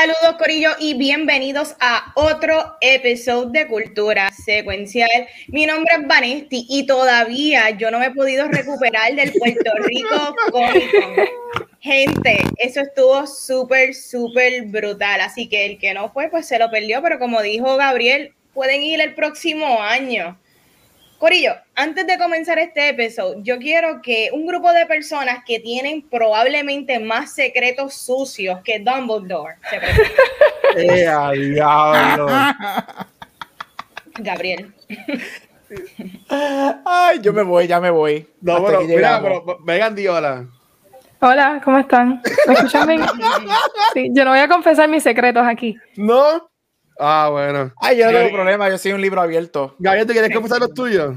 Saludos Corillo y bienvenidos a otro episodio de Cultura Secuencial. Mi nombre es Vanesti y todavía yo no me he podido recuperar del Puerto Rico Comic Con. Gente, eso estuvo súper, súper brutal. Así que el que no fue, pues se lo perdió. Pero como dijo Gabriel, pueden ir el próximo año. Corillo, antes de comenzar este episodio, yo quiero que un grupo de personas que tienen probablemente más secretos sucios que Dumbledore se ¡Eh, diablo! Gabriel. Ay, yo me voy, ya me voy. No, pero, mira, pero vengan, Diola. Hola, ¿cómo están? ¿Me escuchan bien? Sí, yo no voy a confesar mis secretos aquí. ¿No? Ah, bueno. Ay, yo no tengo problema, yo soy un libro abierto. Gabriel, ¿te quieres confesar los tuyos?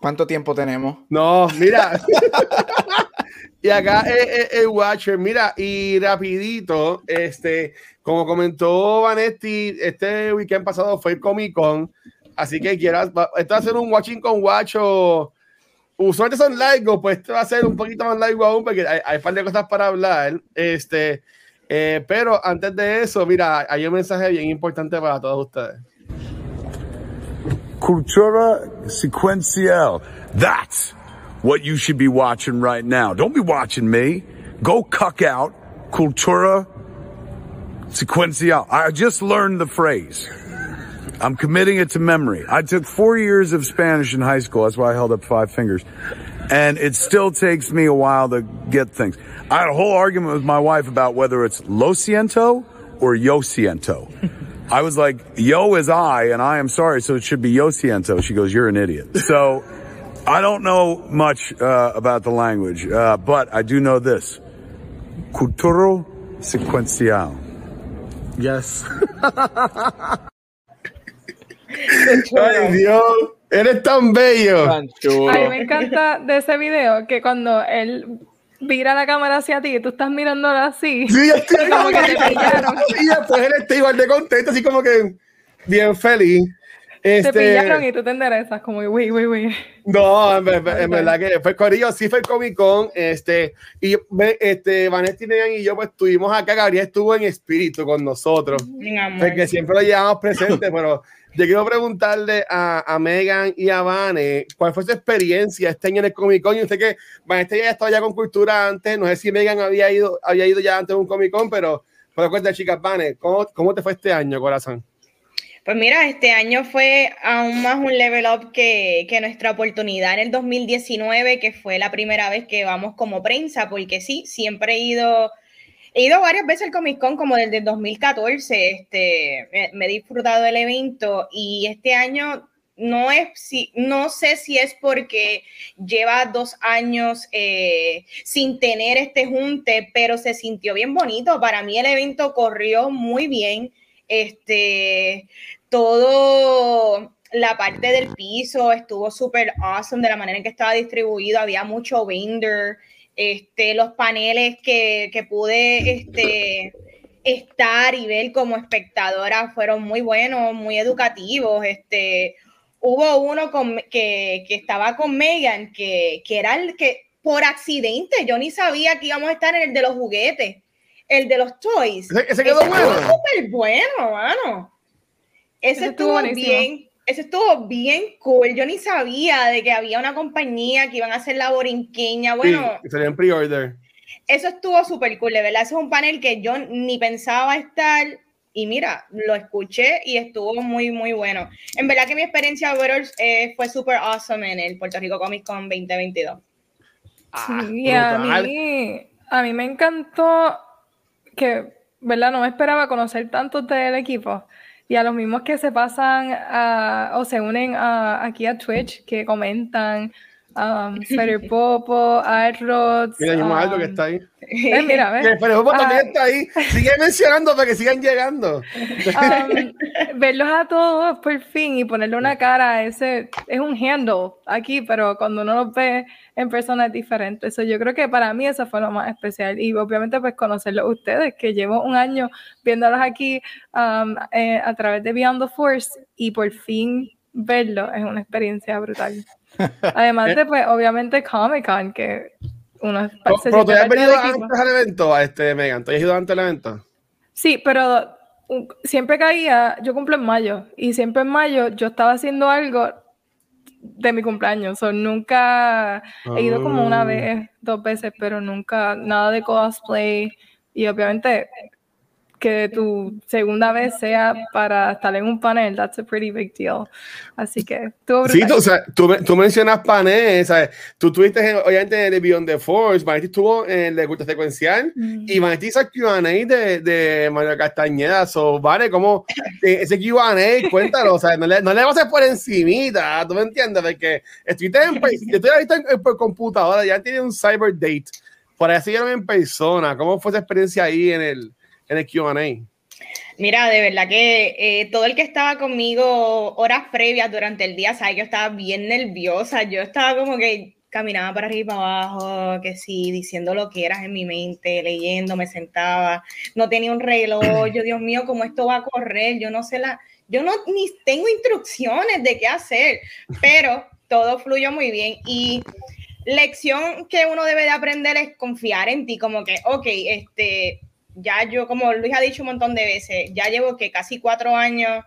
¿Cuánto tiempo tenemos? No, mira. y acá el Watcher, mira, y rapidito, este, como comentó Vanetti, este weekend pasado fue el Comic Con, así que quieras, esto va a ser un watching con Watcho. Usualmente son largos, pues esto va a ser un poquito más largo aún porque hay, hay un par de cosas para hablar. Este, eh, pero antes de eso, mira, hay un mensaje bien importante para todos ustedes. Cultura Sequencial. That's what you should be watching right now. Don't be watching me. Go cuck out Cultura Sequencial. I just learned the phrase. I'm committing it to memory. I took four years of Spanish in high school. That's why I held up five fingers. And it still takes me a while to get things. I had a whole argument with my wife about whether it's lo siento or yo siento. I was like, yo is I and I am sorry, so it should be yo siento. She goes, you're an idiot. So I don't know much uh, about the language, uh, but I do know this. Culturo sequencial. Yes. Ay, Dios. Eres tan bello. A mí me encanta de ese video que cuando él vira la cámara hacia ti y tú estás mirándolo así. Sí, yo estoy como que te pillaron. Y después él está igual de contento, así como que bien feliz. Este... Te pillaron y tú te enderezas como, uy, uy, uy. No, en, en, verdad que fue Corillo, sí fue el Comic Con, este, y este, Vanessa y yo pues estuvimos acá, Gabriel estuvo en espíritu con nosotros, porque siempre lo llevamos presente, pero yo quiero preguntarle a, a, Megan y a Vane cuál fue su experiencia este año en el Comic Con. Yo sé que Vanessa ya estaba ya con cultura antes. No sé si Megan había ido, había ido ya antes de un Comic Con, pero, pero cuéntame, chicas, Vane, ¿cómo, ¿cómo te fue este año, corazón? Pues mira, este año fue aún más un level up que, que, nuestra oportunidad en el 2019, que fue la primera vez que vamos como prensa, porque sí, siempre he ido He ido varias veces al Comic Con, como desde el 2014, este, me, he disfrutado del evento y este año no es si no sé si es porque lleva dos años eh, sin tener este junte, pero se sintió bien bonito. Para mí el evento corrió muy bien. Este todo la parte del piso estuvo súper awesome de la manera en que estaba distribuido. Había mucho vendor. Este, los paneles que, que pude este, estar y ver como espectadora fueron muy buenos, muy educativos. Este, hubo uno con, que, que estaba con Megan, que, que era el que por accidente, yo ni sabía que íbamos a estar en el de los juguetes, el de los toys. Ese, quedó bueno. Súper bueno, mano. Ese, estuvo bien eso estuvo bien cool. Yo ni sabía de que había una compañía que iban a hacer la borinqueña. Bueno, sí, sería en pre-order. Eso estuvo súper cool, de verdad. Eso es un panel que yo ni pensaba estar. Y mira, lo escuché y estuvo muy, muy bueno. En verdad que mi experiencia eh, fue súper awesome en el Puerto Rico Comic Con 2022. Ah, sí, a mí, a mí me encantó que, ¿verdad? No me esperaba conocer tanto del equipo y a los mismos que se pasan o se unen aquí a Twitch, que comentan, um, Popo, Arroz. Mira, hay algo que está ahí. Eh, mira, ¿ves? Pero Popo también está ahí. Sigue mencionando para que sigan llegando. Um, verlos a todos por fin y ponerle una cara, ese es un handle aquí, pero cuando uno los ve en persona es diferente. Eso yo creo que para mí eso fue lo más especial. Y obviamente pues conocerlos ustedes, que llevo un año viéndolos aquí um, eh, a través de Beyond the Force y por fin verlo es una experiencia brutal. Además de, pues, obviamente Comic Con, que uno se ¿Pero tú has venido antes al evento, a este Megan? ¿Tú has ido antes al evento? Sí, pero siempre caía, yo cumplo en mayo, y siempre en mayo yo estaba haciendo algo de mi cumpleaños, o nunca he ido como una ah. vez, dos veces, pero nunca nada de cosplay, y obviamente que tu segunda vez sea para estar en un panel, that's a pretty big deal. Así que tú, Sí, tú, o sea, tú, tú, mencionas panel, ¿sabes? Tú estuviste obviamente en el Beyond the Force, Vanity estuvo en el de culto secuencial mm. y Vanity hizo QA de, de Mario Castañeda. So, vale, como eh, ese QA, cuéntalo, o sea, no le, no le vas a hacer por encimita, ¿tú me entiendes? Porque estuviste en, estoy ahorita en, por computadora, ya tiene un cyber date, por siguieron en persona. ¿Cómo fue esa experiencia ahí en el en el QA. Mira, de verdad que eh, todo el que estaba conmigo horas previas durante el día, sabe que yo estaba bien nerviosa. Yo estaba como que caminaba para arriba y para abajo, que sí, diciendo lo que eras en mi mente, leyendo, me sentaba, no tenía un reloj, yo, Dios mío, ¿cómo esto va a correr? Yo no sé la, yo no ni tengo instrucciones de qué hacer, pero todo fluyó muy bien y lección que uno debe de aprender es confiar en ti, como que, ok, este, ya yo, como Luis ha dicho un montón de veces, ya llevo que casi cuatro años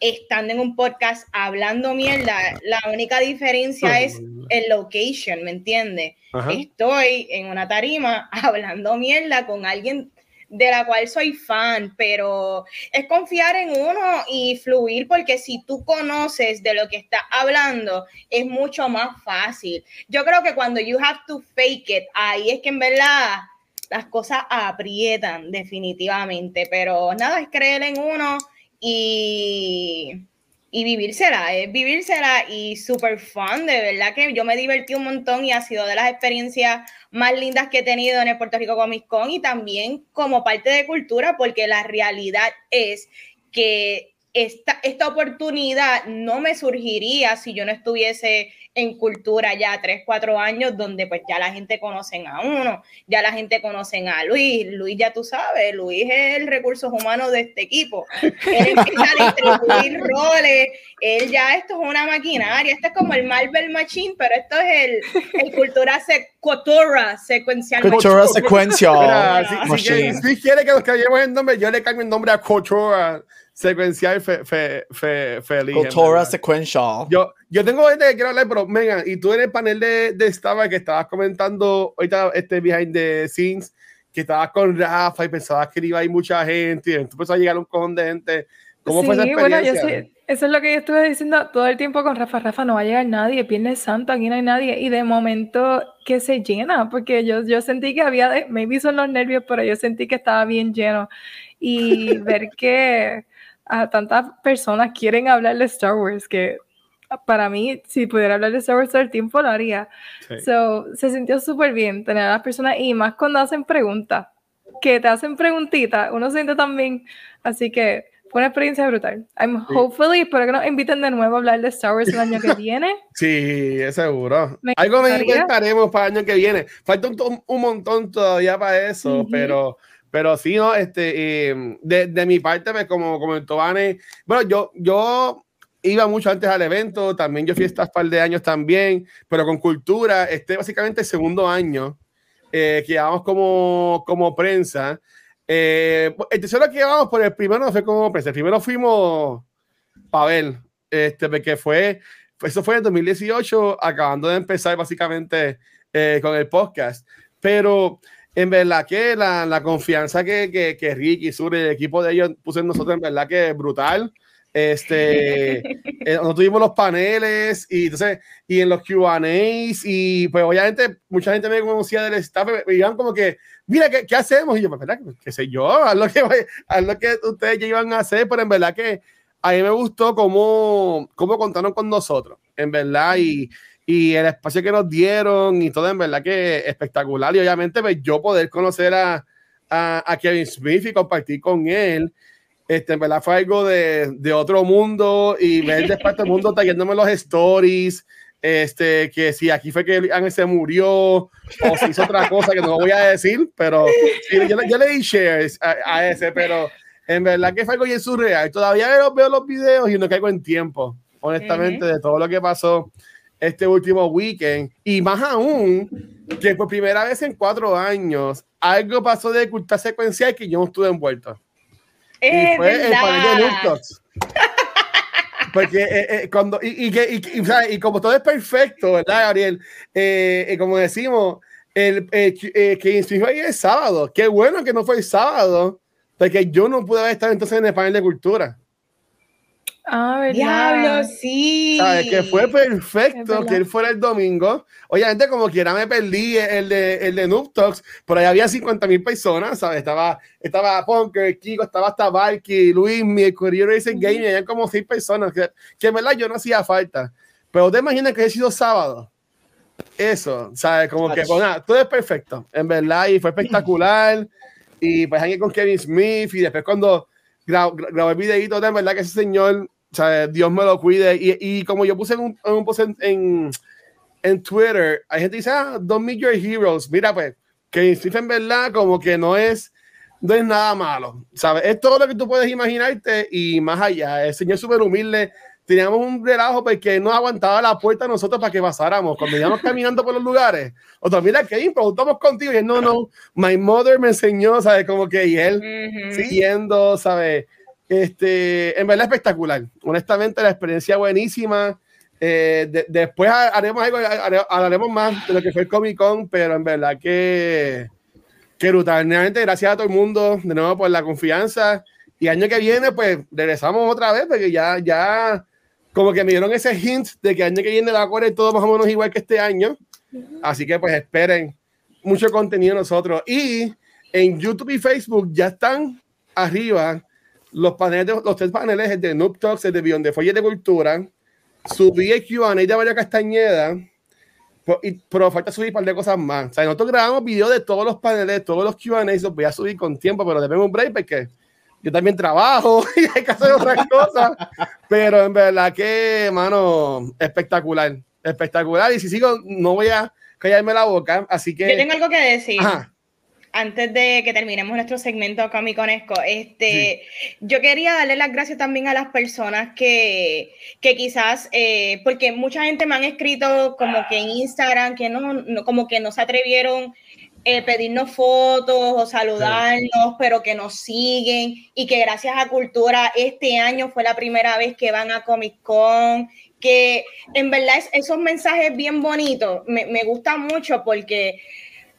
estando en un podcast hablando mierda. La única diferencia es el location, ¿me entiendes? Estoy en una tarima hablando mierda con alguien de la cual soy fan, pero es confiar en uno y fluir porque si tú conoces de lo que está hablando, es mucho más fácil. Yo creo que cuando you have to fake it, ahí es que en verdad las cosas aprietan definitivamente, pero nada, es creer en uno y, y vivírsela, es vivírsela y súper fun, de verdad que yo me divertí un montón y ha sido de las experiencias más lindas que he tenido en el Puerto Rico Comic Con y también como parte de cultura, porque la realidad es que esta, esta oportunidad no me surgiría si yo no estuviese en cultura ya tres, cuatro años, donde pues ya la gente conoce a uno, ya la gente conoce a Luis, Luis ya tú sabes, Luis es el recursos humanos de este equipo, él empieza a distribuir roles, él ya esto es una maquinaria, esto es como el Marvel Machine, pero esto es el, el cultura, cultura secuencial. Cultura secuencial. si, quiere que nos cambiemos el nombre, yo le cambio el nombre a cultura secuencial fe, fe, fe, feliz. Cultura sequential. Yo, yo tengo gente que quiero hablar, pero Megan, y tú en el panel de, de Stava que estabas comentando ahorita este behind the scenes, que estabas con Rafa y pensabas que iba a ir mucha gente, y entonces a llegar un cojón de gente. ¿Cómo fue esa experiencia? Bueno, yo sí, eso es lo que yo estuve diciendo todo el tiempo con Rafa. Rafa, no va a llegar nadie, Viernes Santo, aquí no hay nadie. Y de momento que se llena, porque yo, yo sentí que había, maybe son los nervios, pero yo sentí que estaba bien lleno. Y ver que a tantas personas quieren hablar de Star Wars que para mí, si pudiera hablar de Star Wars todo el tiempo, lo haría. So, se sintió súper bien tener a las personas y más cuando hacen preguntas, que te hacen preguntitas, uno se siente también. Así que fue una experiencia brutal. I'm hopefully, espero que nos inviten de nuevo a hablar de Star Wars el año que viene. Sí, seguro. Algo me inventaremos para el año que viene. Falta un, un montón todavía para eso, pero pero sí, ¿no? Este, em, de, de, mi parte, me, como comentó Vane, bueno, yo, yo iba mucho antes al evento, también yo fui estas par de años también, pero con cultura, este básicamente el segundo año eh, que llevamos como, como prensa. Eh, el tercero que llevamos, por el primero no fue como prensa, el primero fuimos Pavel, este, porque fue, eso fue en 2018, acabando de empezar básicamente eh, con el podcast, pero en verdad que la, la confianza que, que, que Ricky, Sur, el equipo de ellos puso en nosotros, en verdad que es brutal. Este, eh, nosotros tuvimos los paneles y entonces, y en los QAs, y pues obviamente mucha gente me conocía del staff, me iban como que, mira, ¿qué, qué hacemos? Y yo, pues, ¿verdad? ¿Qué sé yo? Haz lo que, haz lo que ustedes ya iban a hacer, pero en verdad que a mí me gustó cómo, cómo contaron con nosotros, en verdad, y, y el espacio que nos dieron y todo, en verdad que espectacular. Y obviamente, pues yo poder conocer a, a, Kevin Smith y compartir con él, este, en verdad fue algo de, de otro mundo y ver después todo el mundo trayéndome los stories. Este, que si aquí fue que Ángel se murió o si hizo otra cosa que no voy a decir, pero yo, le di shares a, ese, pero en verdad que fue algo bien surreal. Todavía veo, veo los videos y no caigo en tiempo, honestamente, de todo lo que pasó este último weekend. Y más aún, que por primera vez en cuatro años, algo pasó de culta secuencial que yo no estuve envuelto. y fue el panel de Porque eh, eh, cuando, y, y, y, como todo es perfecto, ¿verdad, Gabriel? Eh, como decimos, el, que insistió ahí el sábado. Qué bueno que no fue el sábado, porque yo no pude estar entonces en el panel de cultura. Ah, Diablo, sí. ¿Sabes? Que fue perfecto que él fuera el domingo. Obviamente, como quiera, me perdí el de, el de Noob Talks. Por ahí había 50 mil personas, ¿sabes? Estaba, estaba Punker, Kiko, estaba hasta Valky, Luis, mi Courier Racing Game, y había como seis personas. Que, que en verdad yo no hacía falta. Pero te imaginas que haya sido sábado. Eso, ¿sabes? Como que, bueno, todo es perfecto, en verdad, y fue espectacular. Y pues ahí con Kevin Smith, y después cuando grabé el videito, de verdad que ese señor o sea, Dios me lo cuide. Y, y como yo puse un, un post en, en, Twitter, hay gente que dice, ah, don't meet your heroes. Mira, pues, que en verdad como que no es, no es nada malo, ¿sabes? Es todo lo que tú puedes imaginarte y más allá. El Señor súper humilde. Teníamos un relajo porque no aguantaba la puerta a nosotros para que pasáramos. Cuando íbamos caminando por los lugares, o también mira, Kevin, preguntamos contigo. Y él, no, no, my mother me enseñó, ¿sabes? Como que, y él siguiendo, ¿sabes? Este, en verdad espectacular. Honestamente, la experiencia buenísima. Eh, después haremos algo, hablaremos más de lo que fue el Comic Con, pero en verdad que, que brutal. Realmente, gracias a todo el mundo de nuevo por la confianza. Y año que viene, pues regresamos otra vez, porque ya, ya, como que me dieron ese hint de que año que viene va a correr todo más o menos igual que este año. Así que, pues esperen mucho contenido nosotros. Y en YouTube y Facebook ya están arriba los paneles, de, los tres paneles, el de Noob Talks, el de Beyond de Folle de Cultura, subí el Q&A de María Castañeda, pero falta subir un par de cosas más. O sea, nosotros grabamos videos de todos los paneles, todos los Q&A, los voy a subir con tiempo, pero debemos un break porque yo también trabajo y hay que hacer otras cosas. Pero en verdad que, mano, espectacular, espectacular. Y si sigo, no voy a callarme la boca, así que... Yo tengo algo que decir. Ajá antes de que terminemos nuestro segmento Comiconesco, este, yo quería darle las gracias también a las personas que, que quizás, eh, porque mucha gente me han escrito como que en Instagram, que no, como que no se atrevieron eh, pedirnos fotos o saludarnos, pero que nos siguen y que gracias a Cultura este año fue la primera vez que van a Comic Con, que en verdad esos mensajes bien bonitos me, me gustan mucho porque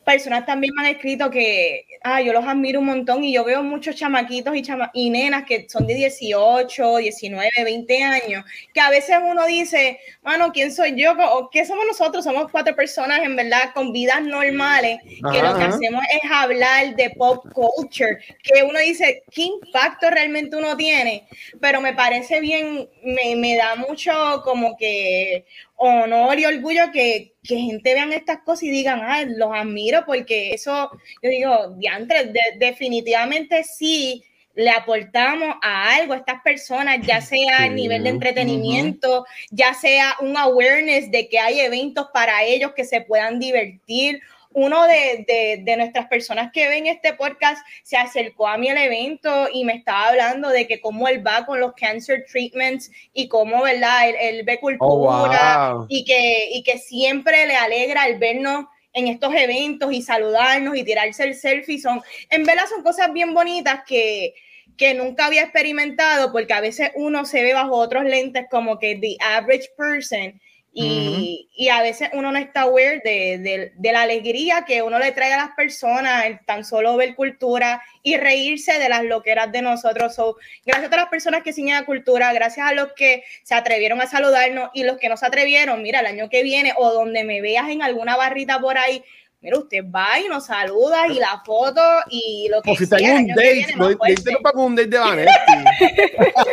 personas también me han escrito que ah, yo los admiro un montón y yo veo muchos chamaquitos y, chama y nenas que son de 18, 19, 20 años, que a veces uno dice, mano, ¿quién soy yo? ¿O qué somos nosotros? Somos cuatro personas en verdad con vidas normales, que lo que hacemos es hablar de pop culture, que uno dice, ¿qué impacto realmente uno tiene? Pero me parece bien, me, me da mucho como que honor y orgullo que, que gente vean estas cosas y digan, ah, los admiro, porque eso, yo digo, diantre, definitivamente sí le aportamos a algo a estas personas, ya sea a nivel de entretenimiento, ya sea un awareness de que hay eventos para ellos que se puedan divertir uno de, nuestras personas que ven este podcast se acercó a mí al evento y me estaba hablando de que cómo él va con los cancer treatments y cómo, ¿verdad? Él, ve cultura oh, y, que, y que siempre le alegra el vernos en estos eventos y saludarnos y tirarse el selfie. Son, en verdad son cosas bien bonitas que, que nunca había experimentado porque a veces uno se ve bajo otros lentes como que the average person y, y, a veces uno no está aware de, de, la alegría que uno le trae a las personas, tan solo ver cultura y reírse de las loqueras de nosotros. So, gracias a las personas que la cultura, gracias a los que se atrevieron a saludarnos y los que no se atrevieron, mira, el año que viene o donde me veas en alguna barrita por ahí, mira, usted va y nos saluda y la foto y lo que O si está en un date, no, no para un date de Vanetti.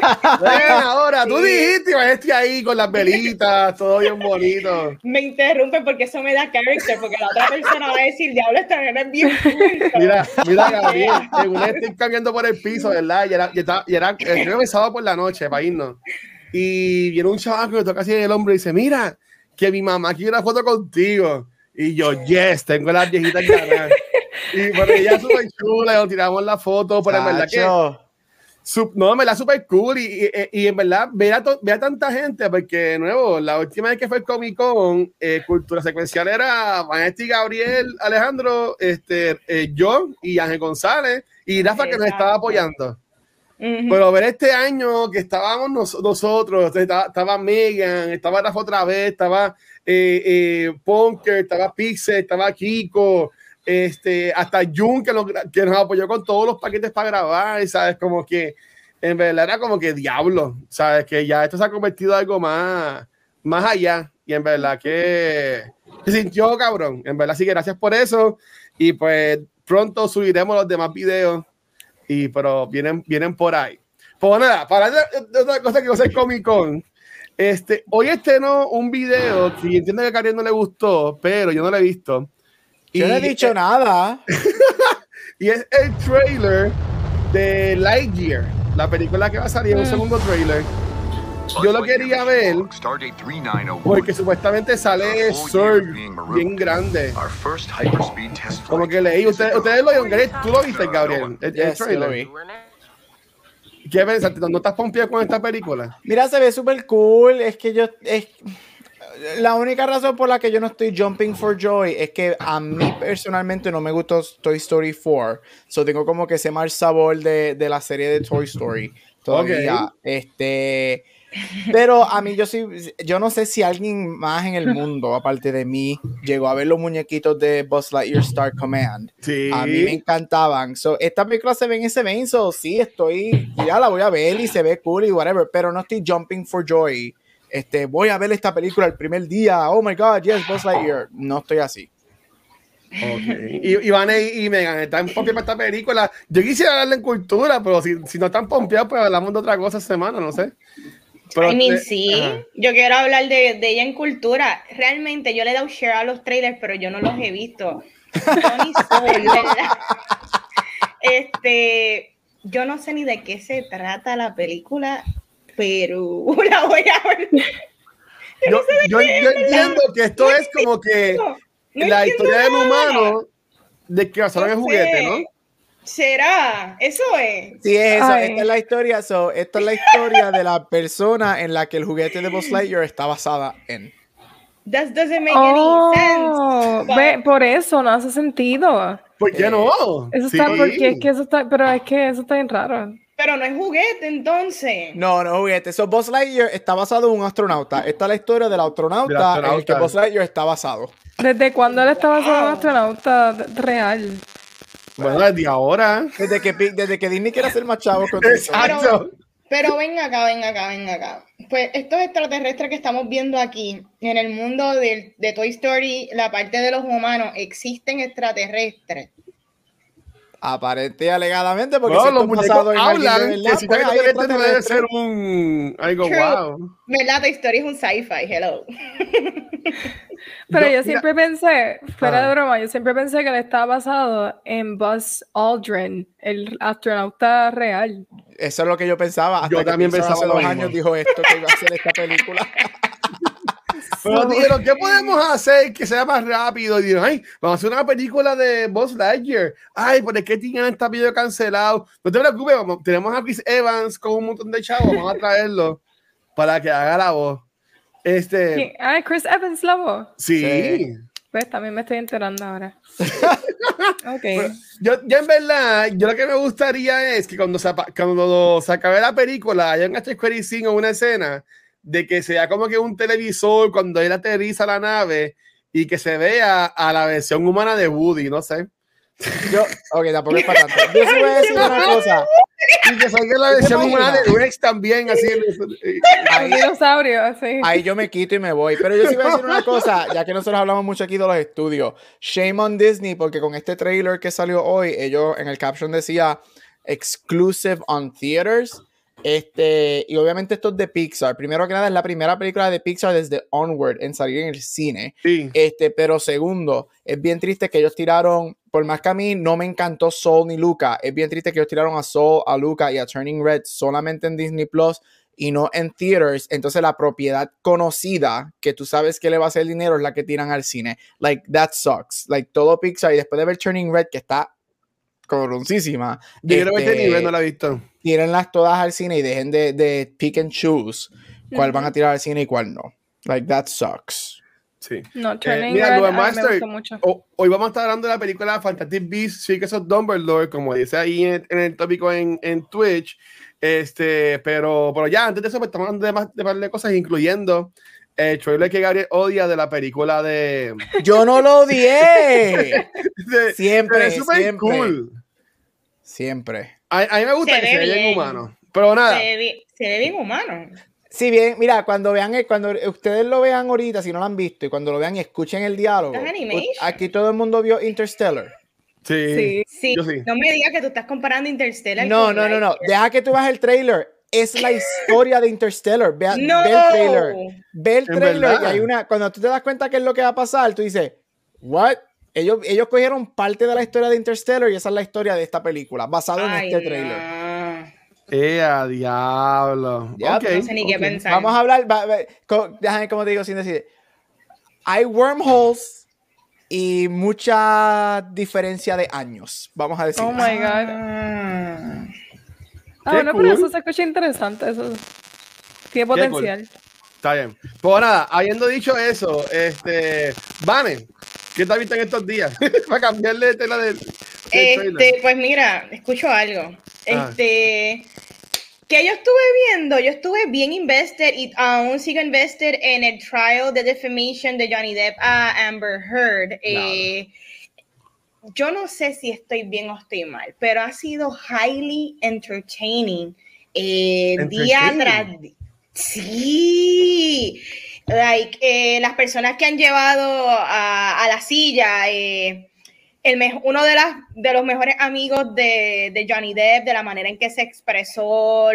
ahora, tú dijiste Vanetti ahí con las velitas, todo bien bonito. Me interrumpe porque eso me da character, porque la otra persona va a decir, diablo, esta nena es bien Mira, mira, Gabriel, según estoy cambiando por el piso, ¿verdad? Y era, y era, y era, era sábado por la noche para irnos. Y viene un chaval que me toca así en el hombro y dice, mira, que mi mamá quiere una foto contigo. Y yo, yes, tengo las viejitas ganas. y porque ella es súper chula, y tiramos la foto, pero en verdad que. no, me la súper cool. Y, y, y, en verdad, ver a, ver a, tanta gente, porque, de nuevo, la última vez que fue el Comic Con, eh, Cultura Secuencial era Vanesti, Gabriel, Alejandro, este, eh, yo y Ángel González, y Rafa, que nos estaba apoyando. Pero ver este año que estábamos nosotros, estaba, estaba, Megan, estaba Rafa otra vez, estaba eh, eh, Punker, estaba Pixel, estaba Kiko, este, hasta Jun que nos, que nos apoyó con todos los paquetes para grabar, ¿sabes? Como que en verdad era como que diablo, ¿sabes? Que ya esto se ha convertido en algo más, más allá y en verdad que se sintió cabrón, en verdad, que gracias por eso y pues pronto subiremos los demás videos y pero vienen, vienen por ahí. Pues nada, para otra cosa que va a ser Comic Con. Este, hoy estrenó un video que entiendo que a Karen no le gustó, pero yo no lo he visto. Yo no he dicho nada. y es el trailer de Lightyear, la película que va a salir, en un mm. segundo trailer. Yo lo quería ver porque supuestamente sale Surge bien grande. Como que leí, ustedes, ustedes lo vieron, tú lo viste, Gabriel, el, el trailer. ¿Qué ves? ¿No estás pompeado con esta película? Mira, se ve súper cool. Es que yo. Es, la única razón por la que yo no estoy jumping for joy es que a mí personalmente no me gustó Toy Story 4. So tengo como que ese mal sabor de, de la serie de Toy Story. Todavía. Este. Pero a mí yo sí, yo no sé si alguien más en el mundo, aparte de mí, llegó a ver los muñequitos de Buzz Lightyear Star Command. Sí. A mí me encantaban. So, esta película se ve en ese so, sí, estoy, ya la voy a ver y se ve cool y whatever, pero no estoy jumping for joy. Este, voy a ver esta película el primer día, oh my god, yes, Buzz Lightyear. No estoy así. Okay. Y, Iván y, Megan están pompeados para esta película. Yo quisiera darle en cultura, pero si, si no están pompeados, pues hablamos de otra cosa esta semana, no sé. I mean, sí, yo quiero hablar de, de, ella en cultura. Realmente yo le he dado share a los trailers, pero yo no los he visto. Este, yo no sé ni de qué se trata la película, pero la voy a ver. Yo, yo, entiendo que esto es como que la historia del humano de que basaron el juguete, ¿no? ¿Será? Eso es. Sí, es eso. Esta es la historia. So, esta es la historia de la persona en la que el juguete de Buzz Lightyear está basada en. That doesn't make any sense. Ve, por eso no hace sentido. ¿Por qué no? Eso está, porque es que eso está, pero es que eso está bien raro. Pero no es juguete, entonces. No, no es juguete. So, Buzz Lightyear está basado en un astronauta. Esta es la historia del astronauta, en el que Buzz Lightyear está basado. ¿Desde cuándo él está basado en un astronauta real? Bueno, desde ahora. Desde que, desde que Disney quiere hacer más chavos con Exacto. Pero, ven acá, ven acá, ven acá. Pues estos extraterrestres que estamos viendo aquí, en el mundo de, de Toy Story, la parte de los humanos, existen extraterrestres. Aparente y alegadamente, porque no, los muñecos hablan, que si pues, debe ser un algo wow. ¿Verdad? Toy Story es un sci-fi, hello. Pero yo, siempre pensé, fuera de broma, yo siempre pensé que él estaba basado en Buzz Aldrin, el astronauta real. Eso es lo que yo pensaba. Hasta yo también pensaba hace dos años dijo esto que iba a hacer esta película. Pero dijeron, ¿qué podemos hacer que sea más rápido? Y dijeron, ay, vamos a hacer una película de Buzz Lightyear. Ay, ¿por qué tienen esta video cancelado? No te preocupes, vamos, tenemos a Chris Evans con un montón de chavos, vamos a traerlo para que haga la voz. Este. Ah, Chris Evans la voz. Sí. Pues también me estoy enterando ahora. ok. yo, yo, en verdad, yo lo que me gustaría es que cuando se, cuando se acabe la película haya un Square o una escena de que sea como que un televisor cuando él aterriza la nave y que se vea a la versión humana de Woody, no sé. Yo, ok, tampoco es para tanto. Yo sí voy a decir una cosa. Y que salga la versión humana de Rex también, así. Ahí, dinosaurio, así. Ahí yo me quito y me voy. Pero yo sí voy a decir una cosa, ya que nosotros hablamos mucho aquí de los estudios. Shame on Disney, porque con este trailer que salió hoy, ellos en el caption decía exclusive on theaters. Este, y obviamente esto es de Pixar. Primero que nada, es la primera película de Pixar desde Onward en salir en el cine. Este, pero segundo, es bien triste que ellos tiraron, por más que a mí no me encantó Soul ni Luca, es bien triste que ellos tiraron a Soul, a Luca y a Turning Red solamente en Disney Plus y no en theaters. Entonces la propiedad conocida que tú sabes que le va a hacer dinero es la que tiran al cine. Like, that sucks. Like, todo Pixar y después de ver Turning Red, que está cabroncísima. Yo creo que este nivel no la he visto. Tírenlas todas al cine y dejen de, de pick and choose cuál van a tirar al cine y cuál no. Like, that sucks. Sí. No, eh, Turning eh, Red, Master, mucho. hoy vamos a estar hablando de la película Fantastic Beasts, Secrets of Dumbledore, como dice ahí en, el tópico en, en, Twitch. Este, pero, pero ya, antes de eso, pues, estamos hablando de más de, par de cosas, incluyendo el trailer que Gabriel odia de la película de. Yo no lo odié. siempre, es siempre. Cool. Siempre. A, mí me gusta que se ve bien humano. Pero nada. Se ve, se ve bien humano. Sí, bien, mira, cuando vean, cuando ustedes lo vean ahorita, si no lo han visto, y cuando lo vean y escuchen el diálogo, aquí todo el mundo vio Interstellar. Sí, sí. No me digas que tú estás comparando Interstellar. No, no, no, no. Deja que tú veas el trailer. Es la historia de Interstellar. Ve, el trailer. Ve el trailer y hay una. Cuando tú te das cuenta qué es lo que va a pasar, tú dices, ¿What? Ellos, ellos cogieron parte de la historia de Interstellar y esa es la historia de esta película, basado en este trailer. ¡Eh, a diablo! Ya, okay, no sé ni qué pensar. Vamos a hablar, déjame como te digo sin decir. Hay wormholes y mucha diferencia de años, vamos a decir. Oh my god. Ah, ah no, pero eso se escucha interesante, eso tiene potencial. Está bien. Pues nada, habiendo dicho eso, este, Vane, ¿qué te has visto en estos días? Para cambiarle de tela del. este, pues mira, escucho algo. Ah. Este, que yo estuve viendo, yo estuve bien invested y aún sigo invested en el trial de defamation de Johnny Depp a Amber Heard. Eh, yo no sé si estoy bien o estoy mal, pero ha sido highly entertaining. Eh, día tras Sí, like, eh, las personas que han llevado a, a la silla, eh, el uno de, las, de los mejores amigos de, de, Johnny Depp, de la manera en que se expresó,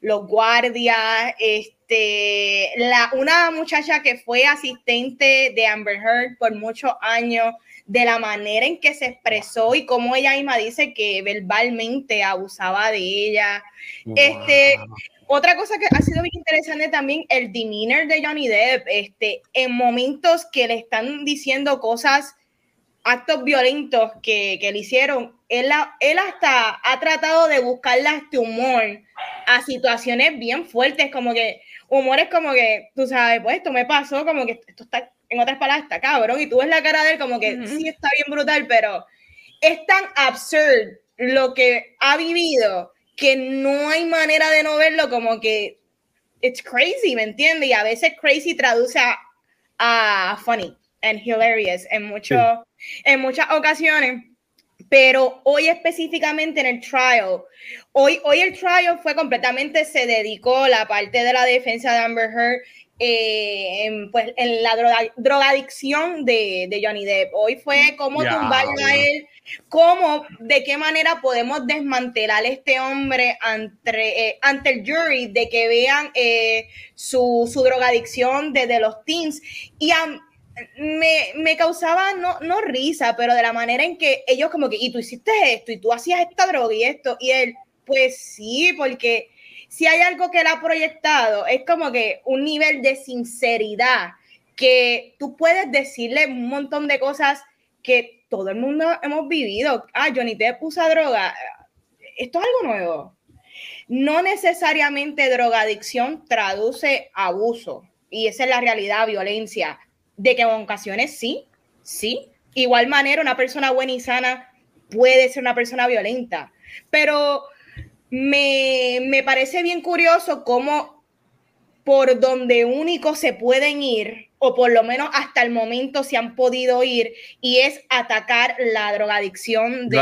los guardias, este, la, una muchacha que fue asistente de Amber Heard por muchos años, de la manera en que se expresó y cómo ella misma dice que verbalmente abusaba de ella. Este, otra cosa que ha sido bien interesante también, el demeanor de Johnny Depp, este, en momentos que le están diciendo cosas actos violentos que, le hicieron, él, él hasta ha tratado de buscarle este humor a situaciones bien fuertes, como que humor es como que, tú sabes, pues esto me pasó, como que esto está, en otras palabras, está cabrón, y tú ves la cara de él como que sí está bien brutal, pero es tan absurd lo que ha vivido que no hay manera de no verlo como que it's crazy, ¿me entiendes? Y a veces crazy traduce a, a funny and hilarious en, mucho, en muchas ocasiones. Pero hoy específicamente en el trial, hoy, hoy el trial fue completamente, se dedicó la parte de la defensa de Amber Heard eh, en, pues, en la drogadicción de, de, Johnny Depp. Hoy fue cómo tumbarlo a él, cómo, de qué manera podemos desmantelar este hombre ante, eh, ante el jury, de que vean eh, su, su drogadicción desde los teens. Y a, me, me, causaba no, no risa, pero de la manera en que ellos como que, y tú hiciste esto, y tú hacías esta droga y esto, y él, pues sí, porque si hay algo que él ha proyectado, es como que un nivel de sinceridad que tú puedes decirle un montón de cosas que todo el mundo hemos vivido. Ah, Johnny te usa droga. Esto es algo nuevo. No necesariamente drogadicción traduce abuso. Y esa es la realidad, violencia de que en ocasiones sí, sí. Igual manera, una persona buena y sana puede ser una persona violenta, pero me, me parece bien curioso cómo por donde único se pueden ir, o por lo menos hasta el momento se han podido ir, y es atacar la drogadicción de,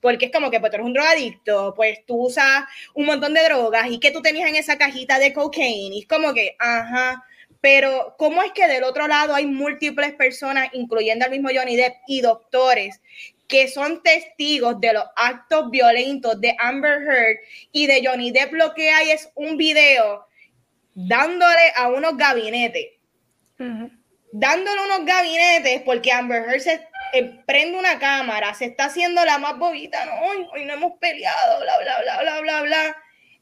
porque es como que pues, tú eres un drogadicto, pues tú usas un montón de drogas y que tú tenías en esa cajita de cocaine, y es como que, ajá, pero ¿cómo es que del otro lado hay múltiples personas, incluyendo al mismo Johnny Depp y doctores, que son testigos de los actos violentos de Amber Heard y de Johnny Depp lo que hay es un video dándole a unos gabinetes, dándole unos gabinetes porque Amber Heard se eh, prende una cámara, se está haciendo la más bobita, no, hoy, hoy no hemos peleado, bla, bla, bla, bla, bla, bla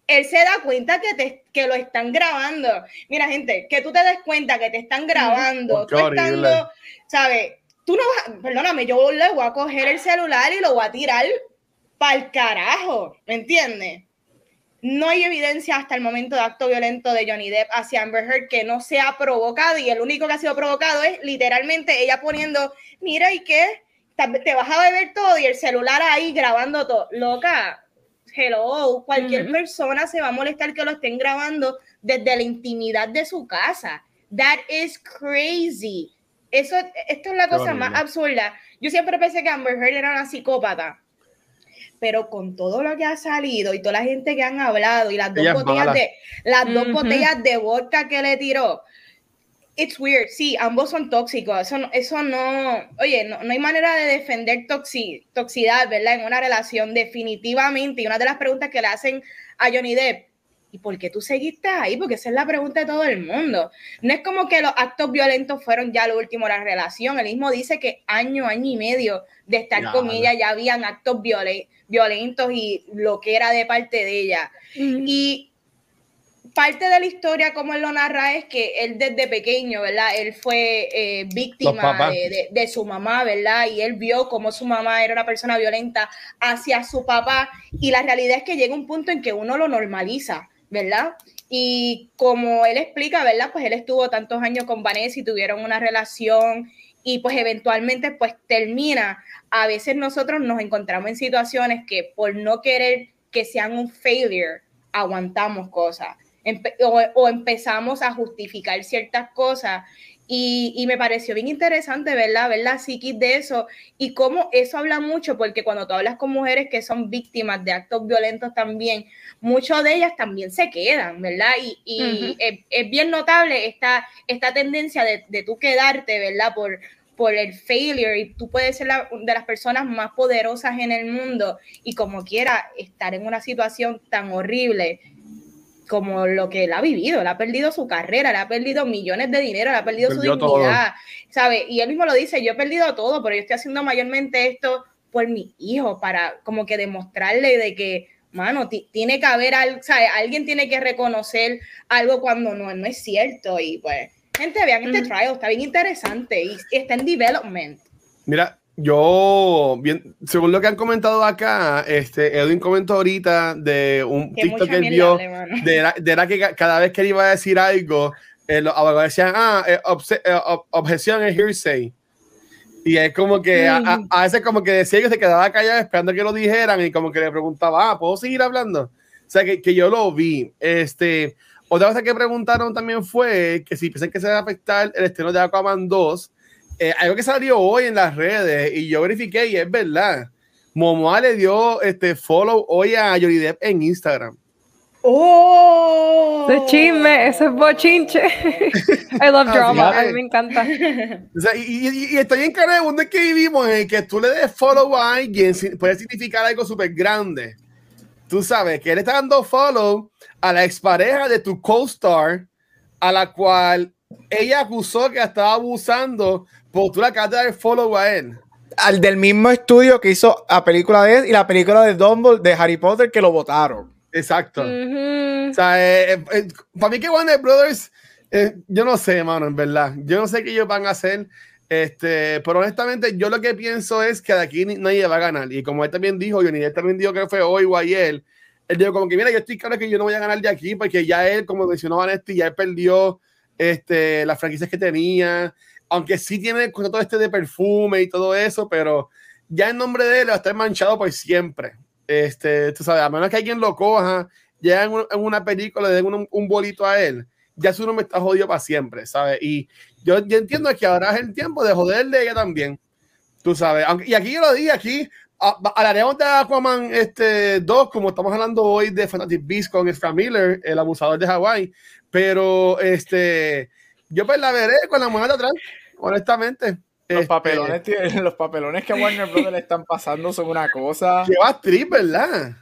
él se da cuenta que, te, que lo están grabando. Mira, gente, que tú te des cuenta que te están grabando, tú estando, ¿sabes? Tú no vas, perdóname, yo le voy a coger el celular y lo voy a tirar para el carajo, ¿me entiendes? No hay evidencia hasta el momento de acto violento de Johnny Depp hacia Amber Heard que no sea provocado y el único que ha sido provocado es literalmente ella poniendo, mira, ¿y qué? Te vas a beber todo y el celular ahí grabando todo. Loca, hello, cualquier persona se va a molestar que lo estén grabando desde la intimidad de su casa. That is crazy. Eso, esto es la cosa más absurda. Yo siempre pensé que Amber Heard era una psicópata, pero con todo lo que ha salido y toda la gente que han hablado y las dos botellas de las dos botellas de vodka que le tiró, it's weird. Sí, ambos son tóxicos. Eso, eso no, oye, no, hay manera de defender toxicidad, ¿verdad? En una relación, definitivamente. Y una de las preguntas que le hacen a Johnny Depp, ¿y por qué tú seguiste ahí? Porque esa es la pregunta de todo el mundo. No es como que los actos violentos fueron ya lo último de la relación. Él mismo dice que año, año y medio de estar con ella ya habían actos violentos y lo que era de parte de ella. Y parte de la historia, como él lo narra, es que él desde pequeño, ¿verdad? Él fue eh, víctima de, su mamá, ¿verdad? Y él vio cómo su mamá era una persona violenta hacia su papá. Y la realidad es que llega un punto en que uno lo normaliza, ¿verdad? Y como él explica, ¿verdad? Pues él estuvo tantos años con Vanessa y tuvieron una relación y pues eventualmente pues termina. A veces nosotros nos encontramos en situaciones que por no querer que sean un failure, aguantamos cosas o, empezamos a justificar ciertas cosas. Y, me pareció bien interesante, ¿verdad? Ver la psiquis de eso y cómo eso habla mucho, porque cuando tú hablas con mujeres que son víctimas de actos violentos también, muchas de ellas también se quedan, ¿verdad? Y, es, bien notable esta, esta tendencia de, de tú quedarte, ¿verdad? Por, por el failure y tú puedes ser la, de las personas más poderosas en el mundo y como quiera estar en una situación tan horrible como lo que él ha vivido, él ha perdido su carrera, él ha perdido millones de dinero, él ha perdido, su dignidad, ¿sabe? Y él mismo lo dice, yo he perdido todo, pero yo estoy haciendo mayormente esto por mi hijo, para como que demostrarle de que, mano, tiene que haber algo, ¿sabe? Alguien tiene que reconocer algo cuando no, no es cierto y pues, gente, vean este trial, está bien interesante y está en development. Mira, yo, bien, según lo que han comentado acá, este, Edwin comentó ahorita de un TikTok que él vio, de, de que cada vez que él iba a decir algo, eh, los abogados decían, ah, eh, eh, objeción es hearsay. Y es como que a, veces como que decía que se quedaba callado esperando que lo dijeran y como que le preguntaba, ah, ¿puedo seguir hablando? O sea, que, que yo lo vi. Este, otra cosa que preguntaron también fue que si piensan que se va a afectar el estreno de Aquaman 2, eh, algo que salió hoy en las redes y yo verifiqué y es verdad. Momoa le dio este follow hoy a Johnny Depp en Instagram. ¡Oh! Ese chisme, ese bochinche. I love drama, a mí me encanta. y, estoy en cara de mundo que vivimos en que tú le des follow a alguien puede significar algo súper grande. Tú sabes que él está dando follow a la expareja de tu co-star, a la cual ella acusó que estaba abusando pues tú le acabas de dar follow a él. Al del mismo estudio que hizo la película de él y la película de Dumbledore de Harry Potter que lo votaron. Exacto. O sea, eh, eh, eh, para mí que Warner Brothers, yo no sé, mano, en verdad. Yo no sé qué ellos van a hacer. Este, pero honestamente, yo lo que pienso es que de aquí nadie va a ganar. Y como él también dijo, Johnny él también dijo que fue hoy o ayer, él dijo como que, mira, yo estoy claro que yo no voy a ganar de aquí porque ya él, como mencionó Vanessa, ya él perdió este, las franquicias que tenía aunque sí tiene todo este de perfume y todo eso, pero ya el nombre de él va a estar manchado por siempre. Este, tú sabes, a menos que alguien lo coja, ya en, una película le den un, bolito a él, ya su nombre está jodido para siempre, ¿sabes? Y yo, yo entiendo que ahora es el tiempo de joderle ella también, tú sabes. y aquí yo lo dije, aquí hablaremos de Aquaman este, 2, como estamos hablando hoy de Fantastic Beasts con Ezra Miller, el abusador de Hawái, pero este, yo pues la veré con la mujer de atrás, honestamente. Los, Este, papelones, los papelones que a Warner Bros. le están pasando son una cosa. Lleva actriz, ¿verdad?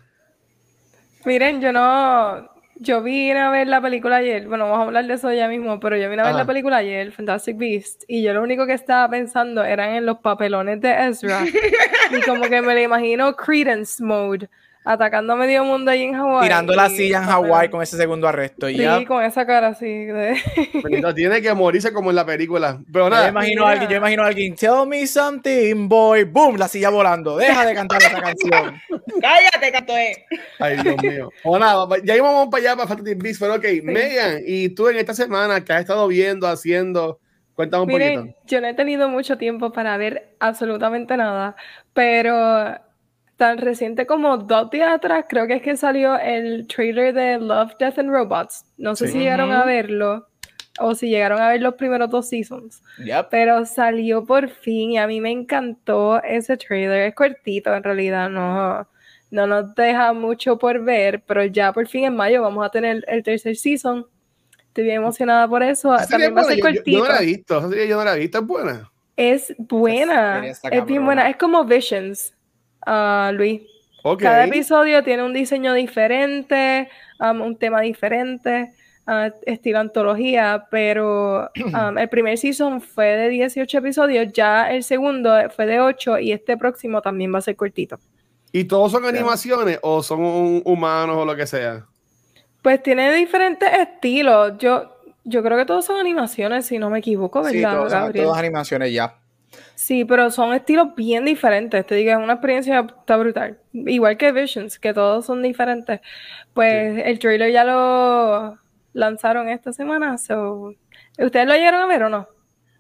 Miren, yo no. Yo vine a ver la película ayer. Bueno, vamos a hablar de eso ya mismo, pero yo vine a ver Ajá. la película ayer, Fantastic Beasts, y yo lo único que estaba pensando eran en los papelones de Ezra. y como que me lo imagino Credence mode, atacando a medio mundo ahí en Hawái. Tirando la silla en. Hawái con ese segundo arresto. Y Sí, ya. con esa cara así. de- tiene que morirse como en la película. Pero Yo imagino a alguien, yo imagino a alguien, tell me something, boy, boom, la silla volando, deja de cantar esa canción. Cállate, Catoe. Ay, Dios mío. O nada, ya íbamos para allá para Fantastic Beasts, pero ok, Megan, y tú en esta semana que has estado viendo, haciendo, cuéntame un Miren, poquito. yo no he tenido mucho tiempo para ver absolutamente nada, pero tan reciente como dos días atrás creo que es que salió el trailer de Love, Death and Robots. No sé Sí. si llegaron a verlo o si llegaron a ver los primeros dos seasons, Yep. pero salió por fin y a mí me encantó ese trailer. Es cortito en realidad, no, no nos deja mucho por ver, pero ya por fin en mayo vamos a tener el tercer season. Estoy bien emocionada por eso. También va a es ser buena, yo- yo, no cortito. la he visto, yo no la he visto, es buena. Es buena, está es bien buena. Es como Visions, Luis. Cada episodio tiene un diseño diferente, um, un tema diferente, ah, estilo antología, pero um, el primer season fue de 18 episodios, ya el segundo fue de 8 y este próximo también va a ser cortito. ¿Y todos son animaciones o son un- humanos o lo que sea? Pues tiene diferentes estilos. Yo, yo creo que todos son animaciones, si no me equivoco, Sí, ¿verdad, todos, son- Gabriel? todas animaciones ya. Sí, pero son estilos bien diferentes. Te digo, es una experiencia está brutal. Igual que Visions, que todos son diferentes. Pues el trailer ya lo lanzaron esta semana. So... ¿Ustedes lo llegaron a ver o no?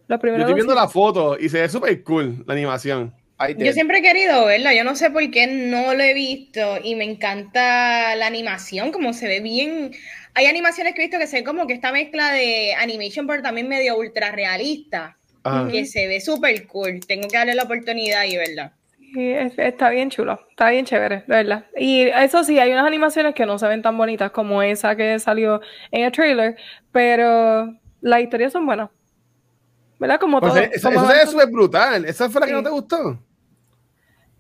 Los Yo estoy dos viendo la foto y se ve súper cool la animación. Yo siempre he querido verla, yo no sé por qué no lo he visto y me encanta la animación, como se ve bien. Hay animaciones que he visto que se ve como que esta mezcla de animation, pero también medio ultra realista, Ajá. que se ve súper cool. Tengo que darle la oportunidad y verla. Sí, es- está bien chulo, está bien chévere, de verdad. Y eso sí, hay unas animaciones que no se ven tan bonitas como esa que salió en el trailer, pero las historias son buenas. ¿Verdad? Como Pues todo. esa, como esa se ve avanza- súper brutal. ¿Esa fue la que no te gustó?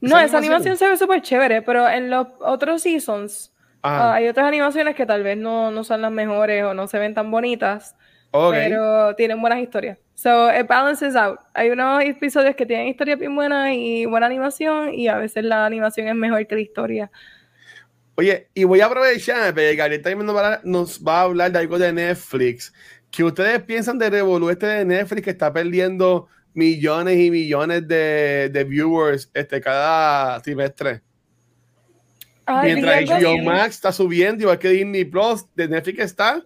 No, esa esa animación. se ve súper chévere, pero en los otros seasons Ajá. ah, hay otras animaciones que tal vez no, no son las mejores o no se ven tan bonitas, pero tienen buenas historias. So, it balances out. Hay unos episodios que tienen historias bien buenas y buena animación, y a veces la animación es mejor que la historia. Oye, y voy a aprovechar, porque Gabriel también nos va, a, hablar de algo de Netflix. ¿Qué ustedes piensan de Revolu este de Netflix que está perdiendo millones y millones de, de viewers este, cada trimestre? Ay, Mientras HBO. Max está subiendo, igual que Disney Plus, de Netflix está.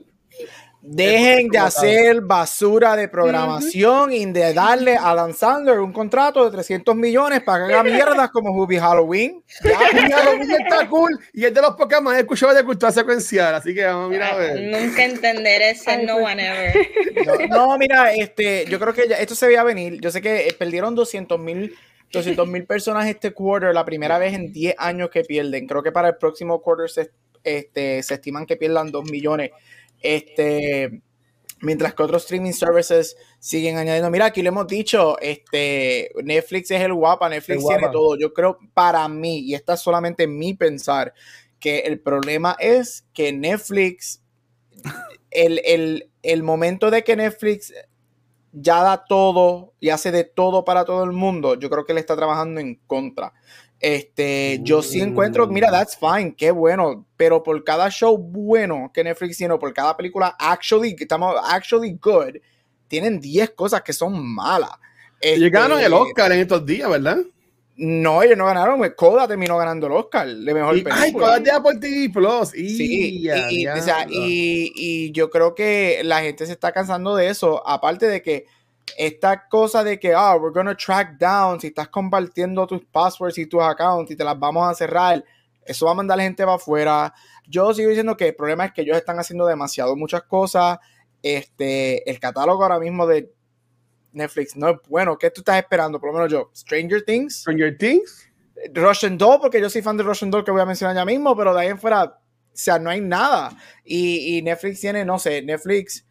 Dejen de hacer basura de programación y de darle a Dan Sandler un contrato de 300 millones para que haga mierdas como Hubie Halloween. Ya, que está cool. Y es de los pocos más escuchados de cultura secuencial. Así que vamos a mirar a ver. Nunca entenderé ese Ay, no pues. one ever. No, no, mira, este, yo creo que ya- esto se veía venir. Yo sé que eh, perdieron 200 mil 200 mil personas este quarter, la primera vez en 10 años que pierden. Creo que para el próximo quarter se, este, se estiman que pierdan 2 millones. Este, mientras que otros streaming services siguen añadiendo. Mira, aquí le hemos dicho, este, Netflix es el guapa, Netflix El guapa. tiene todo. Yo creo para mí, y esta es solamente mi pensar, que el problema es que Netflix, el, el, el momento de que Netflix ya da todo y hace de todo para todo el mundo, yo creo que le está trabajando en contra. Este, yo sí encuentro, mira, that's fine, qué bueno, pero por cada show bueno que Netflix tiene, por cada película actually, estamos actually good, tienen 10 cosas que son malas. Este, el Oscar en estos días, ¿verdad? No, ellos no ganaron, Coda terminó ganando el Oscar de mejor Y, ay, película. cosas de Apple TV Plus. Sí, ya, y, y, o sea, y- y yo creo que la gente se está cansando de eso. Aparte de que esta cosa de que, ah, we're gonna track down, si estás compartiendo tus passwords y tus accounts y te las vamos a cerrar, eso va a mandar gente para afuera. Yo sigo diciendo que el problema es que ellos están haciendo demasiado muchas cosas. Este, el catálogo ahora mismo de Netflix no es bueno. ¿Qué tú estás esperando? Por lo menos yo, Stranger Things. Stranger Things. Russian Doll, porque yo soy fan de Russian Doll que voy a mencionar ya mismo, pero de ahí en fuera, o sea, no hay nada. Y, y Netflix tiene, no sé, Netflix,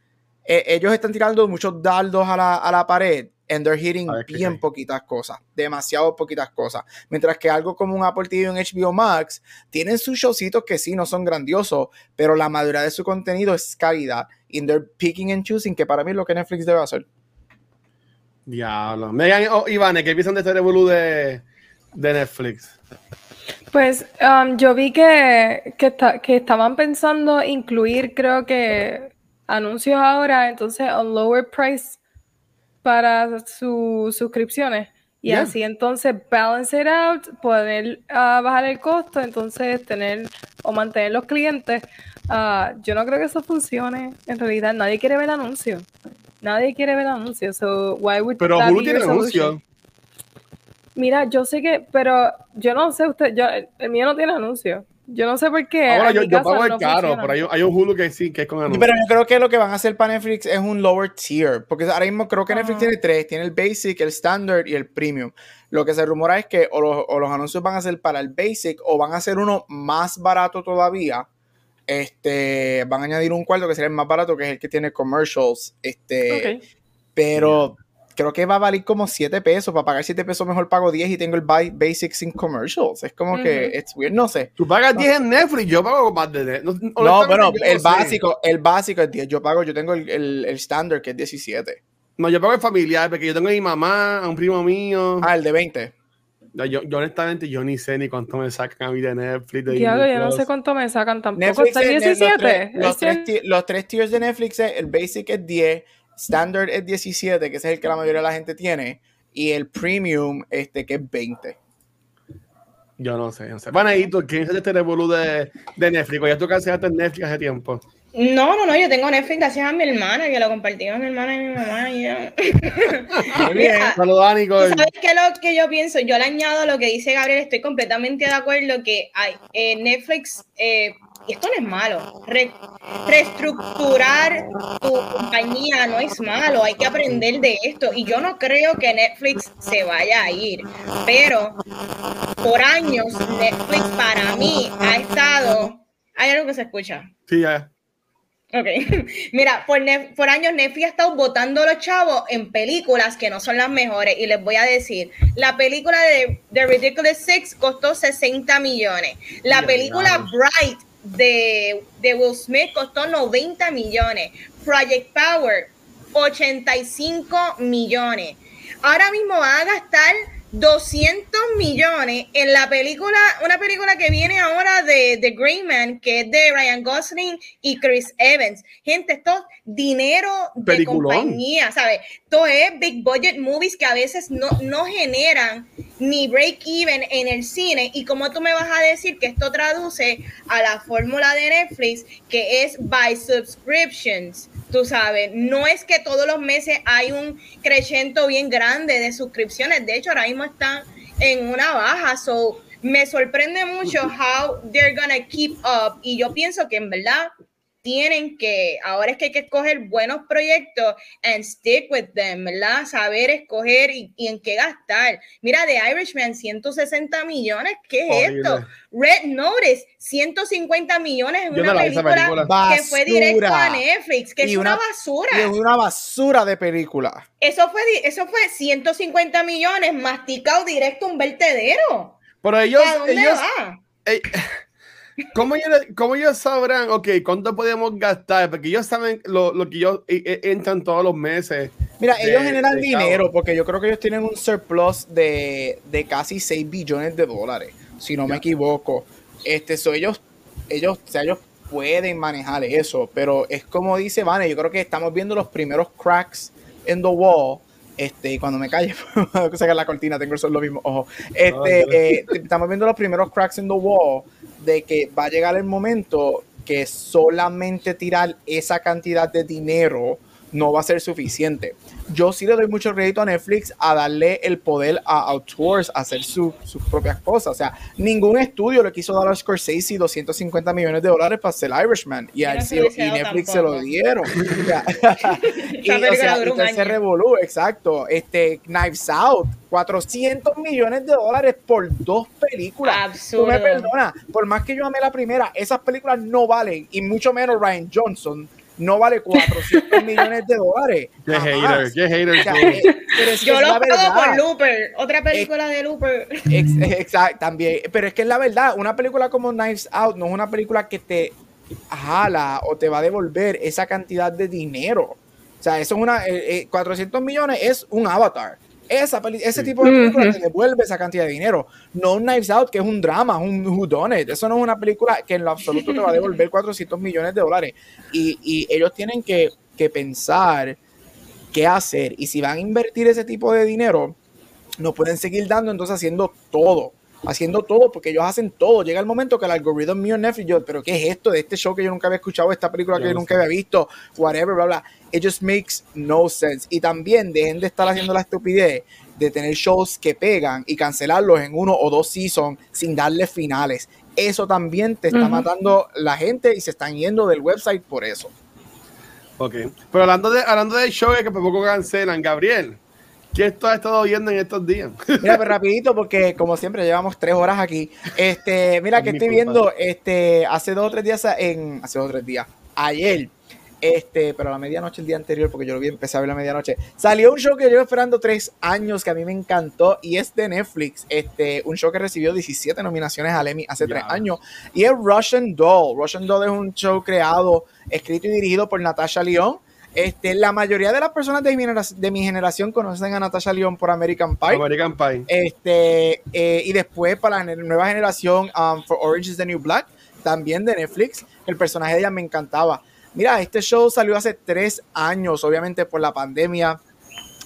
eh, ellos están tirando muchos dardos a la, a la pared and they're hitting bien poquitas cosas, demasiado poquitas cosas. Mientras que algo como un Apple TV o un HBO Max tienen sus showcitos que sí no son grandiosos, pero la mayoría de su contenido es calidad. And they're picking and choosing, que para mí es lo que Netflix debe hacer. Diablo. Megan oh, Iván, ¿qué piensan de este revolú de, de Netflix? Pues um, yo vi que, que, que, estaban pensando incluir, creo que, anuncios ahora, entonces, a lower price para sus suscripciones. Y así entonces balance it out, poder ah, bajar el costo, entonces tener o mantener los clientes. Uh, yo no creo que eso funcione. En realidad, nadie quiere ver anuncios. Nadie quiere ver anuncios. So why would Pero Hulu tiene anuncios. Mira, yo sé que, pero yo no sé usted, yo, el mío no tiene anuncios. Yo no sé por qué. Ahora yo, yo pago el caro, pero hay, hay, un Hulu que sí, que es con anuncios. Pero yo creo que lo que van a hacer para Netflix es un lower tier, porque ahora mismo creo que Netflix tiene tres, tiene el basic, el standard y el premium. Lo que se rumora es que o los, o los anuncios van a ser para el basic o van a ser uno más barato todavía. Este, van a añadir un cuarto que sería el más barato, que es el que tiene commercials. Este, pero creo que va a valer como 7 pesos. Para pagar 7 pesos mejor pago 10 y tengo el Basic sin commercials. Es como que es weird, no sé. Tú pagas 10 en Netflix, yo pago más de 10. No, no bueno, el básico, el básico es 10. Yo pago, yo tengo el, el, estándar que es 17. No, yo pago el familiar porque yo tengo a mi mamá, a un primo mío. Ah, el de 20. Yo, yo, honestamente yo ni sé ni cuánto me sacan a mí de Netflix. De Diablo, yo no sé cuánto me sacan tampoco. Netflix ¿Está 17? Los, tres, los, tres, tiers de Netflix, el basic es 10, Standard es 17, que ese es el que la mayoría de la gente tiene, y el Premium, este, que es 20. Yo no sé, no sé. Bueno, ¿y tú quién es este revolú de, de Netflix? ¿Ya tú cancelaste Netflix hace tiempo? No, no, no, yo tengo Netflix gracias a mi hermana, que lo compartí con mi hermana y mi mamá. Y Muy bien, saludos a ¿Sabes qué es lo que yo pienso? Yo le añado lo que dice Gabriel, estoy completamente de acuerdo que hay, eh, Netflix eh, y esto no es malo. reestructurar tu compañía no es malo, hay que aprender de esto. Y yo no creo que Netflix se vaya a ir, pero por años Netflix para mí ha estado... ¿Hay algo que se escucha? Sí, ya. Ok. Mira, por, por, años Netflix ha estado votando a los chavos en películas que no son las mejores. Y les voy a decir, la película de The Ridiculous Six costó 60 millones. La película Bright de, de Will Smith costó 90 millones. Project Power, 85 millones. Ahora mismo van a gastar 200 millones en la película, una película que viene ahora de The Grey Man, que es de Ryan Gosling y Chris Evans. Gente, esto es dinero de compañía, ¿sabes? Esto es big budget movies que a veces no, no generan ni break even en el cine. Y como tú me vas a decir que esto traduce a la fórmula de Netflix, que es by subscriptions. Tú sabes, no es que todos los meses hay un crecimiento bien grande de suscripciones, de hecho ahora mismo están en una baja, so me sorprende mucho how they're gonna keep up. Y yo pienso que en verdad tienen que, ahora es que hay que escoger buenos proyectos and stick with them, ¿verdad? Saber escoger y, en qué gastar. Mira, The Irishman, 160 millones, ¿qué es esto? Red Notice, 150 millones en una película, que fue directo a Netflix, que es una, basura. es una basura de película. Eso fue, eso fue 150 millones masticado directo a un vertedero. Pero ellos, ¿A dónde va? Eh, ¿Cómo ellos, sabrán, ok, cuánto podemos gastar? Porque ellos saben lo, lo que ellos eh, eh, entran todos los meses. Mira, ellos generan dinero porque yo creo que ellos tienen un surplus de, de casi 6 billones de dólares, si no me equivoco. Este, so ellos, ellos, o sea, ellos pueden manejar eso, pero es como dice Vane, yo creo que estamos viendo los primeros cracks en the wall. Este, y cuando me calle, sacar la cortina, tengo los mismos ojos. Este, eh, estamos viendo los primeros cracks in the wall de que va a llegar el momento que solamente tirar esa cantidad de dinero no va a ser suficiente. Yo sí le doy mucho crédito a Netflix a darle el poder a autors a hacer sus propias cosas. O sea, ningún estudio le quiso dar a Scorsese 250 millones de dólares para hacer Irishman y, a y Netflix se lo dieron. y, o sea, se revolú, exacto. Este, Knives Out, 400 millones de dólares por dos películas. Absurdo. Tú me perdonas, por más que yo amé la primera, esas películas no valen, y mucho menos Ryan Johnson no vale 400 millones de dólares. Qué hater, qué hater. Eh, yo lo pago por Looper, otra película de Looper. exacto, también. Pero es que es la verdad, una película como Knives Out no es una película que te jala o te va a devolver esa cantidad de dinero. O sea, eso es una. 400 eh, eh, millones es un avatar. Esa ese tipo de película te devuelve esa cantidad de dinero. No Knives Out, que es un drama, un whodunit. Eso no es una película que en lo absoluto te va a devolver 400 millones de dólares. Y, y ellos tienen que, que pensar qué hacer. Y si van a invertir ese tipo de dinero, no pueden seguir dando entonces haciendo todo haciendo todo, porque ellos hacen todo. Llega el momento que el algoritmo mío en Netflix, yo, pero ¿qué es esto de este show que yo nunca había escuchado, esta película que yo nunca había visto, whatever, bla, bla? It just makes no sense. Y también dejen de estar haciendo la estupidez de tener shows que pegan y cancelarlos en uno o dos seasons sin darle finales. Eso también te está matando la gente y se están yendo del website por eso. Ok. Pero hablando de hablando del show que poco cancelan, Gabriel, ¿qué tú has estado viendo en estos días? Mira, pero pues rapidito, porque como siempre llevamos tres horas aquí. Este, mira que estoy viendo este hace dos o tres días en hace dos o tres días. Ayer este, pero a la medianoche el día anterior, porque yo lo vi, empecé a ver a la medianoche, salió un show que llevo esperando tres años, que a mí me encantó, y es de Netflix, este, un show que recibió 17 nominaciones al Emmy hace tres años, y es Russian Doll. Russian Doll es un show creado, escrito y dirigido por Natasha Lyon. Este, la mayoría de las personas de mi, de mi generación conocen a Natasha Lyon por American Pie. American Pie. Este, eh, y después para la nueva generación, um, For Orange is the New Black, también de Netflix. El personaje de ella me encantaba. Mira, este show salió hace tres años, obviamente por la pandemia.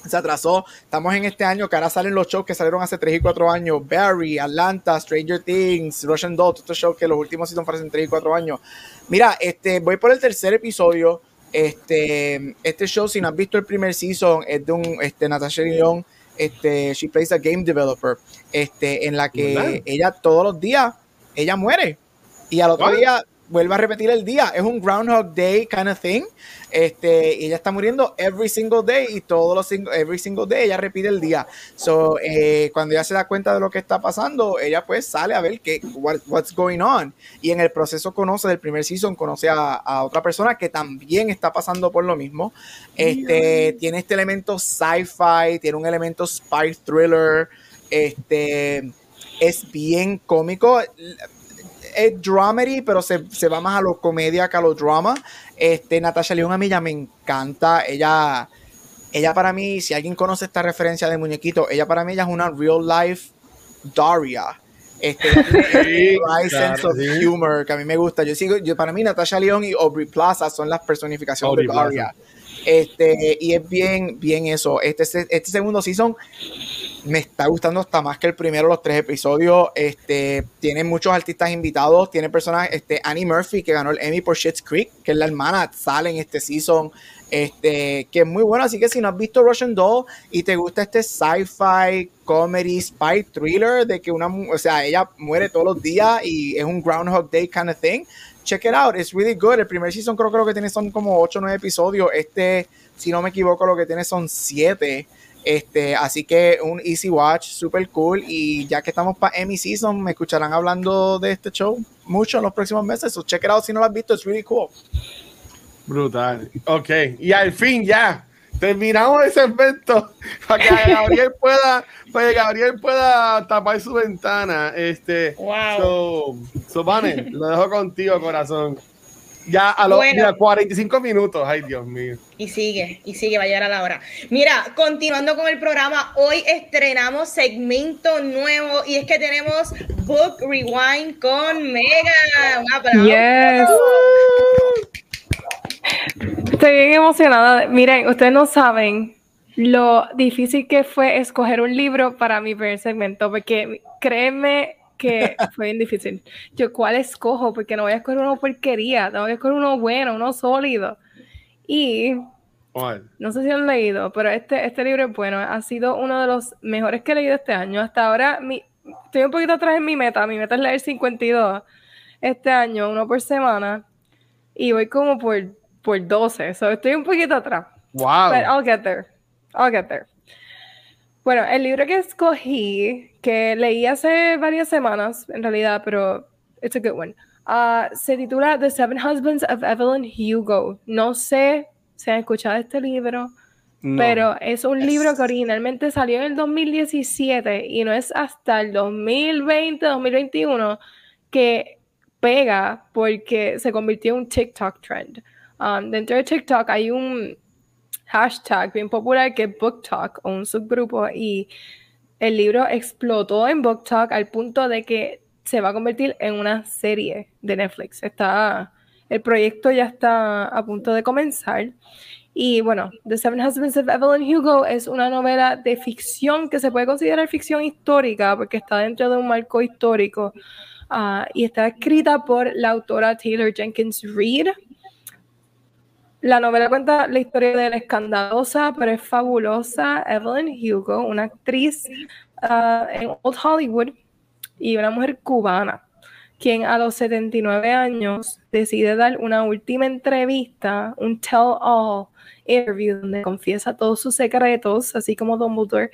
Se atrasó. Estamos en este año que ahora salen los shows que salieron hace tres y cuatro años. Barry, Atlanta, Stranger Things, Russian Doll, estos shows que los últimos son hace tres y cuatro años. Mira, este, voy por el tercer episodio. Este, este show, si no has visto el primer season, es de un este, Natasha Lyon. Este, she plays a game developer. Este, en la que ella todos los días, ella muere. Y al otro día vuelve a repetir el día. Es un Groundhog Day kind of thing. Este, y ella está muriendo every single day y todos los every single day ella repite el día. So, eh, cuando ella se da cuenta de lo que está pasando, ella pues sale a ver qué what's going on. Y en el proceso conoce del primer season, conoce a, otra persona que también está pasando por lo mismo. Este, tiene este elemento sci-fi, tiene un elemento spy thriller. Este, es bien cómico es dramedy, pero se, va más a lo comedia que a lo drama. Este, Natasha León a mí ya me encanta. Ella, ella para mí, si alguien conoce esta referencia de muñequito, ella para mí ella es una real life Daria. Este, sí, sense of humor que a mí me gusta. Yo sigo, yo para mí Natasha León y Aubrey Plaza son las personificaciones de Daria. Este, y es bien, bien eso. Este, este segundo season me está gustando hasta más que el primero, los tres episodios. Este, tiene muchos artistas invitados, tiene personas, este, Annie Murphy, que ganó el Emmy por Shit's Creek, que es la hermana, sale en este season, este, que es muy bueno. Así que si no has visto Russian Doll y te gusta este sci-fi, comedy, spy thriller, de que una, o sea, ella muere todos los días y es un Groundhog Day kind of thing, check it out, it's really good. El primer season creo, creo que tiene son como 8 o 9 episodios. Este, si no me equivoco, lo que tiene son 7. Este, así que un easy watch, super cool. Y ya que estamos para Emmy Season, me escucharán hablando de este show mucho en los próximos meses. So check it out si no lo has visto, es really cool. Brutal. Ok, y al fin ya terminamos ese evento para que Gabriel pueda, para que Gabriel pueda tapar su ventana. Este, wow. So, so lo dejo contigo, corazón. Ya a los 45 minutos, ay Dios mío. Y sigue, y sigue, va a llegar a la hora. Mira, continuando con el programa, hoy estrenamos segmento nuevo y es que tenemos Book Rewind con Mega. Un aplauso. Yes. Estoy bien emocionada. Miren, ustedes no saben lo difícil que fue escoger un libro para mi primer segmento, porque créeme que fue bien difícil. Yo, ¿cuál escojo? Porque no voy a escoger una porquería, tengo que escoger uno bueno, uno sólido. Y No sé si han leído, pero este, este libro es bueno. Ha sido uno de los mejores que he leído este año. Hasta ahora mi, estoy un poquito atrás en mi meta. Mi meta es leer 52 este año, uno por semana. Y voy como por, por 12. So estoy un poquito atrás. Wow. But I'll get there. I'll get there. Bueno, el libro que escogí, que leí hace varias semanas, en realidad, pero it's a good one. Uh, se titula The Seven Husbands of Evelyn Hugo. No sé si han escuchado este libro, pero es un libro que originalmente salió en el 2017 y no es hasta el 2020, 2021 que pega porque se convirtió en un TikTok trend. Um, dentro de TikTok hay un hashtag bien popular que es BookTok o un subgrupo y el libro explotó en BookTok al punto de que se va a convertir en una serie de Netflix. Está, el proyecto ya está a punto de comenzar. Y bueno, The Seven Husbands of Evelyn Hugo es una novela de ficción que se puede considerar ficción histórica porque está dentro de un marco histórico ah, y está escrita por la autora Taylor Jenkins Reid. La novela cuenta la historia de la escandalosa pero es fabulosa Evelyn Hugo, una actriz ah, en Old Hollywood y una mujer cubana, quien a los 79 años decide dar una última entrevista, un tell-all interview, donde confiesa todos sus secretos, así como Dumbledore.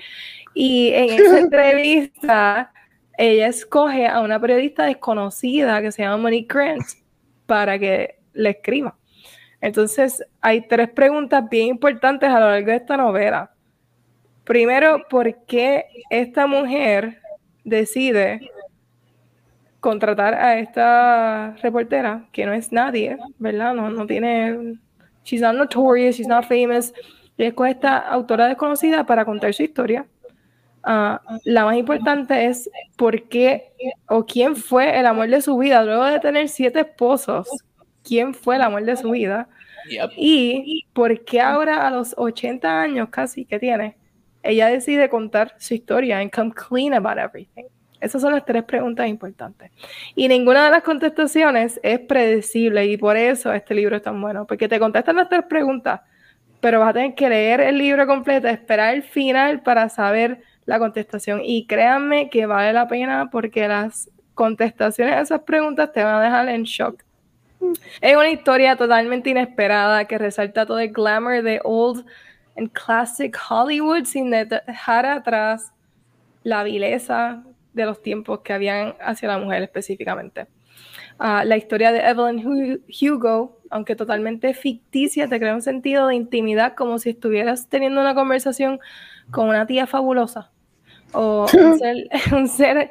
Y en esa entrevista, ella escoge a una periodista desconocida que se llama Monique Grant para que le escriba. Entonces, hay tres preguntas bien importantes a lo largo de esta novela. Primero, ¿por qué esta mujer decide contratar a esta reportera, que no es nadie, ¿verdad? No, no tiene, she's not notorious, she's not famous. Y es con esta autora desconocida para contar su historia. Ah, la más importante es por qué o quién fue el amor de su vida luego de tener siete esposos quién fue el amor de su vida y por qué ahora a los 80 años casi que tiene, ella decide contar su historia and come clean about everything. Esas son las tres preguntas importantes. Y ninguna de las contestaciones es predecible y por eso este libro es tan bueno, porque te contestan las tres preguntas, pero vas a tener que leer el libro completo, esperar el final para saber la contestación. Y créanme que vale la pena porque las contestaciones a esas preguntas te van a dejar en shock. Es una historia totalmente inesperada que resalta todo el glamour de old and classic Hollywood sin dejar atrás la vileza de los tiempos que habían hacia la mujer específicamente. Ah, la historia de Evelyn Hugo, aunque totalmente ficticia, te crea un sentido de intimidad como si estuvieras teniendo una conversación con una tía fabulosa o un ser, un ser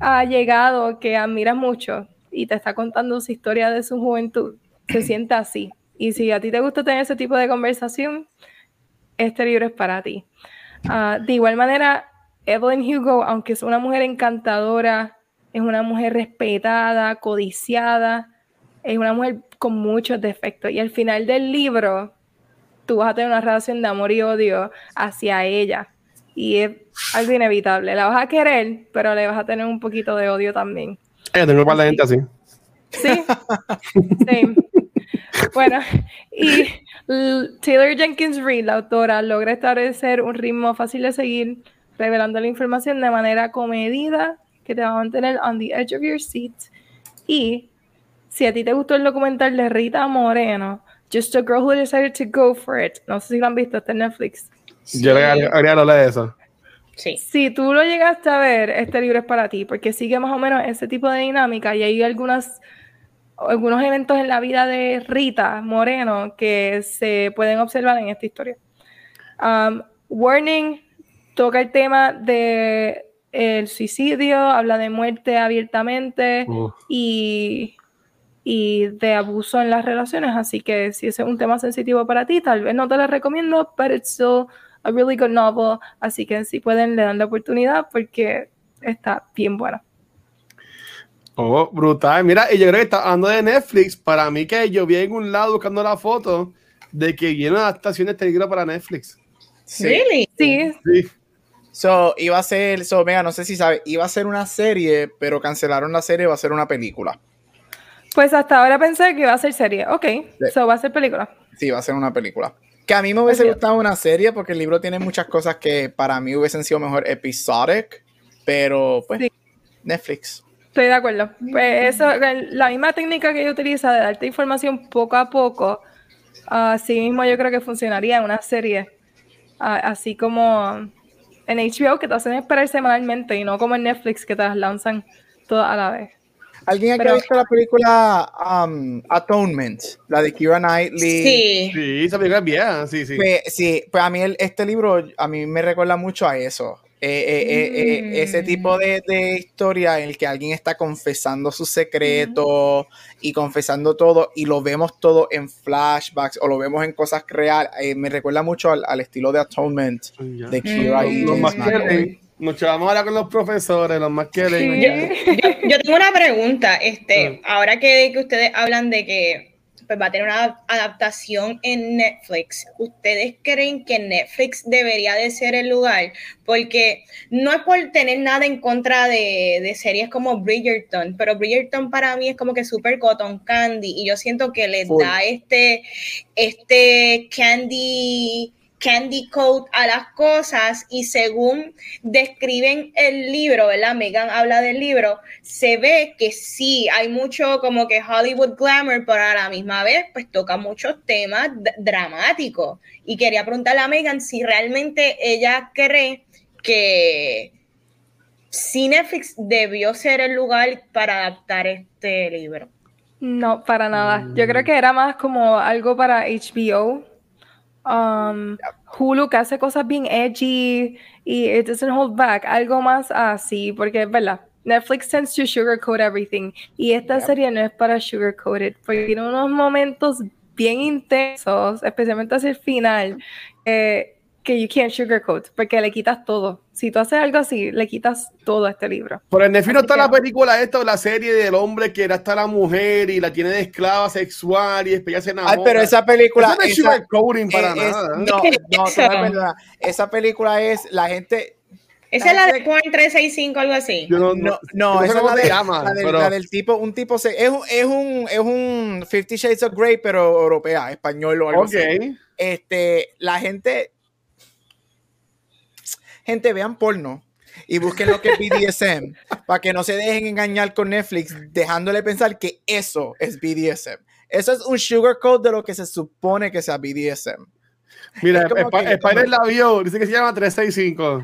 allegado que admiras mucho y te está contando su historia de su juventud, se siente así. Y si a ti te gusta tener ese tipo de conversación, este libro es para ti. Ah, de igual manera, Evelyn Hugo, aunque es una mujer encantadora, es una mujer respetada, codiciada, es una mujer con muchos defectos. Y al final del libro, tú vas a tener una relación de amor y odio hacia ella. Y es algo inevitable. La vas a querer, pero le vas a tener un poquito de odio también. Eh, tengo un par de gente así. Sí. sí. Bueno, y Taylor Jenkins Reid, la autora, logra establecer un ritmo fácil de seguir, revelando la información de manera comedida que te va a mantener on the edge of your seat. Y si a ti te gustó el documental de Rita Moreno, Just a Girl Who Decided to Go for It, no sé si lo han visto, está en Netflix. Yo le haría lo de eso. Si tú lo llegaste a ver, este libro es para ti, porque sigue más o menos ese tipo de dinámica y hay algunas, algunos eventos en la vida de Rita Moreno que se pueden observar en esta historia. Um, Warning toca el tema de el suicidio, habla de muerte abiertamente y, y de abuso en las relaciones, así que si ese es un tema sensitivo para ti, tal vez no te lo recomiendo, pero it's still a really good novel, así que si pueden le dan la oportunidad porque está bien buena. Oh, brutal. Mira, y yo creo que está hablando de Netflix. Para mí que yo vi en un lado buscando la foto de que viene una adaptación de este libro para Netflix. Sí. Sí. Sí. So, iba a ser, so, venga, no sé si sabe, iba a ser una serie, pero cancelaron la serie, va a ser una película. Pues hasta ahora pensé que iba a ser serie. Ok, so va a ser película. Sí, va a ser una película. Que a mí me hubiese gustado una serie porque el libro tiene muchas cosas que para mí hubiesen sido mejor episodic, pero pues Netflix. Estoy de acuerdo. Pues eso, la misma técnica que yo utiliza de darte información poco a poco, así mismo yo creo que funcionaría en una serie. así como en HBO que te hacen esperar semanalmente y no como en Netflix que te las lanzan todas a la vez. ¿Alguien aquí ha visto la película um, Atonement? La de Kira Knightley. Sí. Sí, esa película es bien, sí, sí. Pues, sí, pues a mí este libro a mí me recuerda mucho a eso. Eh, eh, eh, ese tipo de, historia en el que alguien está confesando sus secretos y confesando todo y lo vemos todo en flashbacks o lo vemos en cosas reales. me recuerda mucho al, estilo de Atonement de Kira y nos vamos ahora con los profesores, los más que yo, tengo una pregunta, este, ahora que, que, ustedes hablan de que pues, va a tener una adaptación en Netflix, ¿ustedes creen que Netflix debería de ser el lugar? Porque no es por tener nada en contra de, de series como Bridgerton, pero Bridgerton para mí es como que super cotton candy y yo siento que les da este, este candy candy coat a las cosas y según describen el libro, ¿verdad? Megan habla del libro, se ve que sí, hay mucho como que Hollywood glamour, pero a la misma vez pues toca muchos temas dramáticos. Y quería preguntarle a Megan si realmente ella cree que Cinefix debió ser el lugar para adaptar este libro. No, para nada. Yo creo que era más como algo para HBO um, Hulu que hace cosas bien edgy y it doesn't hold back, algo más así, porque es verdad, Netflix tends to sugarcoat everything. Y esta serie no es para sugarcoat it, porque tiene unos momentos bien intensos, especialmente hacia el final, eh, que you can't sugarcoat, porque le quitas todo. Si tú haces algo así, le quitas todo a este libro. Por el Netflix no está la película esta o la serie del hombre que era hasta la mujer y la tiene de esclava sexual y después ya se enamora. Ay, pero esa película... no es sugarcoating para nada. No, no, Esa película es la gente... ¿Esa es la de Point 365 algo así? no, no, no, esa es la, de, llama, la, del tipo, un tipo, se, es, es, un, es un Fifty Shades of Grey, pero europea, español o algo okay. así. Este, la gente gente, vean porno y busquen lo que es BDSM para que no se dejen engañar con Netflix dejándole pensar que eso es BDSM. Eso es un sugarcoat de lo que se supone que sea BDSM. Mira, Spider la vio, dice que se llama 365.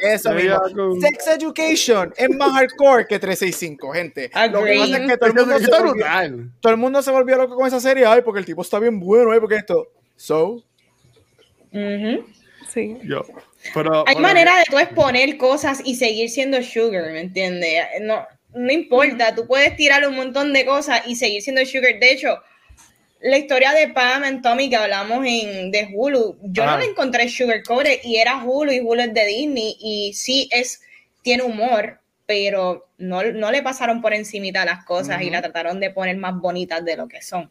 eso mismo. Sex Education es más hardcore que 365, gente. Lo que pasa es que todo el, mundo se volvió, todo el mundo se volvió loco con esa serie. Ay, porque el tipo está bien bueno, ay, porque esto. So. Sí. Yo. Hay manera de tú exponer cosas y seguir siendo sugar, ¿me entiendes? No, no importa, tú puedes tirar un montón de cosas y seguir siendo sugar. De hecho, la historia de Pam y Tommy que hablamos en de Hulu, yo no la encontré sugar coated y era Hulu y Hulu es de Disney y sí es tiene humor, pero no, no le pasaron por encimita las cosas y la trataron de poner más bonitas de lo que son.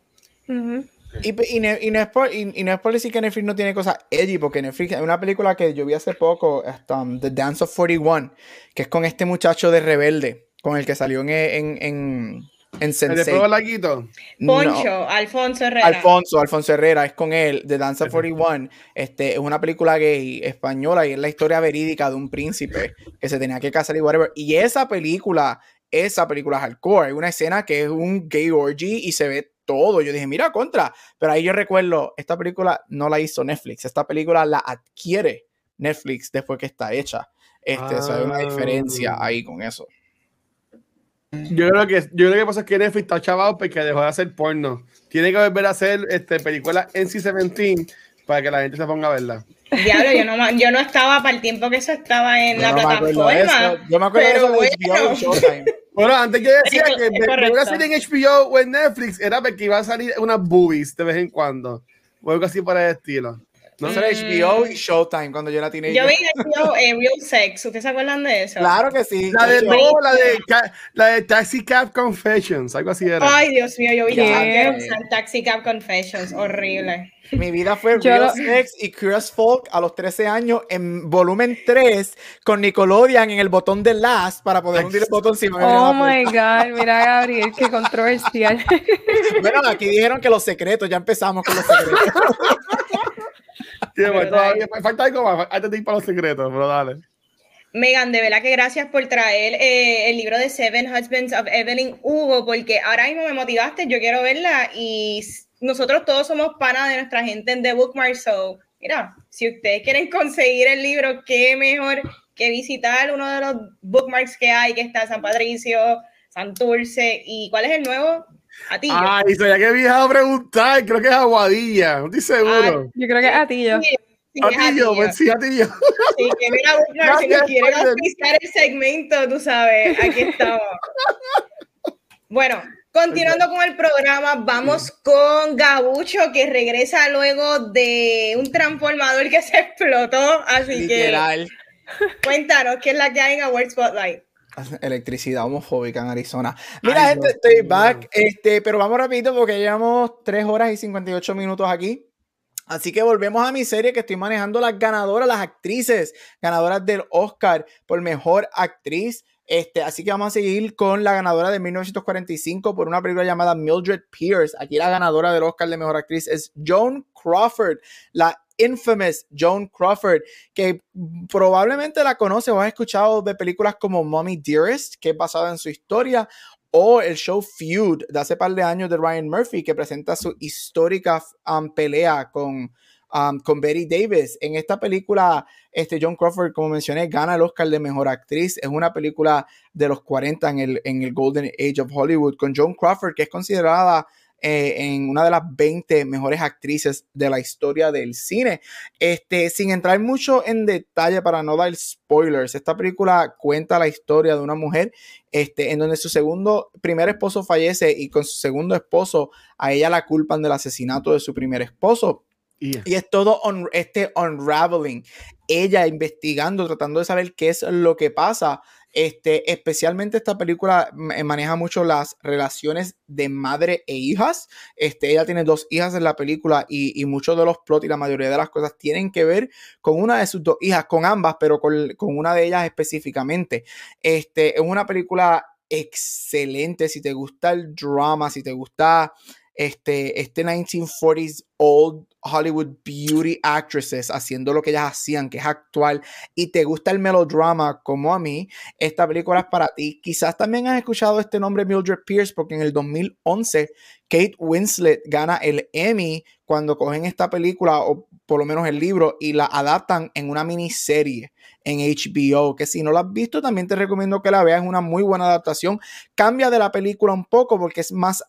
Y, no es por, decir que Netflix no tiene cosas edgy, porque Netflix hay una película que yo vi hace poco, um, The Dance of 41, que es con este muchacho de Rebelde, con el que salió en, en, en, en Sensei. ¿El laguito? Poncho, Alfonso Herrera. Alfonso, Alfonso Herrera, es con él, The Dance of 41. Este, es una película gay española y es la historia verídica de un príncipe que se tenía que casar y whatever. Y esa película, esa película es hardcore. Hay una escena que es un gay orgy y se ve todo. Yo dije, mira, contra. Pero ahí yo recuerdo, esta película no la hizo Netflix, esta película la adquiere Netflix después que está hecha. Este, hay una diferencia ah. ahí con eso. Yo creo que yo creo que pasa es que Netflix está chavado porque dejó de hacer porno. Tiene que volver a hacer este, películas NC-17 para que la gente se ponga a verla. Diablo, yo no, yo no estaba para el tiempo que eso estaba en la plataforma. Yo me acuerdo de eso de bueno, antes yo decía que me iba a salir en HBO o en Netflix era porque iba a salir unas boobies de vez en cuando. O algo así para el estilo. No será HBO y Showtime cuando yo era teenager. Yo vi HBO en Real Sex. ¿Ustedes se acuerdan de eso? Claro que sí. La de, no, la de, la de Taxi Cab Confessions. Algo así era. Ay, Dios mío, yo vi Taxi Cab Confessions. Horrible. Mi vida fue Real Sex y Curious Folk a los 13 años en volumen 3 con Nickelodeon en el botón de last para poder hundir el botón si Oh my God, mira Gabriel, qué controversial. Bueno, aquí dijeron que los secretos, ya empezamos con los secretos. falta algo más antes de ir para los secretos, pero dale. Megan, de verdad que gracias por traer eh, el libro de Seven Husbands of Evelyn Hugo, porque ahora mismo me motivaste, yo quiero verla y nosotros todos somos panas de nuestra gente en The Bookmark, so mira, si ustedes quieren conseguir el libro, qué mejor que visitar uno de los bookmarks que hay, que está San Patricio, Santurce, y ¿cuál es el nuevo? Atillo. Ay, sabía que había a preguntar, creo que es Aguadilla, no estoy seguro. yo creo que es Atillo. Sí, Atillo, pues sí, Atillo. Sí, que mira, Bookmark, si nos quieren auspiciar el segmento, tú sabes, aquí estamos. Bueno, Continuando con el programa, vamos con Gabucho, que regresa luego de un transformador que se explotó. Así que. Cuéntanos, ¿qué es la que hay en Award Spotlight? Electricidad homofóbica en Arizona. Mira, gente, estoy back. Este, pero vamos rapidito porque llevamos 3 horas y 58 minutos aquí. Así que volvemos a mi serie que estoy manejando las ganadoras, las actrices, ganadoras del Oscar por mejor actriz. Este, así que vamos a seguir con la ganadora de 1945 por una película llamada Mildred Pierce. Aquí la ganadora del Oscar de Mejor Actriz es Joan Crawford, la infamous Joan Crawford, que probablemente la conoce o has escuchado de películas como Mommy Dearest, que es basada en su historia, o el show Feud de hace par de años de Ryan Murphy, que presenta su histórica um, pelea con Um, con Betty Davis. En esta película, este John Crawford, como mencioné, gana el Oscar de Mejor Actriz. Es una película de los 40 en el, en el Golden Age of Hollywood, con John Crawford, que es considerada eh, en una de las 20 mejores actrices de la historia del cine. Este, sin entrar mucho en detalle para no dar spoilers, esta película cuenta la historia de una mujer este, en donde su segundo, primer esposo fallece y con su segundo esposo a ella la culpan del asesinato de su primer esposo. Y es todo este unraveling. Ella investigando, tratando de saber qué es lo que pasa. Este, especialmente esta película eh, maneja mucho las relaciones de madre e hijas. Este, ella tiene dos hijas en la película y, muchos de los plots y la mayoría de las cosas tienen que ver con una de sus dos hijas, con ambas, pero con, una de ellas específicamente. Este, es una película excelente. Si te gusta el drama, si te gusta este, este 1940s old Hollywood beauty actresses haciendo lo que ellas hacían, que es actual, y te gusta el melodrama como a mí, esta película es para ti. Quizás también has escuchado este nombre Mildred Pierce porque en el 2011 Kate Winslet gana el Emmy cuando cogen esta película, o por lo menos el libro, y la adaptan en una miniserie en HBO, que si no la has visto también te recomiendo que la veas, es una muy buena adaptación. Cambia de la película un poco porque es más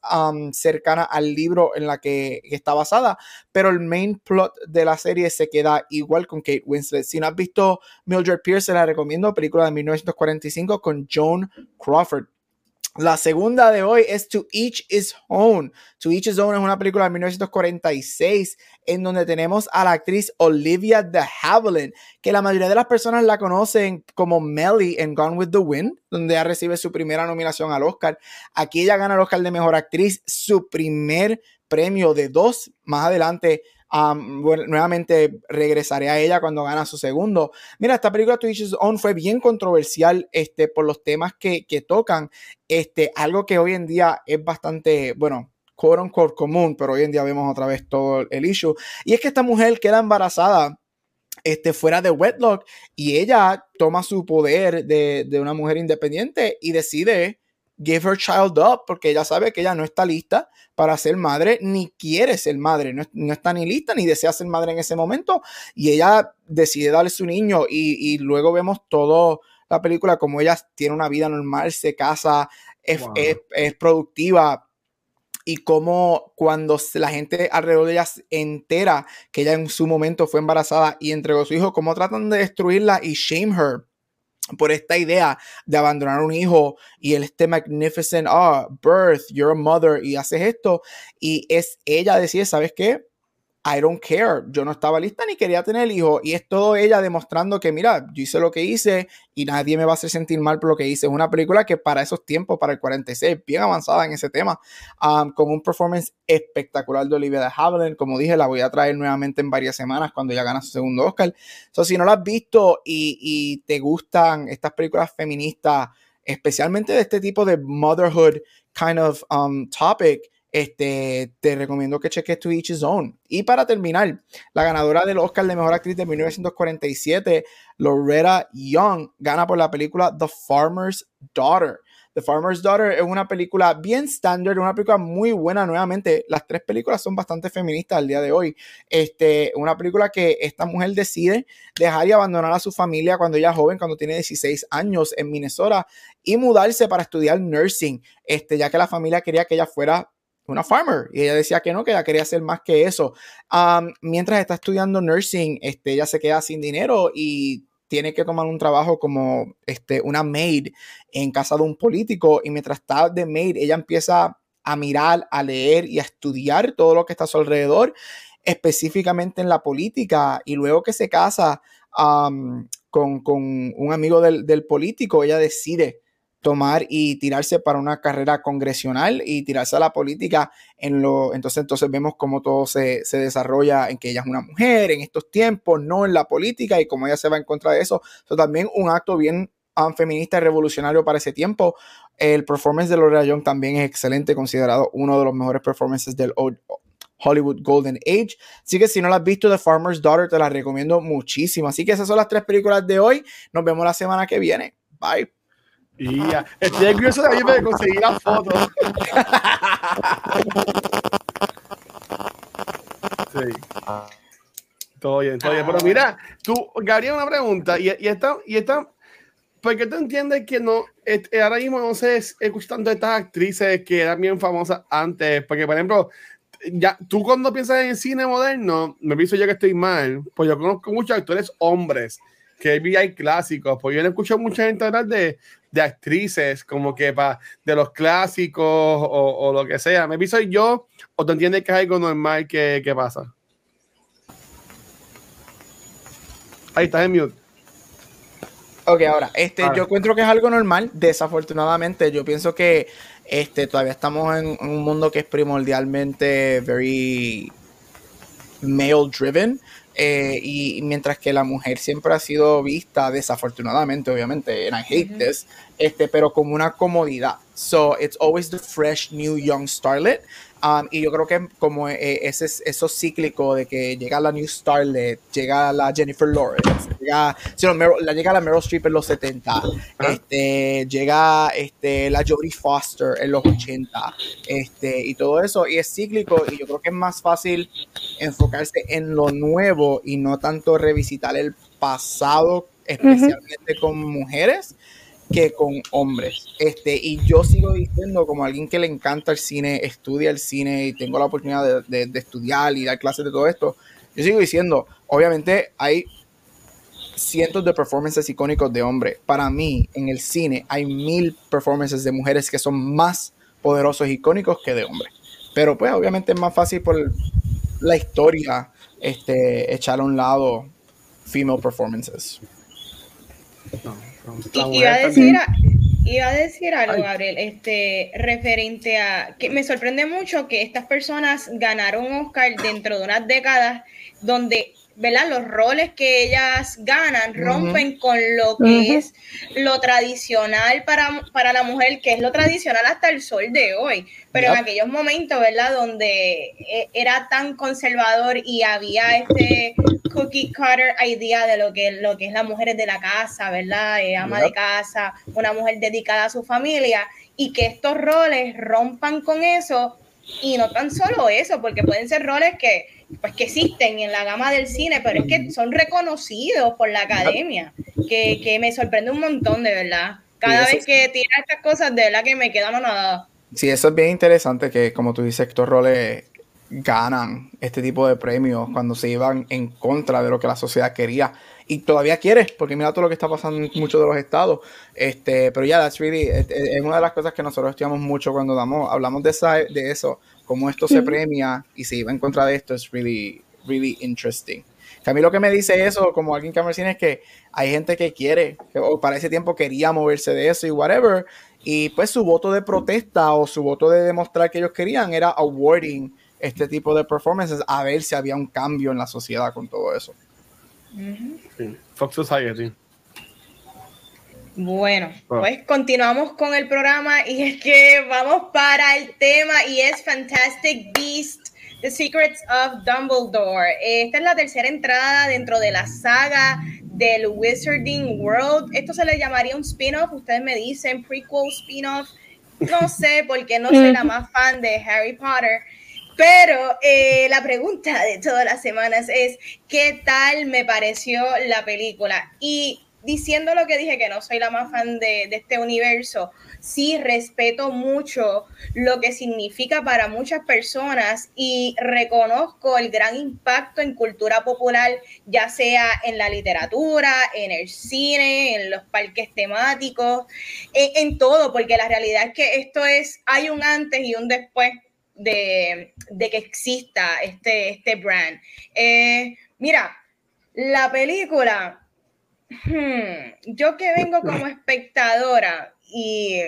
cercana al libro en la que, está basada, pero el main plot de la serie se queda igual con Kate Winslet. Si no has visto Mildred Pierce, la recomiendo, película de 1945 con Joan Crawford. La segunda de hoy es To Each Is Own. To Each Is Own es una película de 1946 en donde tenemos a la actriz Olivia de Havilland, que la mayoría de las personas la conocen como Melly en Gone with the Wind, donde ella recibe su primera nominación al Oscar. Aquí ella gana el Oscar de Mejor Actriz, su primer premio de dos. Más adelante nuevamente regresaré a ella cuando gana su segundo. Mira, esta película Twitch On fue bien controversial este, por los temas que, tocan. Este, algo que hoy en día es bastante, bueno, quote unquote común, pero hoy en día vemos otra vez todo el issue. Y es que esta mujer queda embarazada este, fuera de wedlock y ella toma su poder de, de una mujer independiente y decide give her child up, porque ella sabe que ella no está lista para ser madre, ni quiere ser madre, no, está ni lista, ni desea ser madre en ese momento, y ella decide darle su niño, y, luego vemos toda la película como ella tiene una vida normal, se casa, es, es, productiva, y como cuando la gente alrededor de ella entera que ella en su momento fue embarazada y entregó a su hijo, como tratan de destruirla y shame her por esta idea de abandonar un hijo y el este magnificent, ah, birth, you're a mother y haces esto y es ella decide, ¿sabes qué? I don't care, yo no estaba lista ni quería tener el hijo y es todo ella demostrando que mira, yo hice lo que hice y nadie me va a hacer sentir mal por lo que hice. Es una película que para esos tiempos, para el 46, bien avanzada en ese tema, um, con un performance espectacular de Olivia de Havilland. Como dije, la voy a traer nuevamente en varias semanas cuando ya gana su segundo Oscar. So, si no la has visto y, y te gustan estas películas feministas, especialmente de este tipo de motherhood kind of um, topic, este, te recomiendo que cheques To Each Own. Y para terminar, la ganadora del Oscar de Mejor Actriz de 1947, Loretta Young, gana por la película The Farmer's Daughter. The Farmer's Daughter es una película bien estándar, una película muy buena nuevamente. Las tres películas son bastante feministas al día de hoy. Este, una película que esta mujer decide dejar y abandonar a su familia cuando ella es joven, cuando tiene 16 años en Minnesota y mudarse para estudiar nursing, este, ya que la familia quería que ella fuera una farmer. Y ella decía que no, que ella quería hacer más que eso. mientras está estudiando nursing, este, ella se queda sin dinero y tiene que tomar un trabajo como este, una maid en casa de un político. Y mientras está de maid, ella empieza a mirar, a leer y a estudiar todo lo que está a su alrededor, específicamente en la política. Y luego que se casa con, un amigo del, del político, ella decide tomar y tirarse para una carrera congresional y tirarse a la política en lo entonces entonces vemos cómo todo se, desarrolla en que ella es una mujer en estos tiempos no en la política y cómo ella se va en contra de eso eso también un acto bien um, feminista y revolucionario para ese tiempo el performance de Lorena Young también es excelente considerado uno de los mejores performances del Hollywood Golden Age. Así que si no la has visto, The Farmer's Daughter, te la recomiendo muchísimo. Así que esas son las tres películas de hoy. Nos vemos la semana que viene. Bye. Y ya, estoy curioso de de conseguir la foto. Sí. Todo bien, todo bien. Pero mira, tú, Gabriel, una pregunta. Y, y esta, y esta, ¿por qué tú entiendes que no, ahora mismo no se escuchando estas actrices que eran bien famosas antes? Porque, por ejemplo, ya, tú cuando piensas en cine moderno, me pienso yo que estoy mal, pues yo conozco muchos actores hombres que hay clásicos, pues yo no escucho mucha gente hablar de, de actrices, como que para de los clásicos o, o, lo que sea. ¿Me piso yo o te entiendes que es algo normal que, que pasa? Ahí estás en mute. Ok, ahora, este, yo encuentro que es algo normal. Desafortunadamente, yo pienso que este, todavía estamos en, en un mundo que es primordialmente very male driven. Eh, y mientras que la mujer siempre ha sido vista, desafortunadamente, obviamente, and I hate this, este, pero como una comodidad. So it's always the fresh, new, young starlet. Um, y yo creo que como eh, ese, eso cíclico de que llega la New Starlet, llega la Jennifer Lawrence, llega, la, llega la Meryl Streep en los 70, este, llega este, la Jodie Foster en los 80, este, y todo eso, y es cíclico, y yo creo que es más fácil enfocarse en lo nuevo y no tanto revisitar el pasado, especialmente con mujeres que con hombres. Este, y yo sigo diciendo, como alguien que le encanta el cine, estudia el cine y tengo la oportunidad de, estudiar y dar clases de todo esto, yo sigo diciendo, obviamente hay cientos de performances icónicos de hombres. Para mí, en el cine, hay mil performances de mujeres que son más poderosos e icónicos que de hombres. Pero pues obviamente es más fácil por la historia este, echar a un lado female performances. Iba a decir, iba a decir algo, Gabriel, este, referente a que me sorprende mucho que estas personas ganaron un Oscar dentro de unas décadas donde ¿verdad? Los roles que ellas ganan rompen con lo que es lo tradicional para, para la mujer, que es lo tradicional hasta el sol de hoy. Pero en aquellos momentos, ¿verdad? Donde eh, era tan conservador y había este cookie cutter idea de lo que, lo que es la mujer de la casa, ¿verdad? Eh, ama de casa, una mujer dedicada a su familia, y que estos roles rompan con eso, y no tan solo eso, porque pueden ser roles que pues que existen en la gama del cine, pero es que son reconocidos por la academia, que, que me sorprende un montón, de verdad. Cada vez que tira estas cosas, de verdad que me quedan nada. Sí, eso es bien interesante que, como tú dices, estos roles ganan este tipo de premios cuando se iban en contra de lo que la sociedad quería y todavía quiere, porque mira todo lo que está pasando en muchos de los estados. Este, pero ya, that's really, es, una de las cosas que nosotros estudiamos mucho cuando damos, hablamos de, esa, de eso, cómo esto se premia y se iba en contra de esto, es really, really interesting. Que a mí lo que me dice eso, como alguien que me es que hay gente que quiere, o para ese tiempo quería moverse de eso y whatever, y pues su voto de protesta o su voto de demostrar que ellos querían era awarding este tipo de performances a ver si había un cambio en la sociedad con todo eso. Fox Society. Bueno, ah. pues continuamos con el programa y es que vamos para el tema y es Fantastic Beast, The Secrets of Dumbledore. Esta es la tercera entrada dentro de la saga del Wizarding World. Esto se le llamaría un spin-off, ustedes me dicen, prequel, spin-off. No sé, porque no soy la más fan de Harry Potter. Pero eh, la pregunta de todas las semanas es, ¿qué tal me pareció la película? Y diciendo lo que dije, que no soy la más fan de, este universo, sí respeto mucho lo que significa para muchas personas y reconozco el gran impacto en cultura popular, ya sea en la literatura, en el cine, en los parques temáticos, en, todo, porque la realidad es que esto es, hay un antes y un después de, que exista este, este brand. Eh, mira, la película Hmm, yo que vengo como espectadora y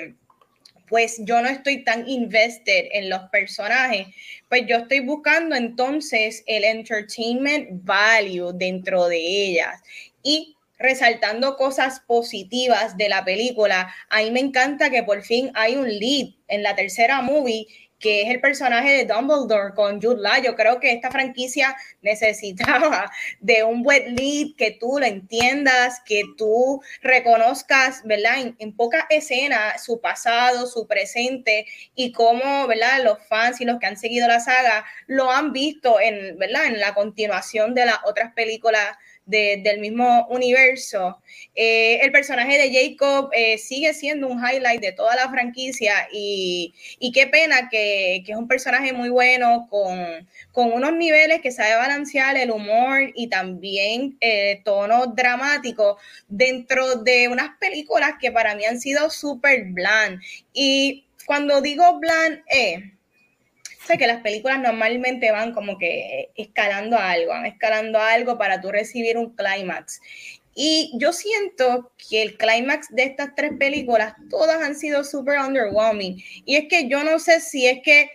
pues yo no estoy tan invested en los personajes, pues yo estoy buscando entonces el entertainment value dentro de ellas y resaltando cosas positivas de la película. A mí me encanta que por fin hay un lead en la tercera movie que es el personaje de Dumbledore con Jude. Yo creo que esta franquicia necesitaba de un buen lead, que tú lo entiendas, que tú reconozcas, ¿verdad? En, en pocas escenas su pasado, su presente y cómo, ¿verdad? Los fans y los que han seguido la saga lo han visto en, ¿verdad? En la continuación de las otras películas del mismo universo. Eh, el personaje de Jacob eh, sigue siendo un highlight de toda la franquicia y, qué pena que, es un personaje muy bueno con, unos niveles que sabe balancear el humor y también eh, tono dramático dentro de unas películas que para mí han sido súper bland. Y cuando digo bland, eh, sé que las películas normalmente van como que escalando algo, van escalando algo para tú recibir un clímax. Y yo siento que el clímax de estas tres películas, todas han sido súper underwhelming. Y es que yo no sé si es que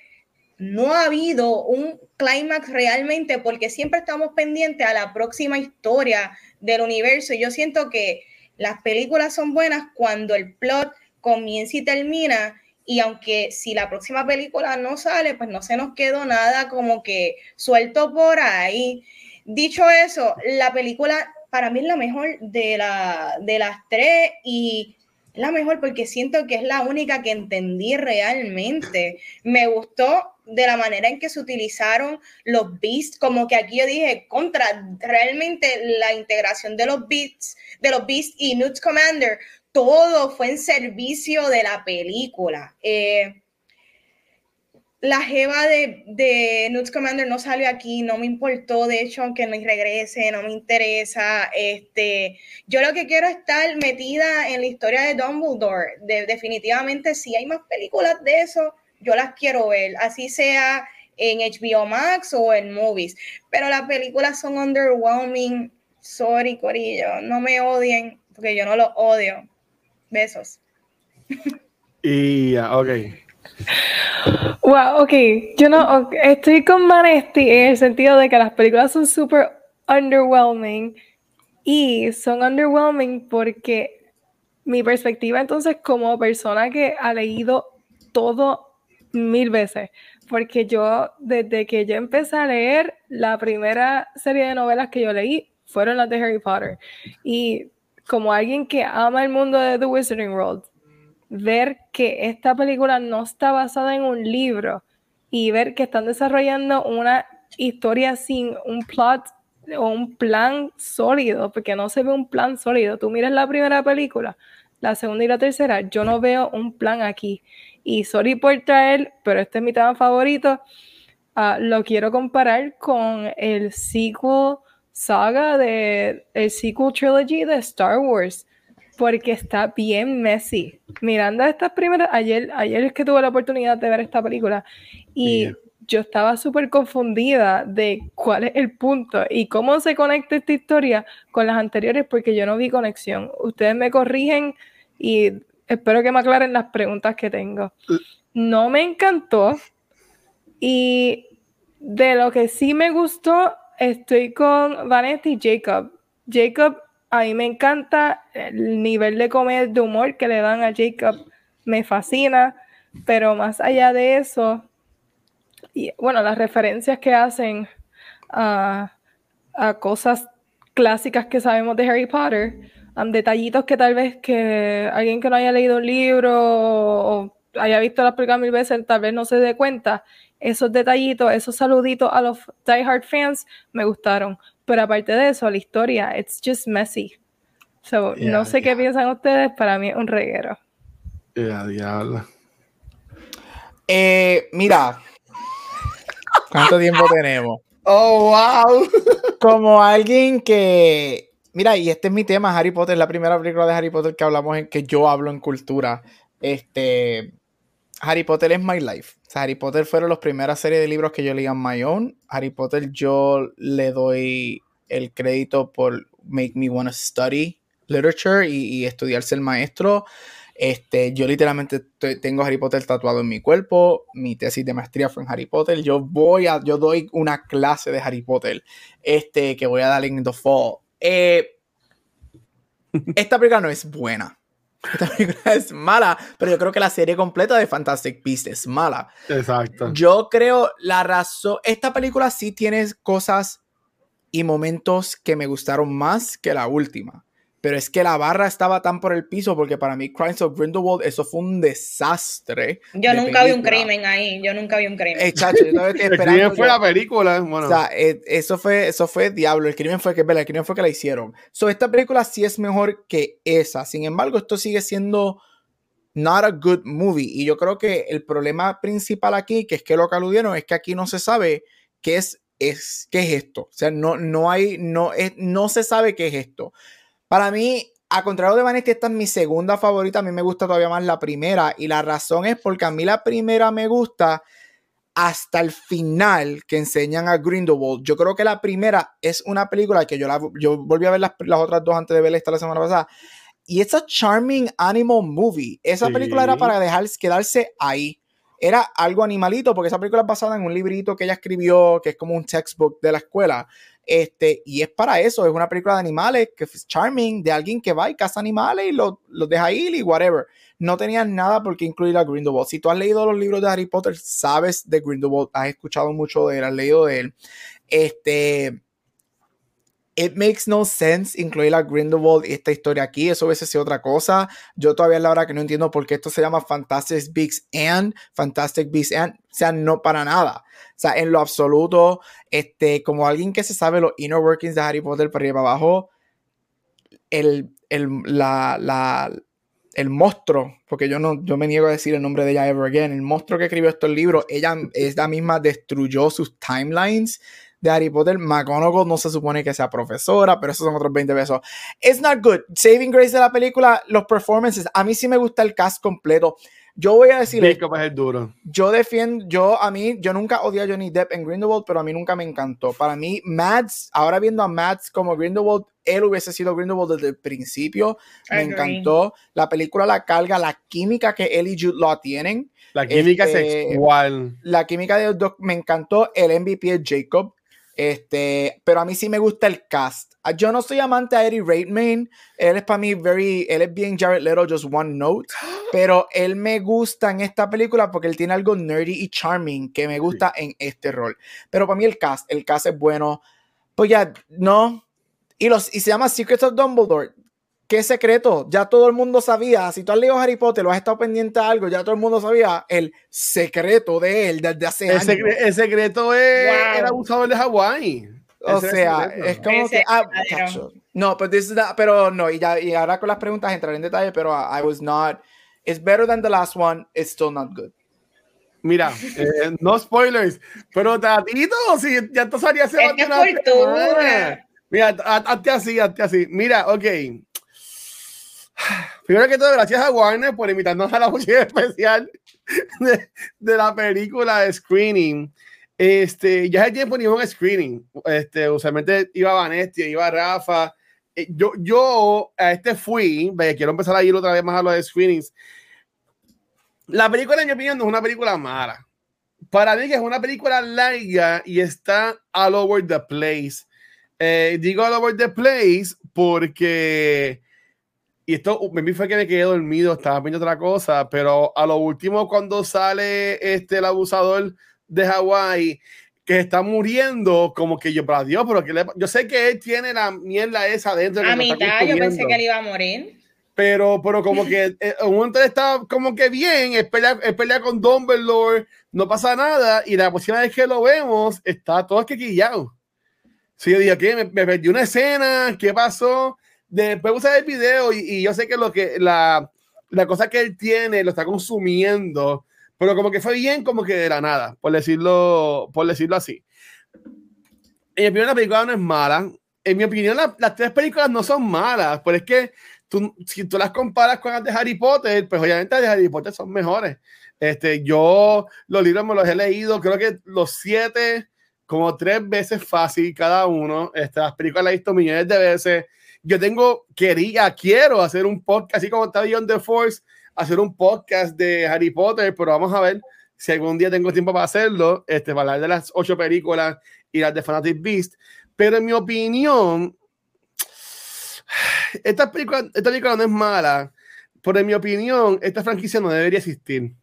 no ha habido un clímax realmente, porque siempre estamos pendientes a la próxima historia del universo. Y yo siento que las películas son buenas cuando el plot comienza y termina y aunque si la próxima película no sale, pues no se nos quedó nada como que suelto por ahí. Dicho eso, la película para mí es la mejor de, la, de las tres y la mejor porque siento que es la única que entendí realmente. Me gustó de la manera en que se utilizaron los beats, como que aquí yo dije, contra realmente la integración de los beats, de los beats y Newt Commander todo fue en servicio de la película. Eh, la jeva de, de Newt Commander no salió aquí, no me importó, de hecho, aunque no regrese, no me interesa. Este, yo lo que quiero es estar metida en la historia de Dumbledore. definitivamente, si hay más películas de eso, yo las quiero ver, así sea en HBO Max o en movies. Pero las películas son underwhelming. Sorry, Corillo, no me odien, porque yo no lo odio. Besos. Y, ok. Wow, ok. Yo no, estoy con Manesti en el sentido de que las películas son súper underwhelming y son underwhelming porque mi perspectiva entonces como persona que ha leído todo mil veces, porque yo desde que yo empecé a leer la primera serie de novelas que yo leí fueron las de Harry Potter y como alguien que ama el mundo de The Wizarding World, ver que esta película no está basada en un libro y ver que están desarrollando una historia sin un plot o un plan sólido, porque no se ve un plan sólido. Tú miras la primera película, la segunda y la tercera, yo no veo un plan aquí. Y sorry por traer, pero este es mi tema favorito. Ah, lo quiero comparar con el sequel saga de el sequel trilogy de Star Wars porque está bien messy. Mirando estas primeras, ayer, ayer es que tuve la oportunidad de ver esta película y yo estaba súper confundida de cuál es el punto y cómo se conecta esta historia con las anteriores porque yo no vi conexión. Ustedes me corrigen y espero que me aclaren las preguntas que tengo. No me encantó y de lo que sí me gustó estoy con Vanessa y Jacob. Jacob a mí me encanta el nivel de comedia, de humor que le dan a Jacob, me fascina, pero más allá de eso, y bueno, las referencias que hacen a, cosas clásicas que sabemos de Harry Potter, detallitos que tal vez que alguien que no haya leído un libro o haya visto las películas mil veces tal vez no se dé cuenta, esos detallitos, esos saluditos a los Die Hard fans me gustaron. Pero aparte de eso, la historia, it's just messy. So, no sé qué piensan ustedes, para mí es un reguero. Eh, mira, ¿cuánto tiempo tenemos? Oh, wow. Como alguien que, mira, y este es mi tema, Harry Potter, la primera película de Harry Potter que hablamos en que yo hablo en cultura. Este, Harry Potter es my life. Harry Potter fueron las primeras series de libros que yo leí en my own. Harry Potter yo le doy el crédito por make me want to study literature y, estudiar ser maestro. Este, yo literalmente tengo Harry Potter tatuado en mi cuerpo. Mi tesis de maestría fue en Harry Potter. Yo voy a, yo doy una clase de Harry Potter, este, que voy a dar en The Fall. Eh, esta película no es buena. Esta película es mala, pero yo creo que la serie completa de Fantastic Beasts es mala. Exacto. Yo creo la razón. Esta película sí tiene cosas y momentos que me gustaron más que la última. Pero es que la barra estaba tan por el piso porque para mí Crimes of Grindelwald eso fue un desastre. Yo nunca vi un crimen ahí, yo nunca vi un crimen. Eh, chacho, yo el crimen fue la película. Bueno. O sea, eh, eso fue, eso fue diablo. El crimen fue que, el crimen fue que la hicieron. So, esta película sí es mejor que esa. Sin embargo, esto sigue siendo not a good movie. Y yo creo que el problema principal aquí, que es que lo que aludieron, es que aquí no se sabe qué es, es, qué es esto. O sea, no, no hay, no, es, no se sabe qué es esto. Para mí, a contrario de Vanity, esta es mi segunda favorita. A mí me gusta todavía más la primera. Y la razón es porque a mí la primera me gusta hasta el final que enseñan a Grindelwald. Yo creo que la primera es una película que yo, la, yo volví a ver las, otras dos antes de verla esta la semana pasada. Y es a charming animal movie. Esa película era para dejar quedarse ahí. Era algo animalito, porque esa película es basada en un librito que ella escribió, que es como un textbook de la escuela. Este, y es para eso, es una película de animales que es charming, de alguien que va y caza animales y los lo deja ir y whatever. No tenían nada por qué incluir a Grindelwald. Si tú has leído los libros de Harry Potter, sabes de Grindelwald, has escuchado mucho de él, has leído de él. Este, it makes no sense incluir a Grindelwald y esta historia aquí. Eso hubiese sido otra cosa. Yo todavía la hora que no entiendo por qué esto se llama Fantastic Beasts and Fantastic Beasts and. O sea, no para nada. O sea, en lo absoluto, este, como alguien que se sabe los inner workings de Harry Potter para arriba para abajo, el, el, la, la, el monstruo, porque yo no yo me niego a decir el nombre de ella ever again, el monstruo que escribió estos libros, ella es la misma destruyó sus timelines de Harry Potter. McGonagall no se supone que sea profesora, pero esos son otros 20 pesos. It's not good. Saving Grace de la película, los performances, a mí sí me gusta el cast completo. Yo voy a decir. duro. Yo defiendo, yo a mí, yo nunca odié a Johnny Depp en Grindelwald, pero a mí nunca me encantó. Para mí, Mads, ahora viendo a Mads como Grindelwald, él hubiese sido Grindelwald desde el principio. Me encantó. La película la carga, la química que él y Jude Law tienen. La química es este, sexual. La química de los me encantó. El MVP es Jacob. Este, pero a mí sí me gusta el cast. Ah, yo no soy amante a Eddie Redmayne. Él es para mí very, él es bien Jared Leto, just one note. Pero él me gusta en esta película porque él tiene algo nerdy y charming que me gusta en este rol. Pero para mí el cast, el cast es bueno. Pues ya, no. Y, los, y se llama Secrets of Dumbledore. ¿Qué secreto? Ya todo el mundo sabía. Si tú has leído Harry Potter, lo has estado pendiente a algo, ya todo el mundo sabía el secreto de él desde hace años. el secreto es el abusador de Hawái. O sea, es como que. Ah, no, pero, this pero no, y, ya, y ahora con las preguntas entraré en detalle, pero I, was not. It's better than the last one, it's still not good. Mira, eh, no spoilers, pero Tatito, si ya tú sabías se va Mira, hazte así, hazte así. Mira, ok. Primero que todo, gracias a Warner por invitarnos a la música especial de, de, la película de Screening. Este, ya hace tiempo ni un screening. Este, usualmente iba Vanessa, iba Rafa. Eh, yo, yo a este fui, quiero empezar a ir otra vez más a los screenings. La película, en mi opinión, no es una película mala. Para mí que es una película larga y está all over the place. Eh, digo all over the place porque. Y esto me fue que me quedé dormido, estaba viendo otra cosa, pero a lo último, cuando sale este, el abusador de Hawái, que está muriendo, como que yo, para Dios, pero que yo sé que él tiene la mierda esa dentro. A mitad, yo pensé que él iba a morir. Pero, pero como que eh, un momento está como que bien, es pelea, con Dumbledore, no pasa nada, y la próxima vez que lo vemos, está todo esquillado. Sí, yo dije, ¿qué? Me, me, perdí una escena, ¿qué pasó? Después puse el video y, y, yo sé que lo que la, la cosa que él tiene lo está consumiendo, pero como que fue bien como que de la nada, por decirlo, por decirlo así. En mi opinión, la película no es mala. En mi opinión, las tres películas no son malas, pero es que tú, si tú las comparas con las de Harry Potter, pues obviamente las de Harry Potter son mejores. Este, yo los libros me los he leído, creo que los siete, como tres veces fácil cada uno. Estas películas las he visto millones de veces. Yo tengo, quería, quiero hacer un podcast, así como está Beyond the Force, hacer un podcast de Harry Potter, pero vamos a ver si algún día tengo tiempo para hacerlo, este, para hablar de las ocho películas y las de Fanatic Beast. Pero en mi opinión, esta película, esta película no es mala, pero en mi opinión, esta franquicia no debería existir.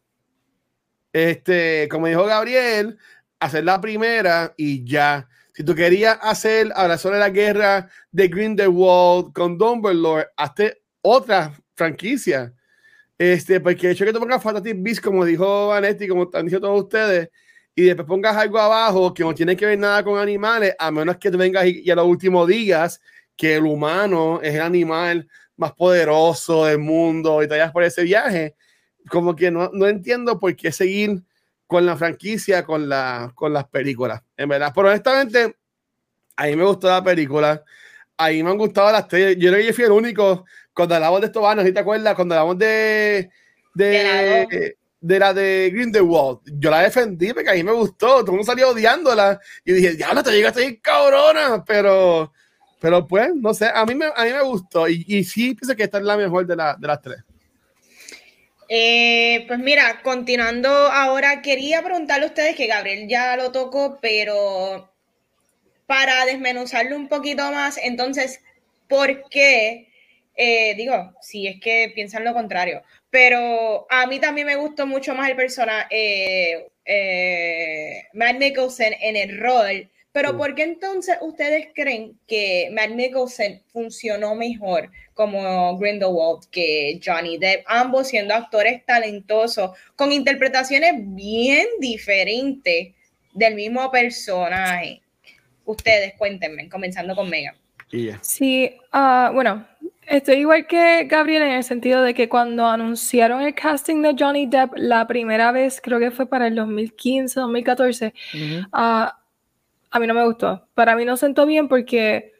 Este, como dijo Gabriel, hacer la primera y ya. Si tú querías hacer ahora sobre la guerra de Grindelwald con Dumbledore, hazte otra franquicia. Este, porque el hecho que tú pongas Fantastic Beasts, como dijo Vanetti, como han dicho todos ustedes, y después pongas algo abajo que no tiene que ver nada con animales, a menos que tú vengas y, a lo último digas que el humano es el animal más poderoso del mundo y te vayas por ese viaje, como que no, no entiendo por qué seguir con la franquicia, con, la, con las películas, en verdad. Pero honestamente, a mí me gustó la película, a mí me han gustado las tres. Yo creo que yo fui el único, cuando hablamos de estos vanos, ¿sí te acuerdas? Cuando hablamos de, de, de la de Grindelwald, yo la defendí porque a mí me gustó, todo el mundo salió odiándola y dije, ya no te llegaste ahí, cabrona, pero pero pues, no sé, a mí me, a mí me gustó y, y sí pienso que esta es la mejor de, la, de las tres. Eh, pues mira, continuando ahora, quería preguntarle a ustedes que Gabriel ya lo tocó, pero para desmenuzarlo un poquito más, entonces, ¿por qué? Eh, digo, si es que piensan lo contrario, pero a mí también me gustó mucho más el personaje, eh, Matt Nicholson en el rol pero ¿por qué entonces ustedes creen que Matt Nicholson funcionó mejor como Grindelwald que Johnny Depp? Ambos siendo actores talentosos, con interpretaciones bien diferentes del mismo personaje. Ustedes cuéntenme, comenzando con Megan. Sí, uh, bueno, estoy igual que Gabriel en el sentido de que cuando anunciaron el casting de Johnny Depp la primera vez, creo que fue para el 2015, 2014, uh, a mí no me gustó. Para mí no sentó bien porque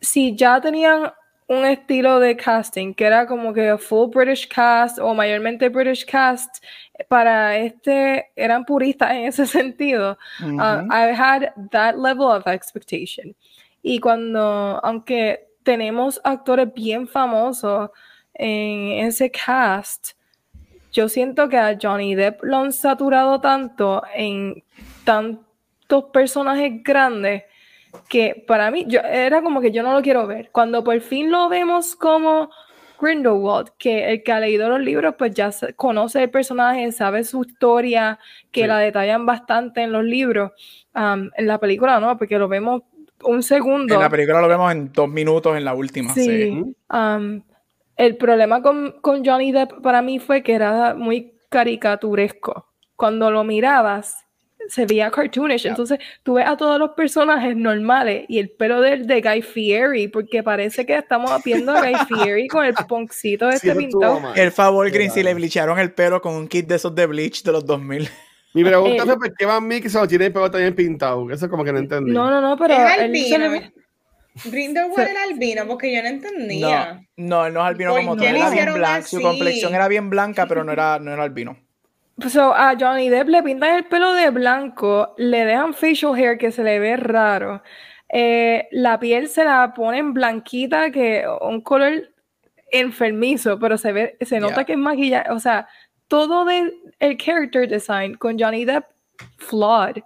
si ya tenían un estilo de casting que era como que full British cast o mayormente British cast, para este eran puristas en ese sentido. Uh, I had that level of expectation. Y cuando, aunque tenemos actores bien famosos en ese cast, yo siento que a Johnny Depp lo han saturado tanto en tanto personajes grandes que para mí yo, era como que yo no lo quiero ver. Cuando por fin lo vemos como Grindelwald, que el que ha leído los libros pues ya conoce el personaje, sabe su historia, que la detallan bastante en los libros. Um, en la película no, porque lo vemos un segundo. En la película lo vemos en dos minutos en la última. Sí. Um, el problema con, con Johnny Depp para mí fue que era muy caricaturesco. Cuando lo mirabas, se veía cartoonish. Entonces, tú ves a todos los personajes normales y el pelo del de Guy Fieri, porque parece que estamos viendo a Guy Fieri con el poncito de este pintado. El favor, Green, si le bleacharon el pelo con un kit de esos de bleach de los 2000. Mi pregunta fue por qué Van Mick se lo tiene el pelo también pintado. Eso como que no entendí. No, no, no, pero. Es albino. Grindelwald era albino porque yo no entendía. No, no, no es albino como tú. Era bien blanco. Su complexión era bien blanca, pero no era, no era albino. So, a Johnny Depp le pintan el pelo de blanco, le dejan facial hair que se le ve raro. Eh, la piel se la ponen blanquita, que un color enfermizo, pero se ve, se nota que es maquillaje. O sea, todo de, el character design con Johnny Depp flawed.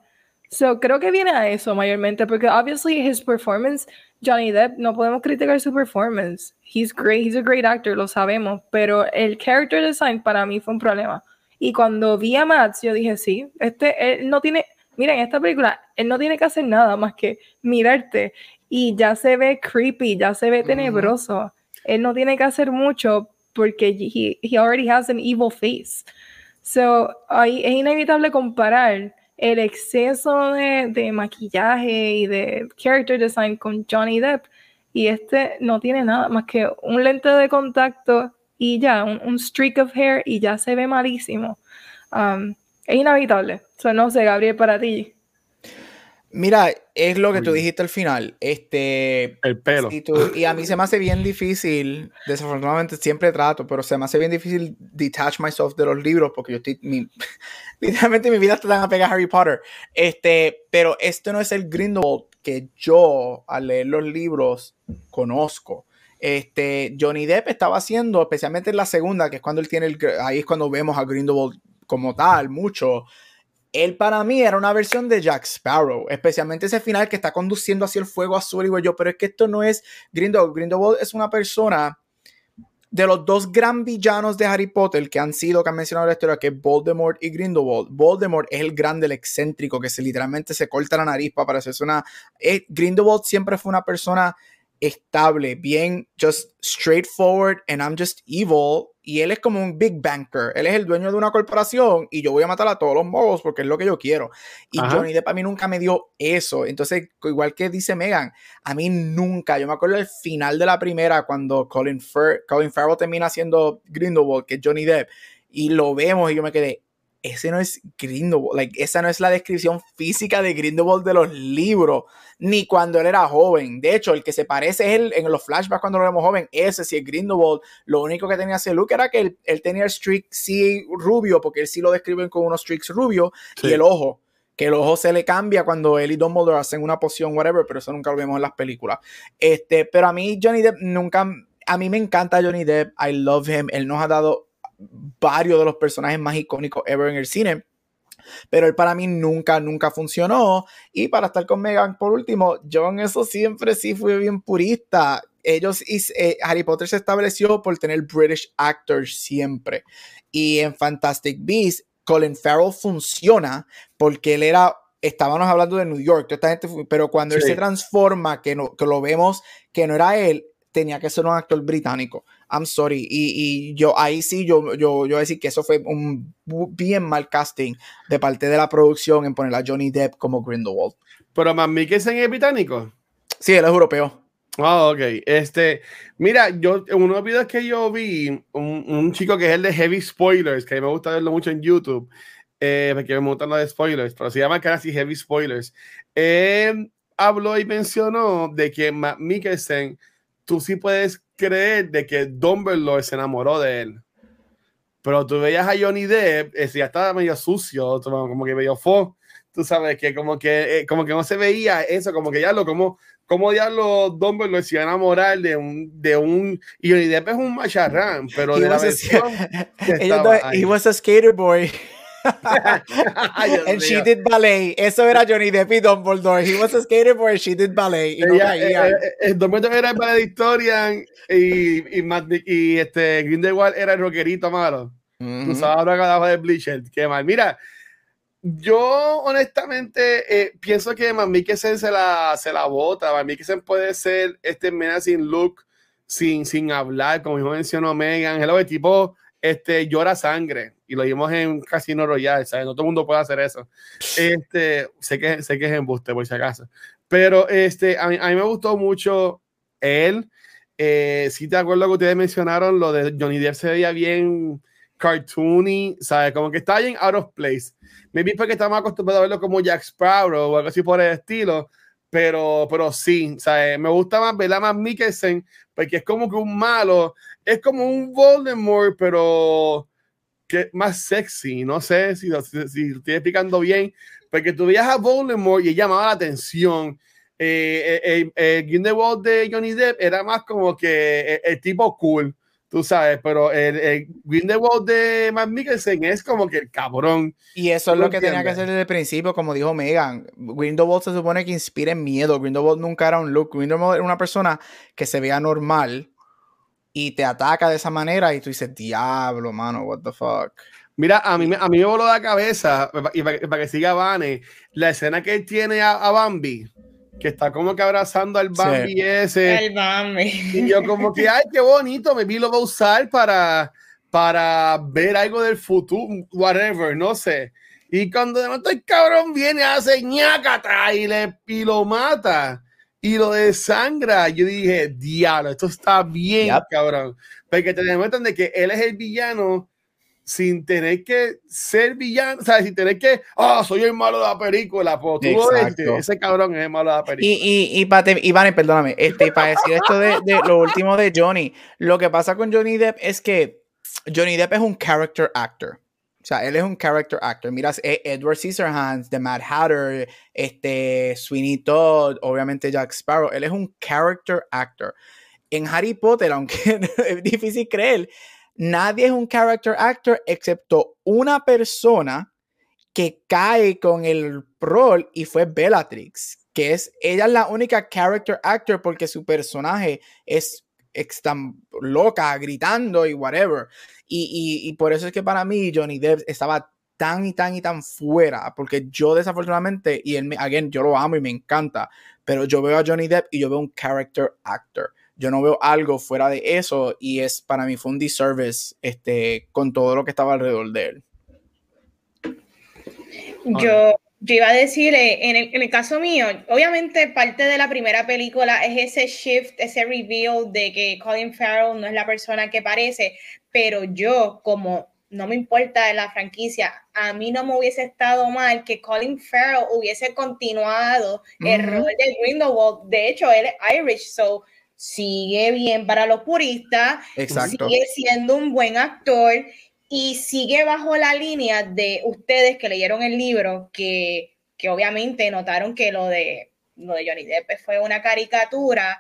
So, creo que viene a eso mayormente, porque obviously his performance, Johnny Depp, no podemos criticar su performance. He's great, he's a great actor, lo sabemos, pero el character design para mí fue un problema. Y cuando vi a Max, yo dije, sí, este, él no tiene, miren, esta película, él no tiene que hacer nada más que mirarte y ya se ve creepy, ya se ve tenebroso. Él no tiene que hacer mucho porque he, he already has an evil face. So, ahí es inevitable comparar el exceso de, maquillaje y de character design con Johnny Depp y este no tiene nada más que un lente de contacto y ya, un, streak of hair y ya se ve malísimo. Um, es inevitable. O no sé, Gabriel, para ti. Mira, es lo que tú dijiste al final. Este. El pelo. y a mí se me hace bien difícil. Desafortunadamente siempre trato, pero se me hace bien difícil detach myself de los libros porque yo estoy. literalmente mi vida está tan apegada a Harry Potter. Este, pero esto no es el Grindelwald que yo, al leer los libros, conozco. Este, Johnny Depp estaba haciendo, especialmente en la segunda, que es cuando él tiene el. Ahí es cuando vemos a Grindelwald como tal, mucho él para mí era una versión de Jack Sparrow, especialmente ese final que está conduciendo hacia el fuego azul y yo, pero es que esto no es Grindelwald. Grindelwald es una persona de los dos gran villanos de Harry Potter que han sido, que han mencionado en la historia, que es Voldemort y Grindelwald. Voldemort es el grande, el excéntrico, que se literalmente se corta la nariz para parecerse una... Eh, Grindelwald siempre fue una persona estable, bien, just straightforward, and I'm just evil. Y él es como un big banker. Él es el dueño de una corporación y yo voy a matar a todos los mogos porque es lo que yo quiero. Y Johnny Depp a mí nunca me dio eso. Entonces, igual que dice Megan, a mí nunca. Yo me acuerdo del final de la primera cuando Colin, Colin Farrell termina haciendo Grindelwald, que es Johnny Depp, y lo vemos y yo me quedé, ese no es Grindelwald, like, esa no es la descripción física de Grindelwald de los libros, ni cuando él era joven. De hecho, el que se parece es él en los flashbacks cuando lo vemos joven, ese sí es Grindelwald. Lo único que tenía ese look era que él, tenía el streak sí rubio, porque él sí lo describen con unos streaks rubios, y el ojo, que el ojo se le cambia cuando él y Dumbledore hacen una poción, whatever, pero eso nunca lo vemos en las películas. Este, pero a mí Johnny Depp nunca, a mí me encanta Johnny Depp, I love him, él nos ha dado varios de los personajes más icónicos ever en el cine. Pero él para mí nunca, nunca funcionó. Y para estar con Megan, por último, yo en eso siempre sí fui bien purista. Ellos, eh, Harry Potter se estableció por tener British actors siempre. Y en Fantastic Beasts, Colin Farrell funciona porque él era estábamos hablando de New York, esta gente, pero cuando él se transforma, que, no, que lo vemos que no era él, tenía que ser un actor británico. I'm sorry. Y, yo ahí sí, yo, yo, yo decir que eso fue un bien mal casting de parte de la producción en poner a Johnny Depp como Grindelwald. Pero más Mikkelsen es británico. Sí, él es europeo. Ah, ok. Este, mira, yo en unos videos que yo vi, un, un, chico que es el de Heavy Spoilers, que a mí me gusta verlo mucho en YouTube, eh, porque me gustan los de spoilers, pero se llama casi Heavy Spoilers. Habló y mencionó de que Matt Mikkelsen, tú sí puedes creer de que Dumbledore se enamoró de él. Pero tú veías a Johnny Depp, ese ya estaba medio sucio, como que medio fo. Tú sabes que como que eh, como que no se veía eso, como que ya lo como como diablo Dumbledore se iba a enamorar de un de un y Johnny Depp es un macharrán, pero de la versión he was a skater boy. and she did ballet. Eso era Johnny Depp y Dumbledore. He was a skater boy, she did ballet. Y no Ella, eh, eh, eh, Dumbledore era el valedictorian y, y, y este, Grindelwald era el rockerito malo. Uh -huh. Tú sabes ahora de Bleacher. Qué mal. Mira, yo honestamente eh, pienso que Van se la, se la bota. Van puede ser este menacing look sin, sin hablar, como mencionó Megan. Hello, de tipo este, llora sangre y lo vimos en Casino Royale, ¿sabes? No todo el mundo puede hacer eso. Este, sé que, sé que es embuste, por si acaso. Pero este, a mí, a mí me gustó mucho él. Eh, si te acuerdo que ustedes mencionaron lo de Johnny Depp se veía bien cartoony, ¿sabes? Como que está bien out of place. Maybe porque estamos acostumbrados a verlo como Jack Sparrow o algo así por el estilo, pero, pero sí, ¿sabes? Me gusta más verla más Mikkelsen porque es como que un malo es como un Voldemort, pero que más sexy. No sé si, si, estoy explicando bien, porque tú veías a Voldemort y llamaba la atención. Eh, eh, eh, el Grindelwald de Johnny Depp era más como que el, tipo cool. tú sabes, pero el, el Grindelwald de Matt Mikkelsen es como que el cabrón. Y eso es lo que tenía que hacer desde el principio, como dijo Megan. Grindelwald se supone que inspira miedo. Grindelwald nunca era un look. Grindelwald era una persona que se veía normal y te ataca de esa manera y tú dices, diablo, mano, what the fuck. Mira, a mí, a mí me voló la cabeza, y para, que siga Vane, la escena que él tiene a Bambi que está como que abrazando al Bambi ese. El Bambi. Y yo como que, ay, qué bonito, me vi lo va a usar para, para ver algo del futuro, whatever, no sé. Y cuando de momento el cabrón viene, hace ñacata y, le, y lo mata y lo desangra. Yo dije, diablo, esto está bien, cabrón. Porque te demuestran de que él es el villano sin tener que ser villano, o sea, sin tener que, ah, soy el malo de la película, pues tú lo ese cabrón es el malo de la película. Y, y, y para, Iván, perdóname, este, para decir esto de, de, lo último de Johnny, lo que pasa con Johnny Depp es que Johnny Depp es un character actor. O sea, él es un character actor. Miras Edward Scissorhands, The Mad Hatter, este, Sweeney Todd, obviamente Jack Sparrow. Él es un character actor. En Harry Potter, aunque es difícil creer, nadie es un character actor excepto una persona que cae con el rol y fue Bellatrix, que es ella es la única character actor porque su personaje es, tan loca, gritando y whatever. Y, y, por eso es que para mí Johnny Depp estaba tan y tan y tan fuera, porque yo desafortunadamente, y él, again, yo lo amo y me encanta, pero yo veo a Johnny Depp y yo veo un character actor yo no veo algo fuera de eso y es para mí fue un disservice este, con todo lo que estaba alrededor de él. Yo, yo iba a decir, eh, en el, en el, caso mío, obviamente parte de la primera película es ese shift, ese reveal de que Colin Farrell no es la persona que parece, pero yo como no me importa la franquicia, a mí no me hubiese estado mal que Colin Farrell hubiese continuado el rol de Grindelwald. De hecho, él es Irish, so sigue bien para los puristas, sigue siendo un buen actor y sigue bajo la línea de ustedes que leyeron el libro, que, que obviamente notaron que lo de, lo de Johnny Depp fue una caricatura.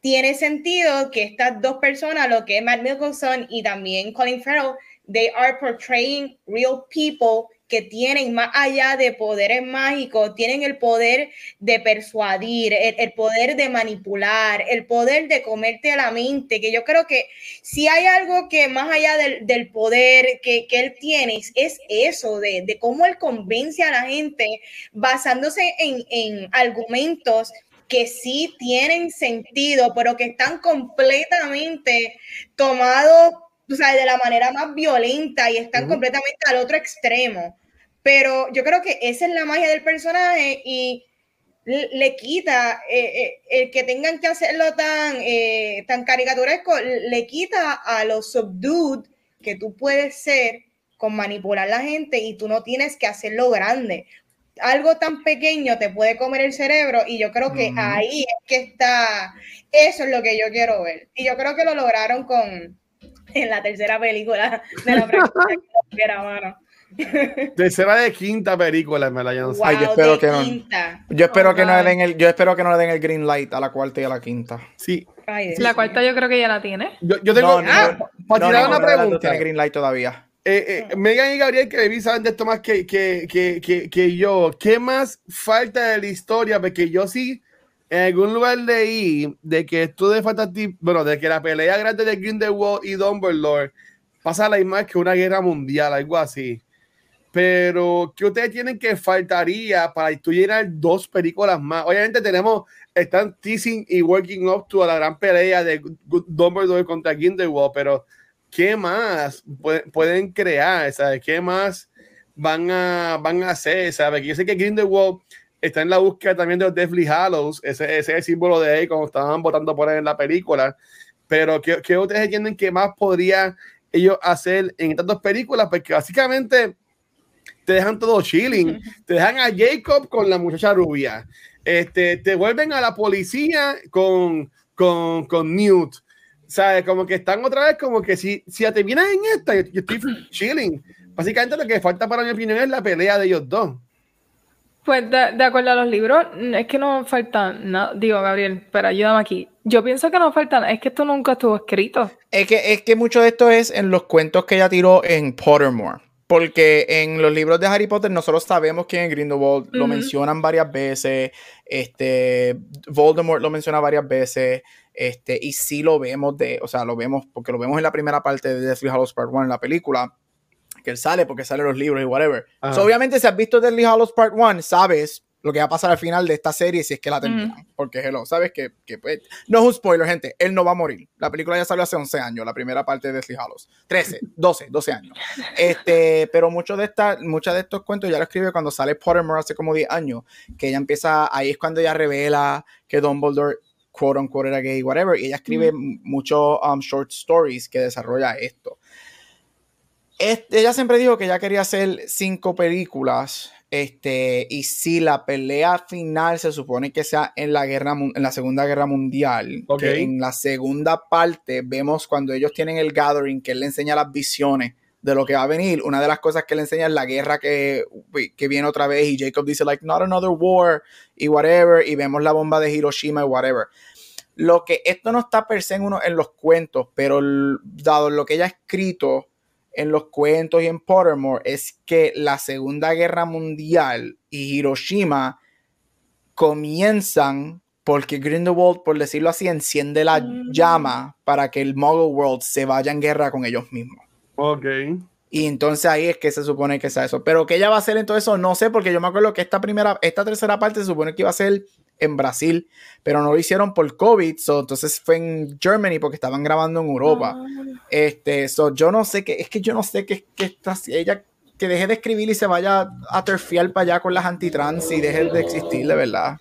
tiene sentido que estas dos personas, lo que es Matt Mickelson y también Colin Farrell, they are portraying real people que tienen más allá de poderes mágicos, tienen el poder de persuadir, el, poder de manipular, el poder de comerte a la mente, que yo creo que si hay algo que más allá del, poder que, él tiene, es eso, de, cómo él convence a la gente basándose en, en argumentos que sí tienen sentido, pero que están completamente tomados o sea, de la manera más violenta y están completamente al otro extremo. Pero yo creo que esa es la magia del personaje y le quita eh, eh, el que tengan que hacerlo tan, eh, tan caricaturesco, le quita a lo subdued que tú puedes ser con manipular a la gente y tú no tienes que hacerlo grande. Algo tan pequeño te puede comer el cerebro y yo creo que ahí es que está, eso es lo que yo quiero ver. Y yo creo que lo lograron con en la tercera película de la franquicia, mano. Tercera de quinta película, me la yo espero que no. Yo espero que no le den el, yo espero que no le den el green light a la cuarta y a la quinta. Sí. la cuarta yo creo que ya la tiene. Yo, yo tengo ah, para tirar una pregunta. tiene green light todavía. Eh, eh, Megan y Gabriel, que vi saben de esto más que, que, que, que, yo. ¿Qué más falta de la historia? Porque yo sí, en algún lugar leí de que esto de Fantastic, bueno, de que la pelea grande de Grindelwald y Dumbledore pasa la misma que una guerra mundial, algo así. Pero, ¿qué ustedes tienen que faltaría para tú dos películas más? Obviamente tenemos, están teasing y working up to a la gran pelea de Dumbledore contra Grindelwald, pero ¿qué más pueden crear? ¿Sabes? ¿Qué más van a, van a hacer? ¿Sabes? Yo sé que Grindelwald está en la búsqueda también de los Deathly Hallows, ese, ese es el símbolo de él como estaban votando por él en la película, pero ¿qué, qué ustedes entienden que más podría ellos hacer en dos películas? Porque básicamente te dejan todo chilling, te dejan a Jacob con la muchacha rubia, este, te vuelven a la policía con, con, con Newt, ¿sabes? Como que están otra vez como que si, si te vienes en esta, yo, estoy chilling. Básicamente lo que falta para mi opinión es la pelea de ellos dos. Pues de, acuerdo a los libros, es que no faltan nada. Digo, Gabriel, pero ayúdame aquí. Yo pienso que no faltan, es que esto nunca estuvo escrito. Es que, es que mucho de esto es en los cuentos que ella tiró en Pottermore. Porque en los libros de Harry Potter nosotros sabemos que en Grindelwald lo mencionan varias veces, este, Voldemort lo menciona varias veces, este, y sí lo vemos de, o sea, lo vemos, porque lo vemos en la primera parte de Deathly Hallows Part 1 en la película, que él sale porque sale los libros y whatever. obviamente, si has visto Deathly Hallows Part 1, sabes lo que va a pasar al final de esta serie si es que la terminan. Porque, hello, sabes que, que pues, no es un spoiler, gente. Él no va a morir. La película ya salió hace 11 años, la primera parte de Deathly Hallows. 13, 12, 12 años. Este, pero muchos de, esta, muchos de estos cuentos ya lo escribe cuando sale Pottermore hace como 10 años. Que ella empieza, ahí es cuando ella revela que Dumbledore quote unquote era gay, whatever, y ella escribe muchos um, short stories que desarrolla esto. ella siempre dijo que ella quería hacer cinco películas este, y si la pelea final se supone que sea en la, guerra, en la Segunda Guerra Mundial, en la segunda parte vemos cuando ellos tienen el gathering, que él le enseña las visiones de lo que va a venir. Una de las cosas que le enseña es la guerra que, que viene otra vez y Jacob dice, like, not another war y whatever, y vemos la bomba de Hiroshima y whatever. Lo que esto no está per se en, uno, en los cuentos, pero dado lo que ella ha escrito, en los cuentos y en Pottermore es que la Segunda Guerra Mundial y Hiroshima comienzan porque Grindelwald, por decirlo así, enciende la mm. llama para que el Muggle World se vaya en guerra con ellos mismos. Ok. Y entonces ahí es que se supone que sea eso. Pero que ella va a hacer en todo eso, no sé, porque yo me acuerdo que esta primera, esta tercera parte se supone que iba a ser en Brasil, pero no lo hicieron por COVID, entonces fue en Germany porque estaban grabando en Europa. Ah. Este, so, yo no sé qué, es que yo no sé qué, qué está, ella que deje de escribir y se vaya a terfiar para allá con las antitrans y deje de existir, de verdad.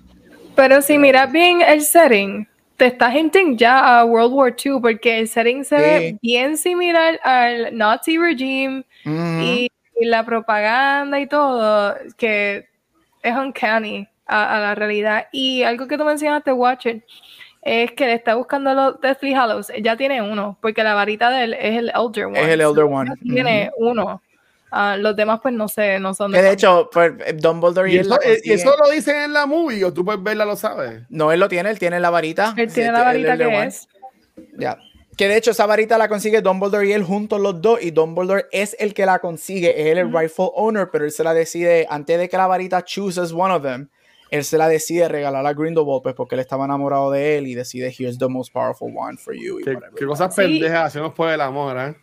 Pero si miras bien el setting, te estás hinting ya a World War II, porque el setting se ve bien similar al Nazi regime y, y, la propaganda y todo, que es uncanny a, la realidad. Y algo que tú mencionaste, Watcher, es que le está buscando los Deathly Hallows. Ya tiene uno, porque la varita de él es el Elder One. Es el Elder One. Tiene uno. Uh, los demás, pues no sé, no son. Que de hecho, pues, Dumbledore y, eso, eh, eso, lo dicen en la movie o tú puedes verla, lo sabes. No, él lo tiene, él tiene la varita. Él tiene la varita que es. Ya. Que de hecho esa varita la consigue Dumbledore y él juntos los dos y Dumbledore es el que la consigue, es el rightful owner, pero él se la decide antes de que la varita chooses one of them él se la decide regalar a Grindelwald pues porque él estaba enamorado de él y decide here's the most powerful one for you. qué, cosas pendejas hacemos por el amor, ¿eh?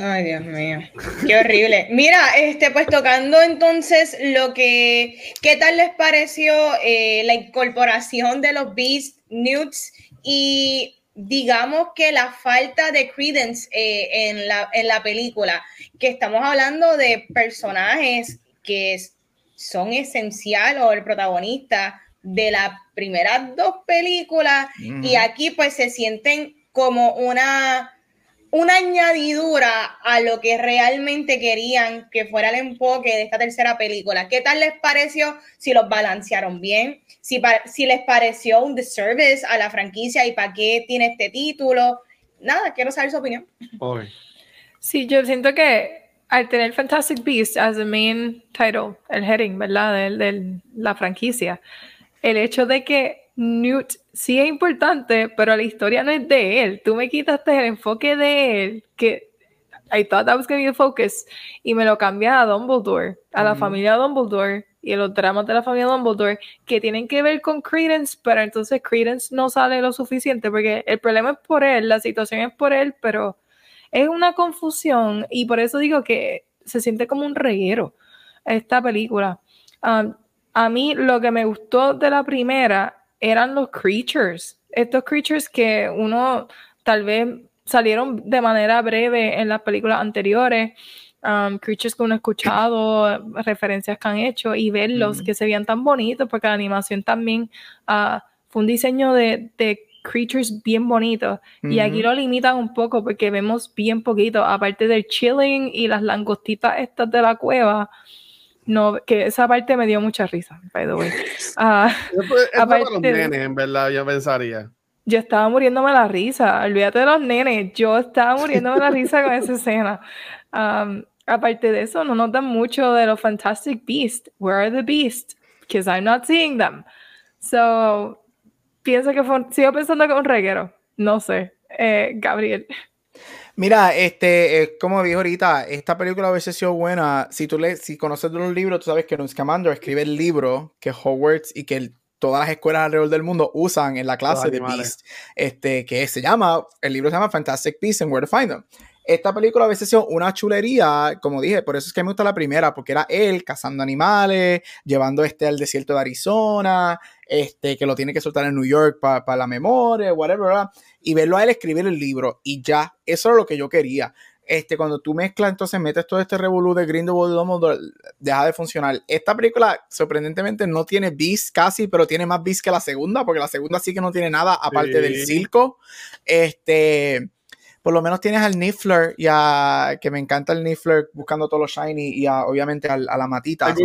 Ay, Dios mío. Qué horrible. Mira, este, pues tocando entonces lo que, ¿qué tal les pareció eh, la incorporación de los Beast Newts y digamos que la falta de credence eh, en, la, en la película? Que estamos hablando de personajes que son esencial o el protagonista de las primeras dos películas y aquí pues se sienten como una una añadidura a lo que realmente querían que fuera el enfoque de esta tercera película. ¿Qué tal les pareció? Si los balancearon bien, si, si les pareció un disservice a la franquicia y para qué tiene este título. Nada, quiero saber su opinión. Sí, yo siento que al tener Fantastic Beasts as the main title, el heading, ¿verdad? De, la franquicia, el hecho de que Newt sí es importante, pero la historia no es de él. Tú me quitaste el enfoque de él, que I thought that was going to be the focus, y me lo cambias a Dumbledore, a la familia Dumbledore y a los dramas de la familia Dumbledore que tienen que ver con Credence, pero entonces Credence no sale lo suficiente porque el problema es por él, la situación es por él, pero es una confusión y por eso digo que se siente como un reguero esta película. Um, a mí lo que me gustó de la primera eran los creatures, estos creatures que uno tal vez salieron de manera breve en las películas anteriores, um, creatures que uno ha escuchado, referencias que han hecho y verlos que se veían tan bonitos porque la animación también uh, fue un diseño de, de creatures bien bonitos. Y aquí lo limitan un poco porque vemos bien poquito, aparte del chilling y las langostitas estas de la cueva. No, que esa parte me dio mucha risa, by the way. Uh, los nenes, en verdad, yo pensaría. Yo estaba muriéndome la risa, olvídate de los nenes, yo estaba muriéndome la risa con esa escena. Um, aparte de eso, no notan mucho de los Fantastic Beasts. Where are the Beasts? because I'm not seeing them. So, pienso que fue, sigo pensando que es un reguero. No sé, eh, Gabriel. Mira, este, como dijo ahorita, esta película a veces sido buena. Si tú le, si conoces de los libros, tú sabes que Newt Scamander escribe el libro que Hogwarts y que todas las escuelas alrededor del mundo usan en la clase de Beast, este, que se llama, el libro se llama Fantastic Beasts and Where to Find Them. Esta película a veces sido una chulería, como dije, por eso es que me gusta la primera, porque era él cazando animales, llevando este al desierto de Arizona, este, que lo tiene que soltar en New York para la memoria, whatever, y verlo a él escribir el libro, y ya, eso es lo que yo quería. Este, cuando tú mezclas, entonces metes todo este revolú de Grindelwald y Dumbledore, deja de funcionar. Esta película, sorprendentemente, no tiene bis casi, pero tiene más bis que la segunda, porque la segunda sí que no tiene nada aparte del circo. Este, por lo menos tienes al Niffler y a, que me encanta el Niffler buscando todos los shiny y obviamente a, la matita. El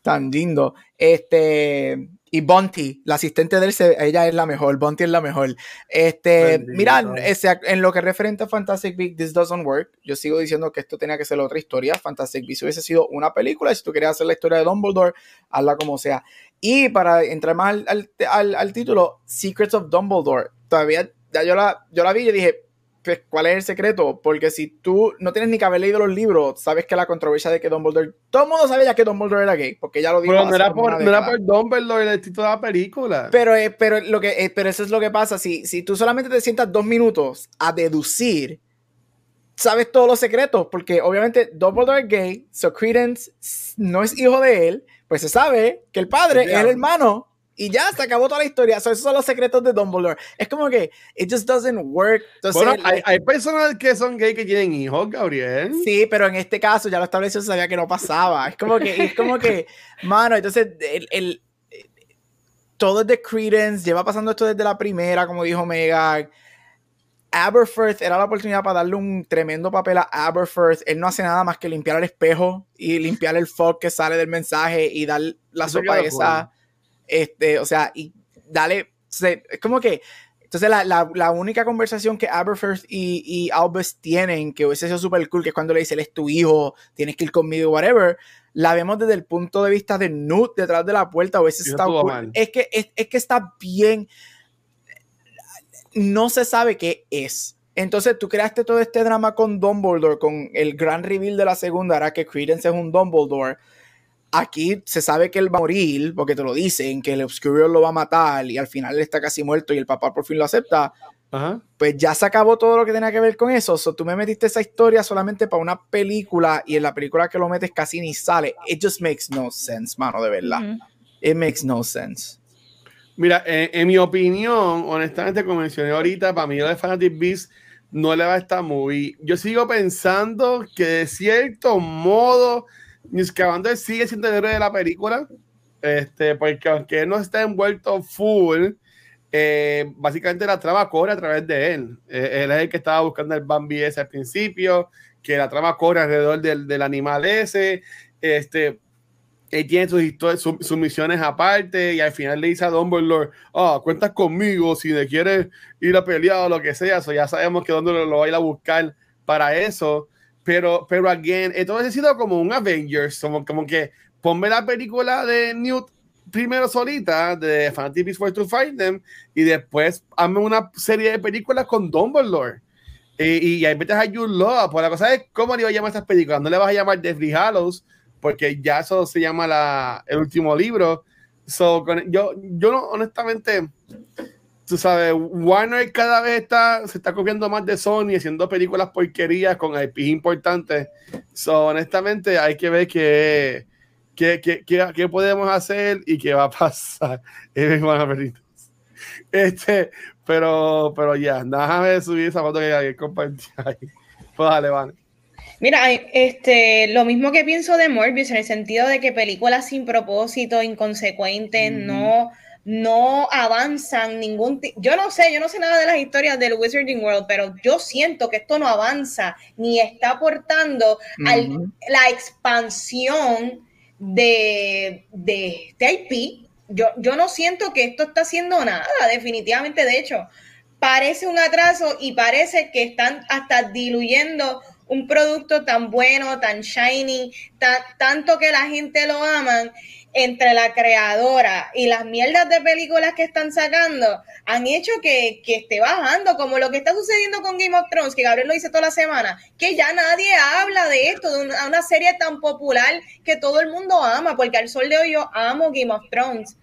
Tan lindo. Este, y Bonti, la asistente de él, ella es la mejor. Bonti es la mejor. Este, mira, en lo que referente a Fantastic Beasts, This Doesn't Work, yo sigo diciendo que esto tenía que ser otra historia. Fantastic Beasts hubiese sido una película. Si tú querías hacer la historia de Dumbledore, hazla como sea. Y para entrar más al, al, al título, Secrets of Dumbledore. Todavía ya yo la, yo la vi y dije, pues, ¿cuál es el secreto? Porque si tú no tienes ni que haber leído los libros, sabes que la controversia de que Dumbledore, todo el mundo sabía que Dumbledore era gay, porque ya lo dijo. Pero no era, por, no era por Dumbledore el título de la película. Pero, eh, pero, lo que, eh, pero eso es lo que pasa, si, si tú solamente te sientas dos minutos a deducir, sabes todos los secretos, porque obviamente Dumbledore es gay, so Credence no es hijo de él, pues se sabe que el padre es el hermano y ya se acabó toda la historia. esos son los secretos de Dumbledore. Es como que it just doesn't work. bueno, hay, hay, personas que son gay que tienen hijos, Gabriel. Sí, pero en este caso ya lo estableció, sabía que no pasaba. Es como que, es como que, mano, entonces el, el todo es de Credence, lleva pasando esto desde la primera, como dijo Megan. Aberforth era la oportunidad para darle un tremendo papel a Aberforth. Él no hace nada más que limpiar el espejo y limpiar el fog que sale del mensaje y dar la sopa esa. Este, o sea, y dale, es como que, entonces la, la, la única conversación que Aberforth y, y, Albus tienen, que hubiese sido súper cool, que es cuando le dice, él es tu hijo, tienes que ir conmigo, whatever, la vemos desde el punto de vista de Newt detrás de la puerta, o ese está es que, es, es que está bien, no se sabe qué es. Entonces tú creaste todo este drama con Dumbledore, con el gran reveal de la segunda, era que Credence es un Dumbledore Aquí se sabe que él va a morir, porque te lo dicen, que el Obscurial lo va a matar y al final él está casi muerto y el papá por fin lo acepta. Pues ya se acabó todo lo que tenía que ver con eso. So, tú me metiste esa historia solamente para una película y en la película que lo metes casi ni sale. It just makes no sense, mano, de verdad. It makes no sense. Mira, en, mi opinión, honestamente, como mencioné ahorita, para mí lo de Fanatic Beast no le va a estar muy. Yo sigo pensando que de cierto modo Scamander sigue siendo el héroe de la película, este, porque aunque él no está envuelto full, eh, básicamente la trama corre a través de él. Eh, él es el que estaba buscando el Bambi ese al principio, que la trama corre alrededor del, del animal ese. Este, él tiene sus, sus, misiones aparte y al final le dice a Dumbledore, ah, cuentas conmigo si le quieres ir a pelear o lo que sea, eso ya sabemos que Dumbledore lo va a ir a buscar para eso. Pero, pero, again, esto ha sido como un Avengers, como, como que ponme la película de Newt primero solita, de Fantasy Beasts to Find Them, y después hazme una serie de películas con Dumbledore. Y, ahí metes a Jude Law. Pues la cosa es cómo le iba a llamar estas películas. No le vas a llamar Deathly Hallows, porque ya eso se llama la, el último libro. So, yo, yo no, honestamente, tú sabes, Warner cada vez está, se está copiando más de Sony, haciendo películas porquerías con IP importantes. So, honestamente, hay que ver qué, qué, qué, qué, podemos hacer y qué va a pasar. este, pero, pero ya, déjame subir esa foto que hay compartir ahí. Pues dale, vale. Mira, este, lo mismo que pienso de Morbius, en el sentido de que películas sin propósito, inconsecuentes, no no avanzan ningún yo no sé, yo no sé nada de las historias del Wizarding World, pero yo siento que esto no avanza ni está aportando a la expansión de, de este IP. Yo, yo no siento que esto está haciendo nada, definitivamente. De hecho, parece un atraso y parece que están hasta diluyendo un producto tan bueno, tan shiny, tanto que la gente lo aman, entre la creadora y las mierdas de películas que están sacando, han hecho que, esté bajando, como lo que está sucediendo con Game of Thrones, que Gabriel lo dice toda la semana, que ya nadie habla de esto, de una, una serie tan popular que todo el mundo ama, porque al sol de hoy yo amo Game of Thrones,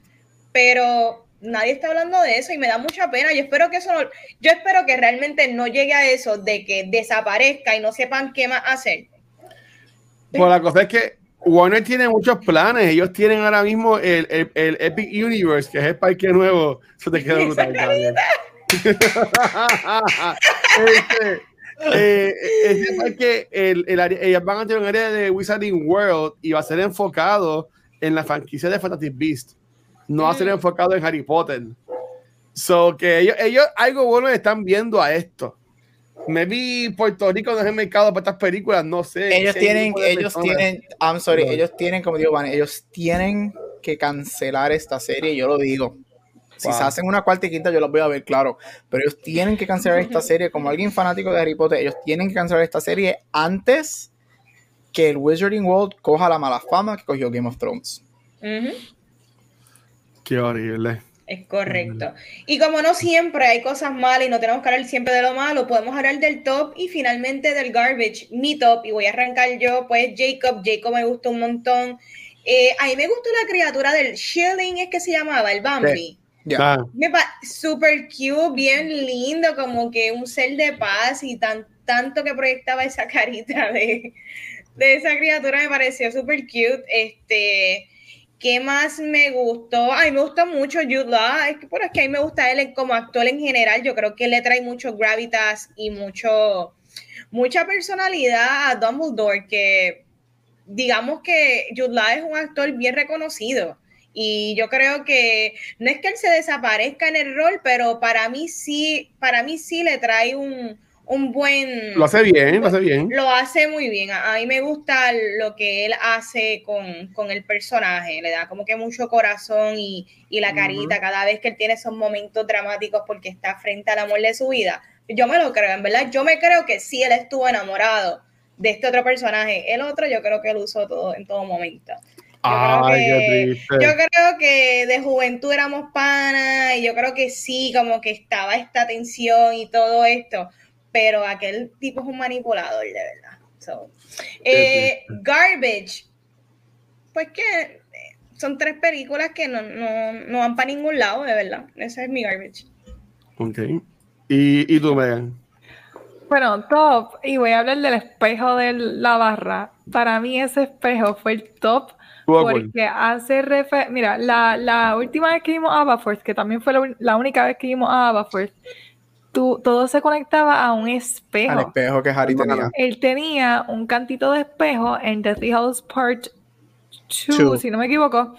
pero nadie está hablando de eso y me da mucha pena. Yo espero que eso yo espero que realmente no llegue a eso de que desaparezca y no sepan qué más hacer. Pues la cosa es que Warner tiene muchos planes. Ellos tienen ahora mismo el, el, Epic Universe, que es el parque nuevo. Eso te queda brutal. este, eh, ese parque, el, el área, ellos van a tener un área de Wizarding World y va a ser enfocado en la franquicia de Fantastic Beast. No va a ser mm. enfocado en Harry Potter. So que ellos, ellos algo bueno están viendo a esto. Maybe Puerto Rico no es el mercado para estas películas, no sé. Ellos tienen, ellos tienen, I'm sorry, ellos tienen, como digo, Van, ellos tienen que cancelar esta serie, yo lo digo. Si se hacen una cuarta y quinta, yo los voy a ver, claro. Pero ellos tienen que cancelar esta serie, como alguien fanático de Harry Potter, ellos tienen que cancelar esta serie antes que el Wizarding World coja la mala fama que cogió Game of Thrones. Qué horrible. Es correcto. Y como no siempre hay cosas malas y no tenemos que hablar siempre de lo malo, podemos hablar del top y finalmente del garbage. Mi top, y voy a arrancar yo, pues Jacob. Jacob me gustó un montón. Eh, a mí me gustó la criatura del Shilling, es que se llamaba, el Bambi. Ya. Super cute, bien lindo, como que un ser de paz y tan, tanto que proyectaba esa carita de, de esa criatura me pareció super cute. Este ¿Qué más me gustó? A mí me gusta mucho Jude Law, es que por aquí a mí me gusta él como actor en general, yo creo que le trae mucho gravitas y mucho, mucha personalidad a Dumbledore, que digamos que Jude Law es un actor bien reconocido. Y yo creo que no es que él se desaparezca en el rol, pero para mí sí, para mí sí le trae un, un buen... Lo hace bien, lo hace bien. Lo hace muy bien. A, mí me gusta lo que él hace con, el personaje. Le da como que mucho corazón y, la carita cada vez que él tiene esos momentos dramáticos porque está frente al amor de su vida. Yo me lo creo, en verdad. Yo me creo que sí él estuvo enamorado de este otro personaje. El otro yo creo que él usó todo en todo momento. Yo, creo que, yo creo que de juventud éramos panas y yo creo que sí, como que estaba esta tensión y todo esto pero aquel tipo es un manipulador, de verdad. Eh, garbage, pues que eh, son tres películas que no, van para ningún lado, de verdad. Ese es mi garbage. Ok. ¿Y, y tú, Megan? Bueno, top, y voy a hablar del espejo de la barra. Para mí ese espejo fue el top porque hace referencia, mira, la, última vez que vimos Aberforth, que también fue la, la única vez que vimos Todo se conectaba a un espejo. Al espejo que Harry tenía. Él tenía un cantito de espejo en Deathly Hallows Part 2, si no me equivoco.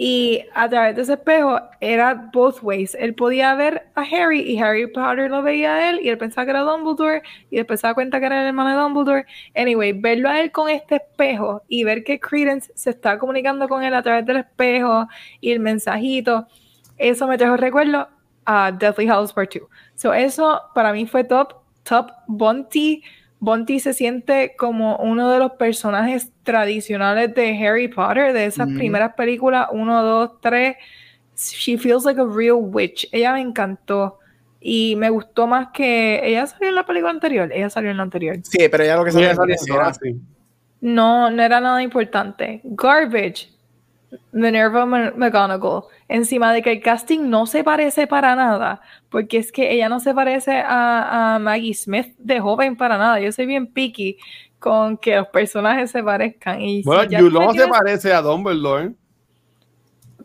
Y a través de ese espejo era both ways. Él podía ver a Harry y Harry Potter lo veía a él y él pensaba que era Dumbledore y después se da cuenta que era el hermano de Dumbledore. Anyway, verlo a él con este espejo y ver que Credence se está comunicando con él a través del espejo y el mensajito, eso me trajo recuerdo a Deathly Hallows Part 2. So eso para mí fue top, top Bonti. Bonti se siente como uno de los personajes tradicionales de Harry Potter, de esas primeras películas, 1, 2, 3. She feels like a real witch. Ella me encantó. Y me gustó más que. Ella salió en la película anterior. Ella salió en la anterior. Sí, pero ella lo que salió en No, no era nada importante. Garbage. Minerva McGonagall, encima de que el casting no se parece para nada, porque es que ella no se parece a, Maggie Smith de joven para nada. Yo soy bien picky con que los personajes se parezcan. Y bueno, no se parece a Dumbledore.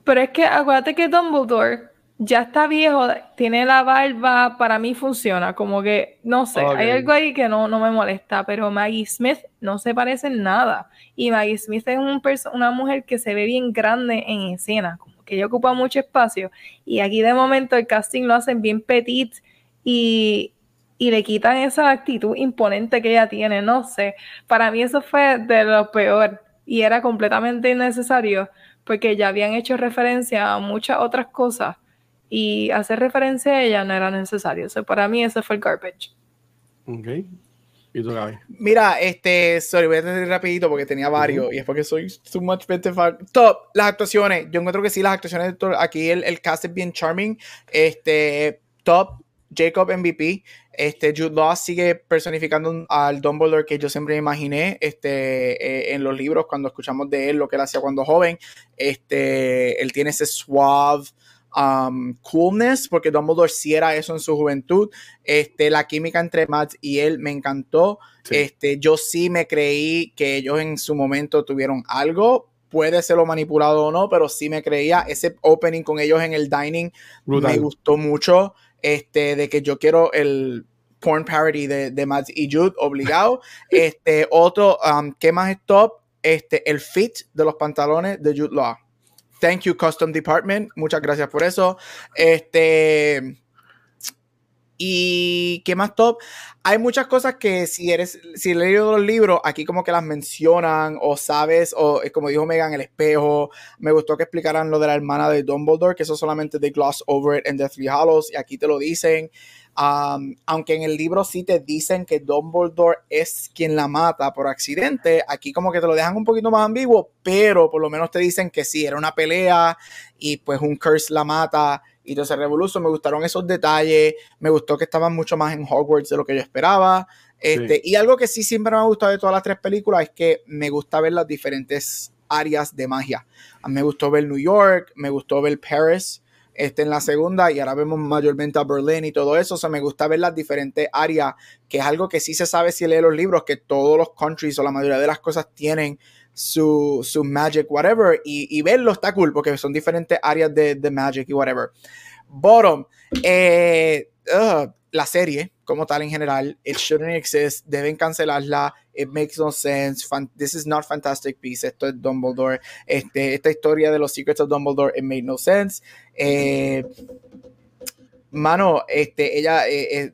Pero es que acuérdate que Dumbledore ya está viejo, tiene la barba, para mí funciona, como que, no sé, hay algo ahí que no, no me molesta, pero Maggie Smith no se parece en nada. Y Maggie Smith es un una mujer que se ve bien grande en escena, como que ella ocupa mucho espacio. Y aquí de momento el casting lo hacen bien petit y, y le quitan esa actitud imponente que ella tiene, no sé. Para mí eso fue de lo peor y era completamente innecesario porque ya habían hecho referencia a muchas otras cosas y hacer referencia a ella no era necesario. O sea, para mí ese fue el garbage. Ok. ¿Y tú, Gaby? Mira, este, sorry, voy a decir rapidito porque tenía varios y es porque soy too much Top, las actuaciones. Yo encuentro que sí, las actuaciones, aquí el, el cast es bien charming. Este, top, Jacob MVP. Este, Jude Law sigue personificando al Dumbledore que yo siempre me imaginé este, eh, en los libros cuando escuchamos de él, lo que él hacía cuando joven. Este, él tiene ese suave um, coolness, porque Dumbledore sí era eso en su juventud. Este, la química entre Matt y él me encantó. Este, yo sí me creí que ellos en su momento tuvieron algo. Puede ser lo manipulado o no, pero sí me creía. Ese opening con ellos en el dining me gustó mucho este, de que yo quiero el porn parody de, de Matt y Jude, obligado. Este, otro, um, ¿qué más es top? Este, el fit de los pantalones de Jude Law. Thank you, Custom Department. Muchas gracias por eso. Este. Y qué más top. Hay muchas cosas que si eres, si leído los libros, aquí como que las mencionan o sabes, o como dijo Megan, el espejo. Me gustó que explicaran lo de la hermana de Dumbledore, que eso solamente de gloss over it en Deathly Hallows, y aquí te lo dicen. Aunque en el libro sí te dicen que Dumbledore es quien la mata por accidente, aquí como que te lo dejan un poquito más ambiguo, pero por lo menos te dicen que sí, era una pelea y pues un curse la mata y entonces Revolution, me gustaron esos detalles, me gustó que estaban mucho más en Hogwarts de lo que yo esperaba. Este, Y algo que sí siempre me ha gustado de todas las tres películas es que me gusta ver las diferentes áreas de magia. A mí me gustó ver New York, me gustó ver Paris este, en la segunda y ahora vemos mayormente a Berlín y todo eso. O sea, me gusta ver las diferentes áreas, que es algo que sí se sabe si lee los libros, que todos los countries o la mayoría de las cosas tienen su, su magic, whatever, y, verlo está cool porque son diferentes áreas de, de magic y whatever. Bottom, eh, la serie como tal en general, it shouldn't exist, deben cancelarla, it makes no sense, this is not Fantastic Beasts, esto es Dumbledore, este, esta historia de los Secrets of Dumbledore, it made no sense. Eh, mano, este, ella, eh,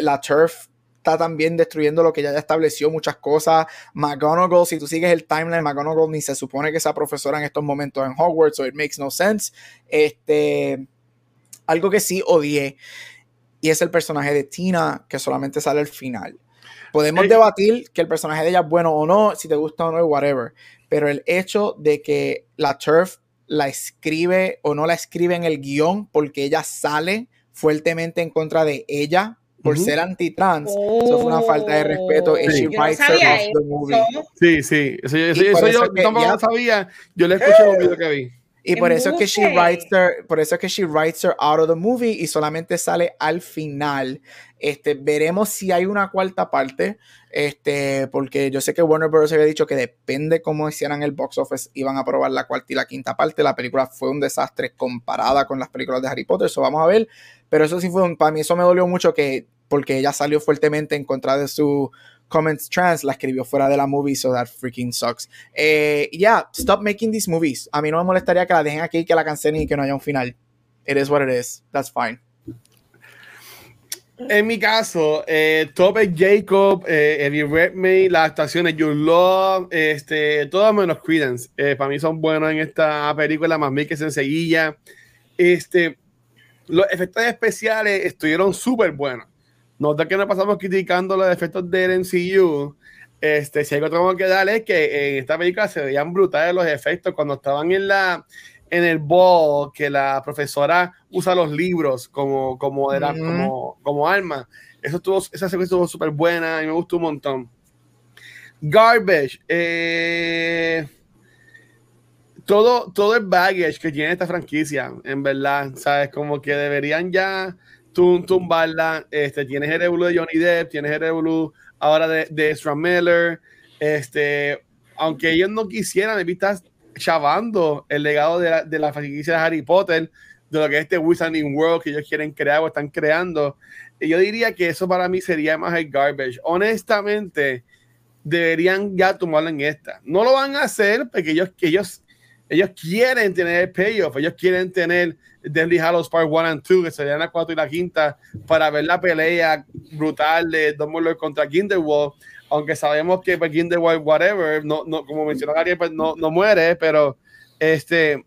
la turf está también destruyendo lo que ya estableció muchas cosas. McGonagall, si tú sigues el timeline, McGonagall ni se supone que sea profesora en estos momentos en Hogwarts, so it makes no sense. Este, algo que sí odié, y es el personaje de Tina, que solamente sale al final. Podemos debatir que el personaje de ella es bueno o no, si te gusta o no, whatever. Pero el hecho de que la Turf la escribe o no la escribe en el guion porque ella sale fuertemente en contra de ella por ser anti-trans. Eso fue una falta de respeto. Sí. Yo no sabía eso. Sí, sí. Eso, eso, yo tampoco sabía. Yo le escuché el video que vi. Y por eso, es que she writes her, por eso es que she writes her out of the movie y solamente sale al final. Este, veremos si hay una cuarta parte, este, porque yo sé que Warner Bros. había dicho que depende cómo hicieran el box office, iban a probar la cuarta y la quinta parte. La película fue un desastre comparada con las películas de Harry Potter, eso vamos a ver. Pero eso sí fue, para mí eso me dolió mucho que, porque ella salió fuertemente en contra de su comments trans la escribió fuera de la movie, so that freaking sucks. Yeah, stop making these movies. A mí no me molestaría que la dejen aquí, que la cancelen y que no haya un final. It is what it is. That's fine. En mi caso, eh, Top Jacob, eh, Eddie Redmayne, las actuaciones You Love, este, todo menos Credence. Eh, para mí son buenos en esta película, más bien que se. Este, los efectos especiales estuvieron súper buenos. Nota que no pasamos criticando los efectos del MCU. Este, si algo tengo que darle es que en esta película se veían brutales los efectos cuando estaban en la en el ball que la profesora usa los libros como como como, como arma. Eso estuvo, esa secuencia estuvo súper buena y me gustó un montón. Garbage. Eh, todo, todo el baggage que tiene esta franquicia, en verdad, ¿sabes? Como que deberían ya tum, tumbarla. Este, tienes el revolú de Johnny Depp, tienes el revolú ahora de, de Ezra Miller. Este, aunque ellos no quisieran, me estás chavando el legado de la, de la franquicia de Harry Potter, de lo que es este Wizarding World que ellos quieren crear o están creando. Yo diría que eso para mí sería más el garbage. Honestamente, deberían ya tomarlo en esta. No lo van a hacer porque ellos, ellos, ellos quieren tener el payoff, ellos quieren tener Deadly Hallows Part 1 and 2, que serían la 4 y la quinta, para ver la pelea brutal de Dumbledore contra Grindelwald, aunque sabemos que pues, Grindelwald, whatever, no, no, como mencionó Ariel, pues, no, no muere, pero este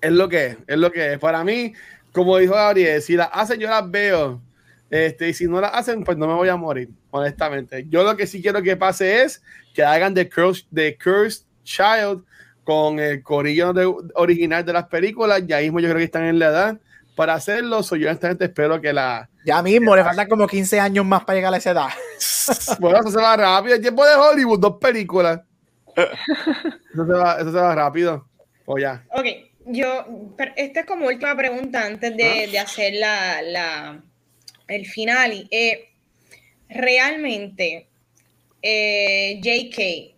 es lo que es, es lo que es. Para mí, como dijo Gabriel, si las hacen, yo las veo. Este, y si no la hacen, pues no me voy a morir, honestamente. Yo lo que sí quiero que pase es que hagan The Cursed, The Cursed Child con el corillo original de las películas. Ya mismo yo creo que están en la edad para hacerlo. So, yo honestamente espero que la. Ya mismo, le faltan como 15 años más para llegar a esa edad. bueno, eso se va rápido. El tiempo de Hollywood, dos películas. Eso se va, eso se va rápido. O ya. Ok, yo. esta es como última pregunta antes de, de hacer la, la, el final. Eh, realmente, eh, JK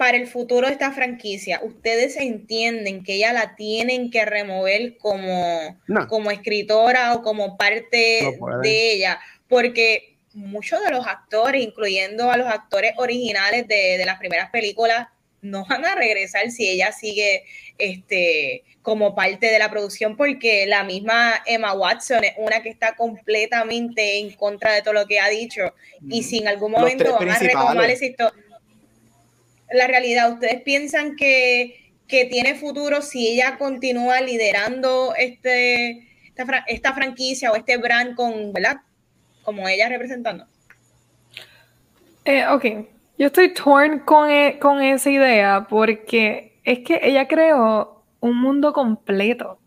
para el futuro de esta franquicia, ¿ustedes entienden que ella la tienen que remover como, como escritora o como parte de ella? Porque muchos de los actores, incluyendo a los actores originales de, las primeras películas, no van a regresar si ella sigue este, como parte de la producción, porque la misma Emma Watson es una que está completamente en contra de todo lo que ha dicho. Y si en algún momento van a retomar esa historia la realidad. ¿Ustedes piensan que, que tiene futuro si ella continúa liderando este, esta, franquicia o este brand con, ¿verdad? Como ella representando. Eh, ok, yo estoy torn con, e, con esa idea porque es que ella creó un mundo completo.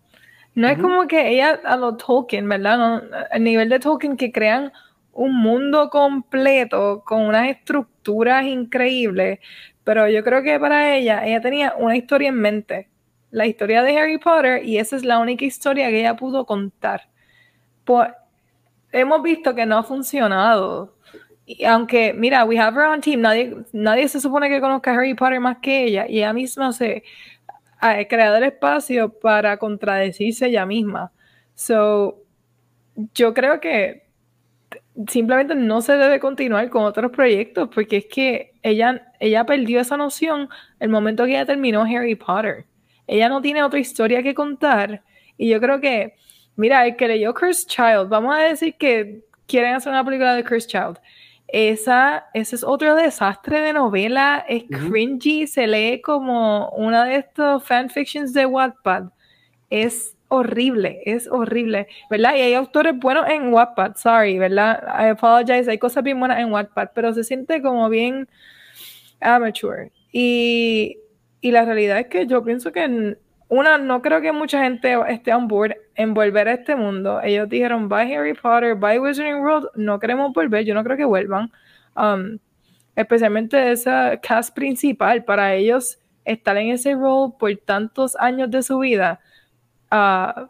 No es como que ella a los Tolkien, ¿verdad? No, el nivel de Tolkien que crean un mundo completo con unas estructuras increíbles, pero yo creo que para ella, ella tenía una historia en mente, la historia de Harry Potter, y esa es la única historia que ella pudo contar. Pues, hemos visto que no ha funcionado. Y aunque, mira, we have her on team, nadie, nadie se supone que conozca a Harry Potter más que ella, y ella misma se ha creado el espacio para contradecirse ella misma. So, yo creo que simplemente no se debe continuar con otros proyectos porque es que ella, ella perdió esa noción el momento que ella terminó Harry Potter. Ella no tiene otra historia que contar y yo creo que, mira, el que leyó Cursed Child, vamos a decir que quieren hacer una película de Cursed Child. Esa, ese es otro desastre de novela, es cringy, se lee como una de estos fanfictions de Wattpad. Es horrible, es horrible, ¿verdad? Y hay autores buenos en Wattpad, sorry, ¿verdad? I apologize, hay cosas bien buenas en Wattpad, pero se siente como bien amateur. Y, y la realidad es que yo pienso que, una, no creo que mucha gente esté on board en volver a este mundo. Ellos dijeron, bye Harry Potter, bye Wizarding World, no queremos volver, yo no creo que vuelvan. Um, especialmente esa cast principal, para ellos estar en ese rol por tantos años de su vida Ah,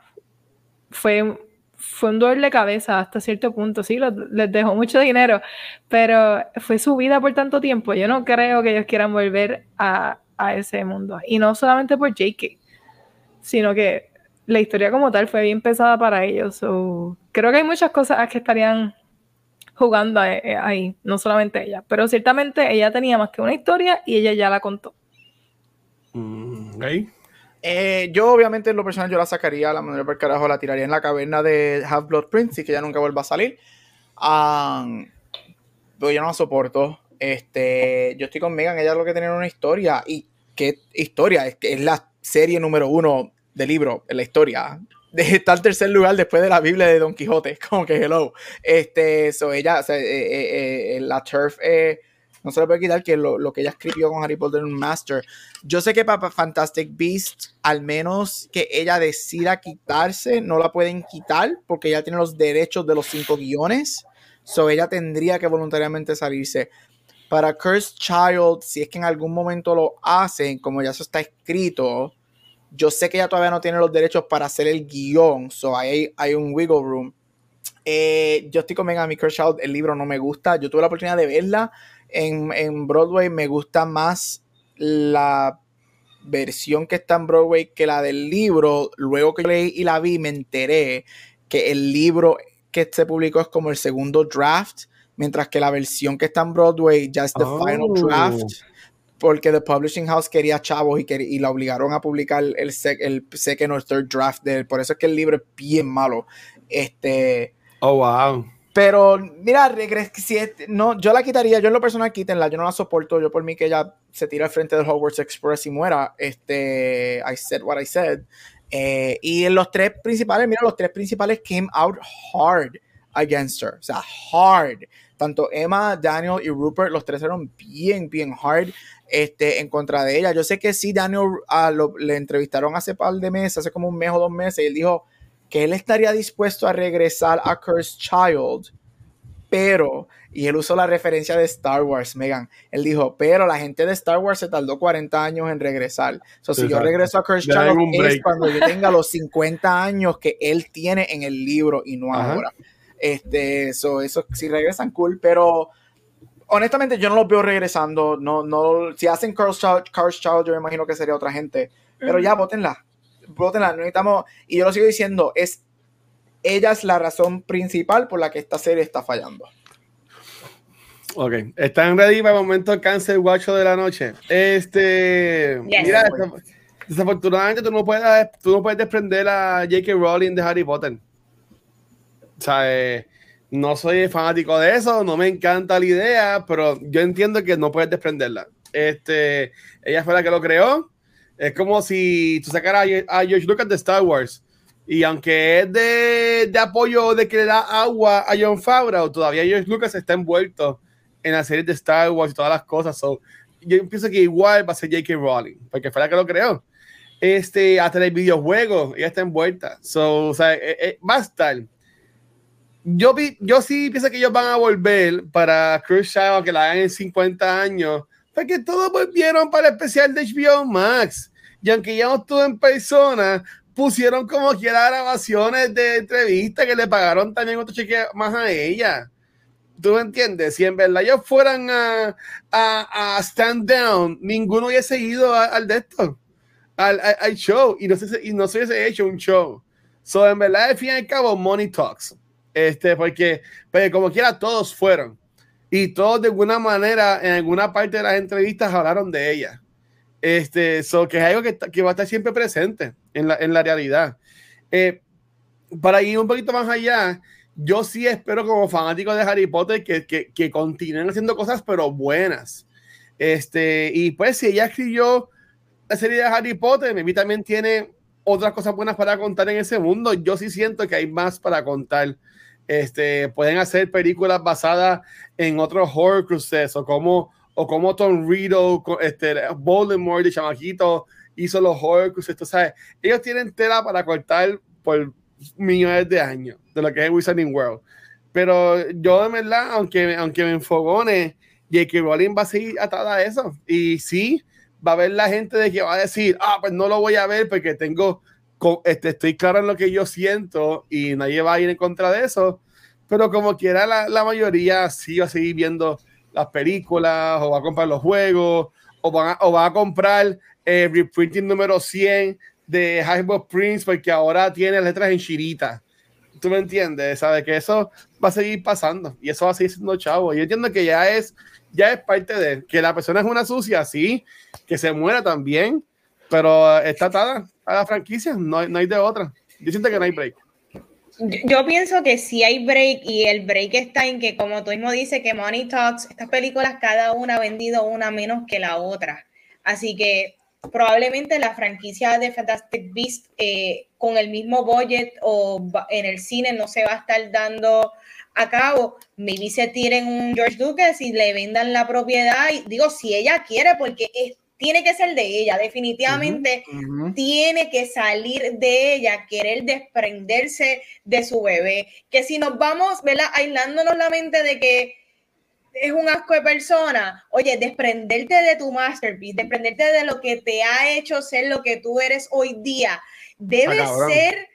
fue, fue un dolor de cabeza hasta cierto punto. Sí, les dejó mucho dinero, pero fue su vida por tanto tiempo. Yo no creo que ellos quieran volver a, a ese mundo. Y no solamente por JK, sino que la historia como tal fue bien pesada para ellos. creo que hay muchas cosas que estarían jugando ahí, no solamente ella, pero ciertamente ella tenía más que una historia y ella ya la contó. Mm, eh, yo, obviamente, en lo personal, yo la sacaría, la manera por carajo, la tiraría en la caverna de Half Blood Prince y que ya nunca vuelva a salir. pero yo no la soporto. Este, yo estoy con Megan, ella es lo que tiene una historia. ¿Y qué historia? Es es la serie número uno del libro, en la historia. Está en tercer lugar después de la Biblia de Don Quijote, como que hello. Este, so ella, o sea, eh, eh, la turf no se le puede quitar que lo, que ella escribió con Harry Potter Master. Yo sé que para Fantastic Beast, al menos que ella decida quitarse, no la pueden quitar porque ella tiene los derechos de los cinco guiones. So ella tendría que voluntariamente salirse. Para Cursed Child, si es que en algún momento lo hacen, como ya eso está escrito, yo sé que ella todavía no tiene los derechos para hacer el guion. So hay, hay un wiggle room. Eh, yo estoy con Megan, mi Cursed Child, el libro no me gusta. Yo tuve la oportunidad de verla en, Broadway me gusta más la versión que está en Broadway que la del libro. Luego que leí y la vi, me enteré que el libro que se publicó es como el segundo draft, mientras que la versión que está en Broadway ya es the final oh. draft. Porque The Publishing House quería chavos y, y la obligaron a publicar el, el second or third draft de él. Por eso es que el libro es bien malo. Este. Oh, wow. Pero mira, si no, yo la quitaría, yo en lo personal quítenla, yo no la soporto, yo por mí que ella se tira al frente del Hogwarts Express y muera, este, I said what I said. Eh, y en los tres principales, mira, los tres principales came out hard. against her. O sea, hard. Tanto Emma, Daniel y Rupert, los tres eran bien, bien hard este, en contra de ella. Yo sé que sí, Daniel ah, le entrevistaron hace par de meses, hace como un mes o dos meses, y él dijo que él estaría dispuesto a regresar a Cursed Child, pero, y él usó la referencia de Star Wars, Megan, él dijo, pero la gente de Star Wars se tardó 40 años en regresar. So, si yo regreso a Cursed Child es cuando yo tenga los 50 años que él tiene en el libro y no ahora. Este, eso, si regresan, cool, pero honestamente yo no los veo regresando. No, no, si hacen Cars Child, yo me imagino que sería otra gente. Pero ya, votenla. Votenla, necesitamos. Y yo lo sigo diciendo, es ella es la razón principal por la que esta serie está fallando. Ok, ¿están ready para el momento cáncer guacho de la noche? Este, mira, desafortunadamente tú no puedes, tú no puedes desprender a J.K. Rowling de Harry Potter. O sea, eh, no soy fanático de eso, no me encanta la idea, pero yo entiendo que no puedes desprenderla. Este, ella fue la que lo creó. Es como si tú sacaras a, George Lucas de Star Wars. Y aunque es de, de, apoyo de que le da agua a John Favreau, todavía George Lucas está envuelto en la serie de Star Wars y todas las cosas. yo pienso que igual va a ser J.K. Rowling, porque fue la que lo creó. Este, hasta el videojuego, ella está envuelta. So, o sea, eh, eh, va a estar yo, yo sí pienso que ellos van a volver para Cruise Shadow, que la hagan en 50 años, porque todos volvieron para el especial de HBO Max. Y aunque ya no estuvo en persona, pusieron como quiera grabaciones de entrevistas que le pagaron también otro cheque más a ella. ¿Tú me entiendes? Si en verdad ellos fueran a, a, a stand down, ninguno hubiese ido al de esto, al, al, show, y no, se, y no se hubiese hecho un show. So, en verdad, al fin y al cabo, money talks. Este, porque, pero como quiera, todos fueron. Y todos de alguna manera, en alguna parte de las entrevistas hablaron de ella. Este, eso que es algo que, que, va a estar siempre presente en la, en la realidad. Eh, para ir un poquito más allá, yo sí espero como fanático de Harry Potter que, que, que, continúen haciendo cosas, pero buenas. Este, y pues si ella escribió la serie de Harry Potter, mí también tiene otras cosas buenas para contar en ese mundo. Yo sí siento que hay más para contar este, pueden hacer películas basadas en otros horror cruces o como, o como Tom Riddle, este, Voldemort de chamaquito hizo los horror cruces. sabes, ellos tienen tela para cortar por millones de años de lo que es Wizarding World. Pero yo, de verdad, aunque, aunque me enfogone, J.K. Rowling va a seguir atada a eso. Y sí, va a haber la gente de que va a decir, ah, pues no lo voy a ver porque tengo este, estoy claro en lo que yo siento y nadie va a ir en contra de eso, pero como quiera la, la mayoría sí va a seguir viendo las películas o va a comprar los juegos o va a, o va a comprar el reprinting número 100 de Highball Prince porque ahora tiene letras en chirita. ¿Tú me entiendes? ¿Sabes? Que eso va a seguir pasando y eso va a seguir siendo chavo. Yo entiendo que ya es, ya es parte de que la persona es una sucia, sí, que se muera también, pero está atada a la franquicia, no, hay de otra. Yo que no hay break. Yo, pienso que sí hay break y el break está en que, como tú mismo dices, que Money Talks, estas películas cada una ha vendido una menos que la otra. Así que probablemente la franquicia de Fantastic Beast eh, con el mismo budget o en el cine no se va a estar dando a cabo. Maybe se tiren un George Lucas y le vendan la propiedad. Y digo, si ella quiere, porque es tiene que ser de ella, definitivamente tiene que salir de ella, querer desprenderse de su bebé. Que si nos vamos, ¿verdad? Aislándonos la mente de que es un asco de persona, oye, desprenderte de tu masterpiece, desprenderte de lo que te ha hecho ser lo que tú eres hoy día, debe ah, ser,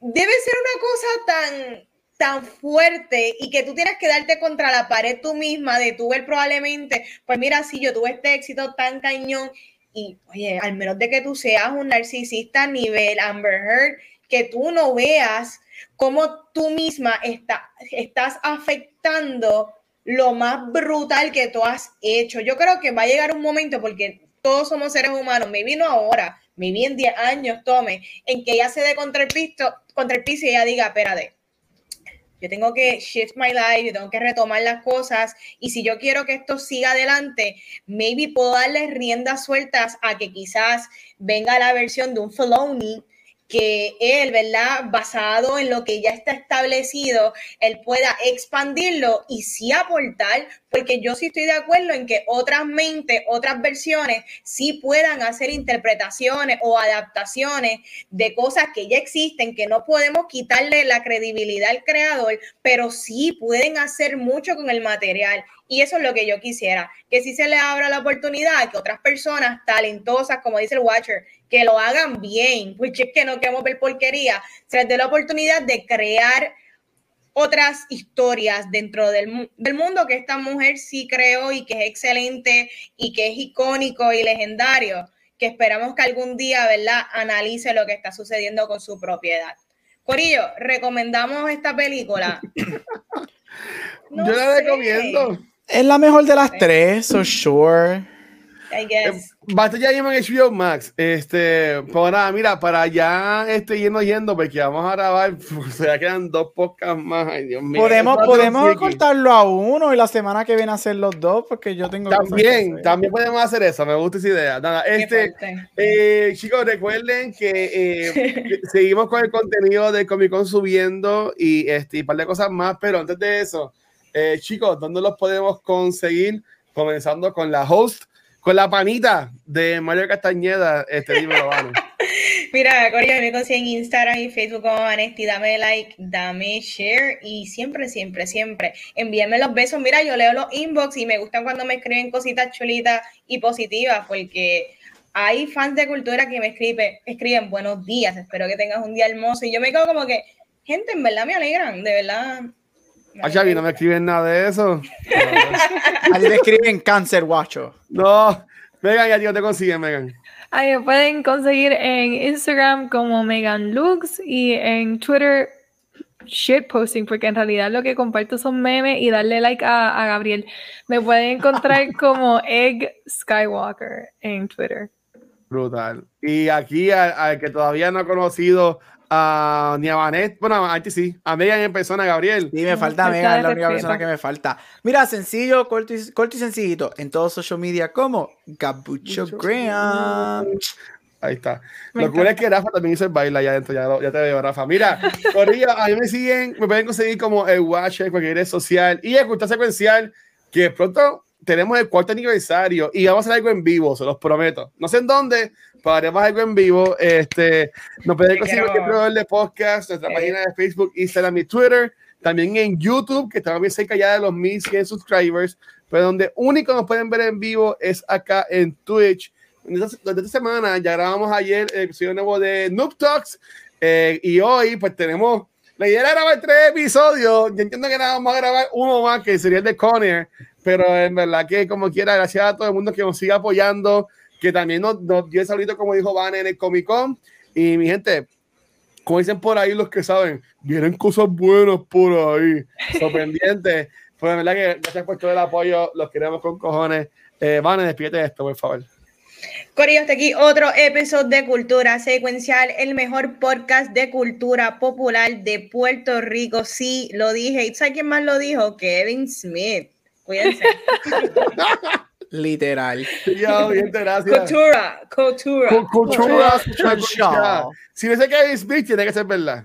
debe ser una cosa tan tan fuerte y que tú tienes que darte contra la pared tú misma de tú ver probablemente, pues mira, si yo tuve este éxito tan cañón y oye, al menos de que tú seas un narcisista a nivel Amber Heard, que tú no veas cómo tú misma está, estás afectando lo más brutal que tú has hecho. Yo creo que va a llegar un momento porque todos somos seres humanos, me vino ahora, me vi en 10 años, tome, en que ella se dé contra el piso, contra el piso y ella diga, espérate, yo tengo que shift my life, yo tengo que retomar las cosas y si yo quiero que esto siga adelante, maybe puedo darle riendas sueltas a que quizás venga la versión de un Filoni que él, ¿verdad? Basado en lo que ya está establecido, él pueda expandirlo y sí aportar, porque yo sí estoy de acuerdo en que otras mentes, otras versiones, sí puedan hacer interpretaciones o adaptaciones de cosas que ya existen, que no podemos quitarle la credibilidad al creador, pero sí pueden hacer mucho con el material. Y eso es lo que yo quisiera, que si se le abra la oportunidad, que otras personas talentosas, como dice el Watcher, que lo hagan bien, porque es que no queremos ver porquería, se les dé la oportunidad de crear otras historias dentro del, del, mundo que esta mujer sí creó y que es excelente y que es icónico y legendario, que esperamos que algún día, ¿verdad?, analice lo que está sucediendo con su propiedad. Corillo, ¿recomendamos esta película? Yo la recomiendo. Es la mejor de las tres, so sure. I guess. Basta ya en HBO Max. Este, pues nada, mira, para ya este, irnos yendo, porque vamos a grabar, pues, ya quedan dos podcasts más. Ay, Dios mío. Podemos, podemos cortarlo a uno y la semana que viene hacer los dos, porque yo tengo. También, también podemos hacer eso. Me gusta esa idea. Nada, este, eh, chicos, recuerden que eh, seguimos con el contenido de Comic Con subiendo y, este, y un par de cosas más, pero antes de eso, eh, chicos, ¿dónde los podemos conseguir? Comenzando con la host con la panita de Mario Castañeda, este libro van. Mira, Corio, me consiguen en Instagram y Facebook como Vanesti, dame like, dame share y siempre, siempre, siempre envíenme los besos. Mira, yo leo los inbox y me gustan cuando me escriben cositas chulitas y positivas porque hay fans de cultura que me escriben, escriben buenos días, espero que tengas un día hermoso y yo me quedo como que, gente, en verdad me alegran, de verdad. Ay, Xavi, no me escriben nada de eso. A ti te escriben cáncer, guacho. No, Megan, ya tío te consiguen, Megan. Ahí me pueden conseguir en Instagram como Megan Lux y en Twitter shitposting, porque en realidad lo que comparto son memes y darle like a, a Gabriel. Me pueden encontrar como Egg Skywalker en Twitter. Brutal. Y aquí, al, que todavía no ha conocido a ni a Vanet, bueno, a ti sí, a Megan en persona, Gabriel. Sí, me falta Megan, es la única respeto. persona que me falta. Mira, sencillo, corto y, corto y sencillito. En todos social media como Gabucho Graham. Ahí está. Me lo cool es que Rafa también hizo el baile allá adentro, ya, lo- ya te veo, Rafa. Mira, Corillo, a mí me siguen, me pueden conseguir como el Watcher cualquier red social y escuchar secuencial, que pronto tenemos el cuarto aniversario y vamos a hacer algo en vivo, se los prometo. No sé en dónde, pero haremos algo en vivo. Este, nos pueden conseguir el proveedor de podcast, nuestra Sí. página de Facebook, Instagram y Twitter. También en YouTube, que estamos bien cerca ya de los 1100 subscribers, pero donde único nos pueden ver en vivo es acá en Twitch. Durante esta semana ya grabamos ayer el episodio nuevo de Noob Talks eh, y hoy pues tenemos, la idea era grabar tres episodios, yo entiendo que nada vamos a grabar uno más que sería el de Conner, pero en verdad que como quiera, gracias a todo el mundo que nos siga apoyando, que también nos, nos dio el saludito como dijo Van en el Comic Con y mi gente, como dicen por ahí los que saben, vienen cosas buenas por ahí, sorprendentes. Pues de verdad que gracias por todo el apoyo, los queremos con cojones. Eh, Van, despídete de esto, por favor. Corillo, hasta aquí otro episodio de Cultura Secuencial, el mejor podcast de cultura popular de Puerto Rico. Sí, lo dije. ¿Y sabes quién más lo dijo? Kevin Smith. Cuídense. Literal. Bien, gracias. Cultura, cultura. Cu- Cultura, Cultura. cultura. Si no sé qué es Smith, tiene que ser verdad.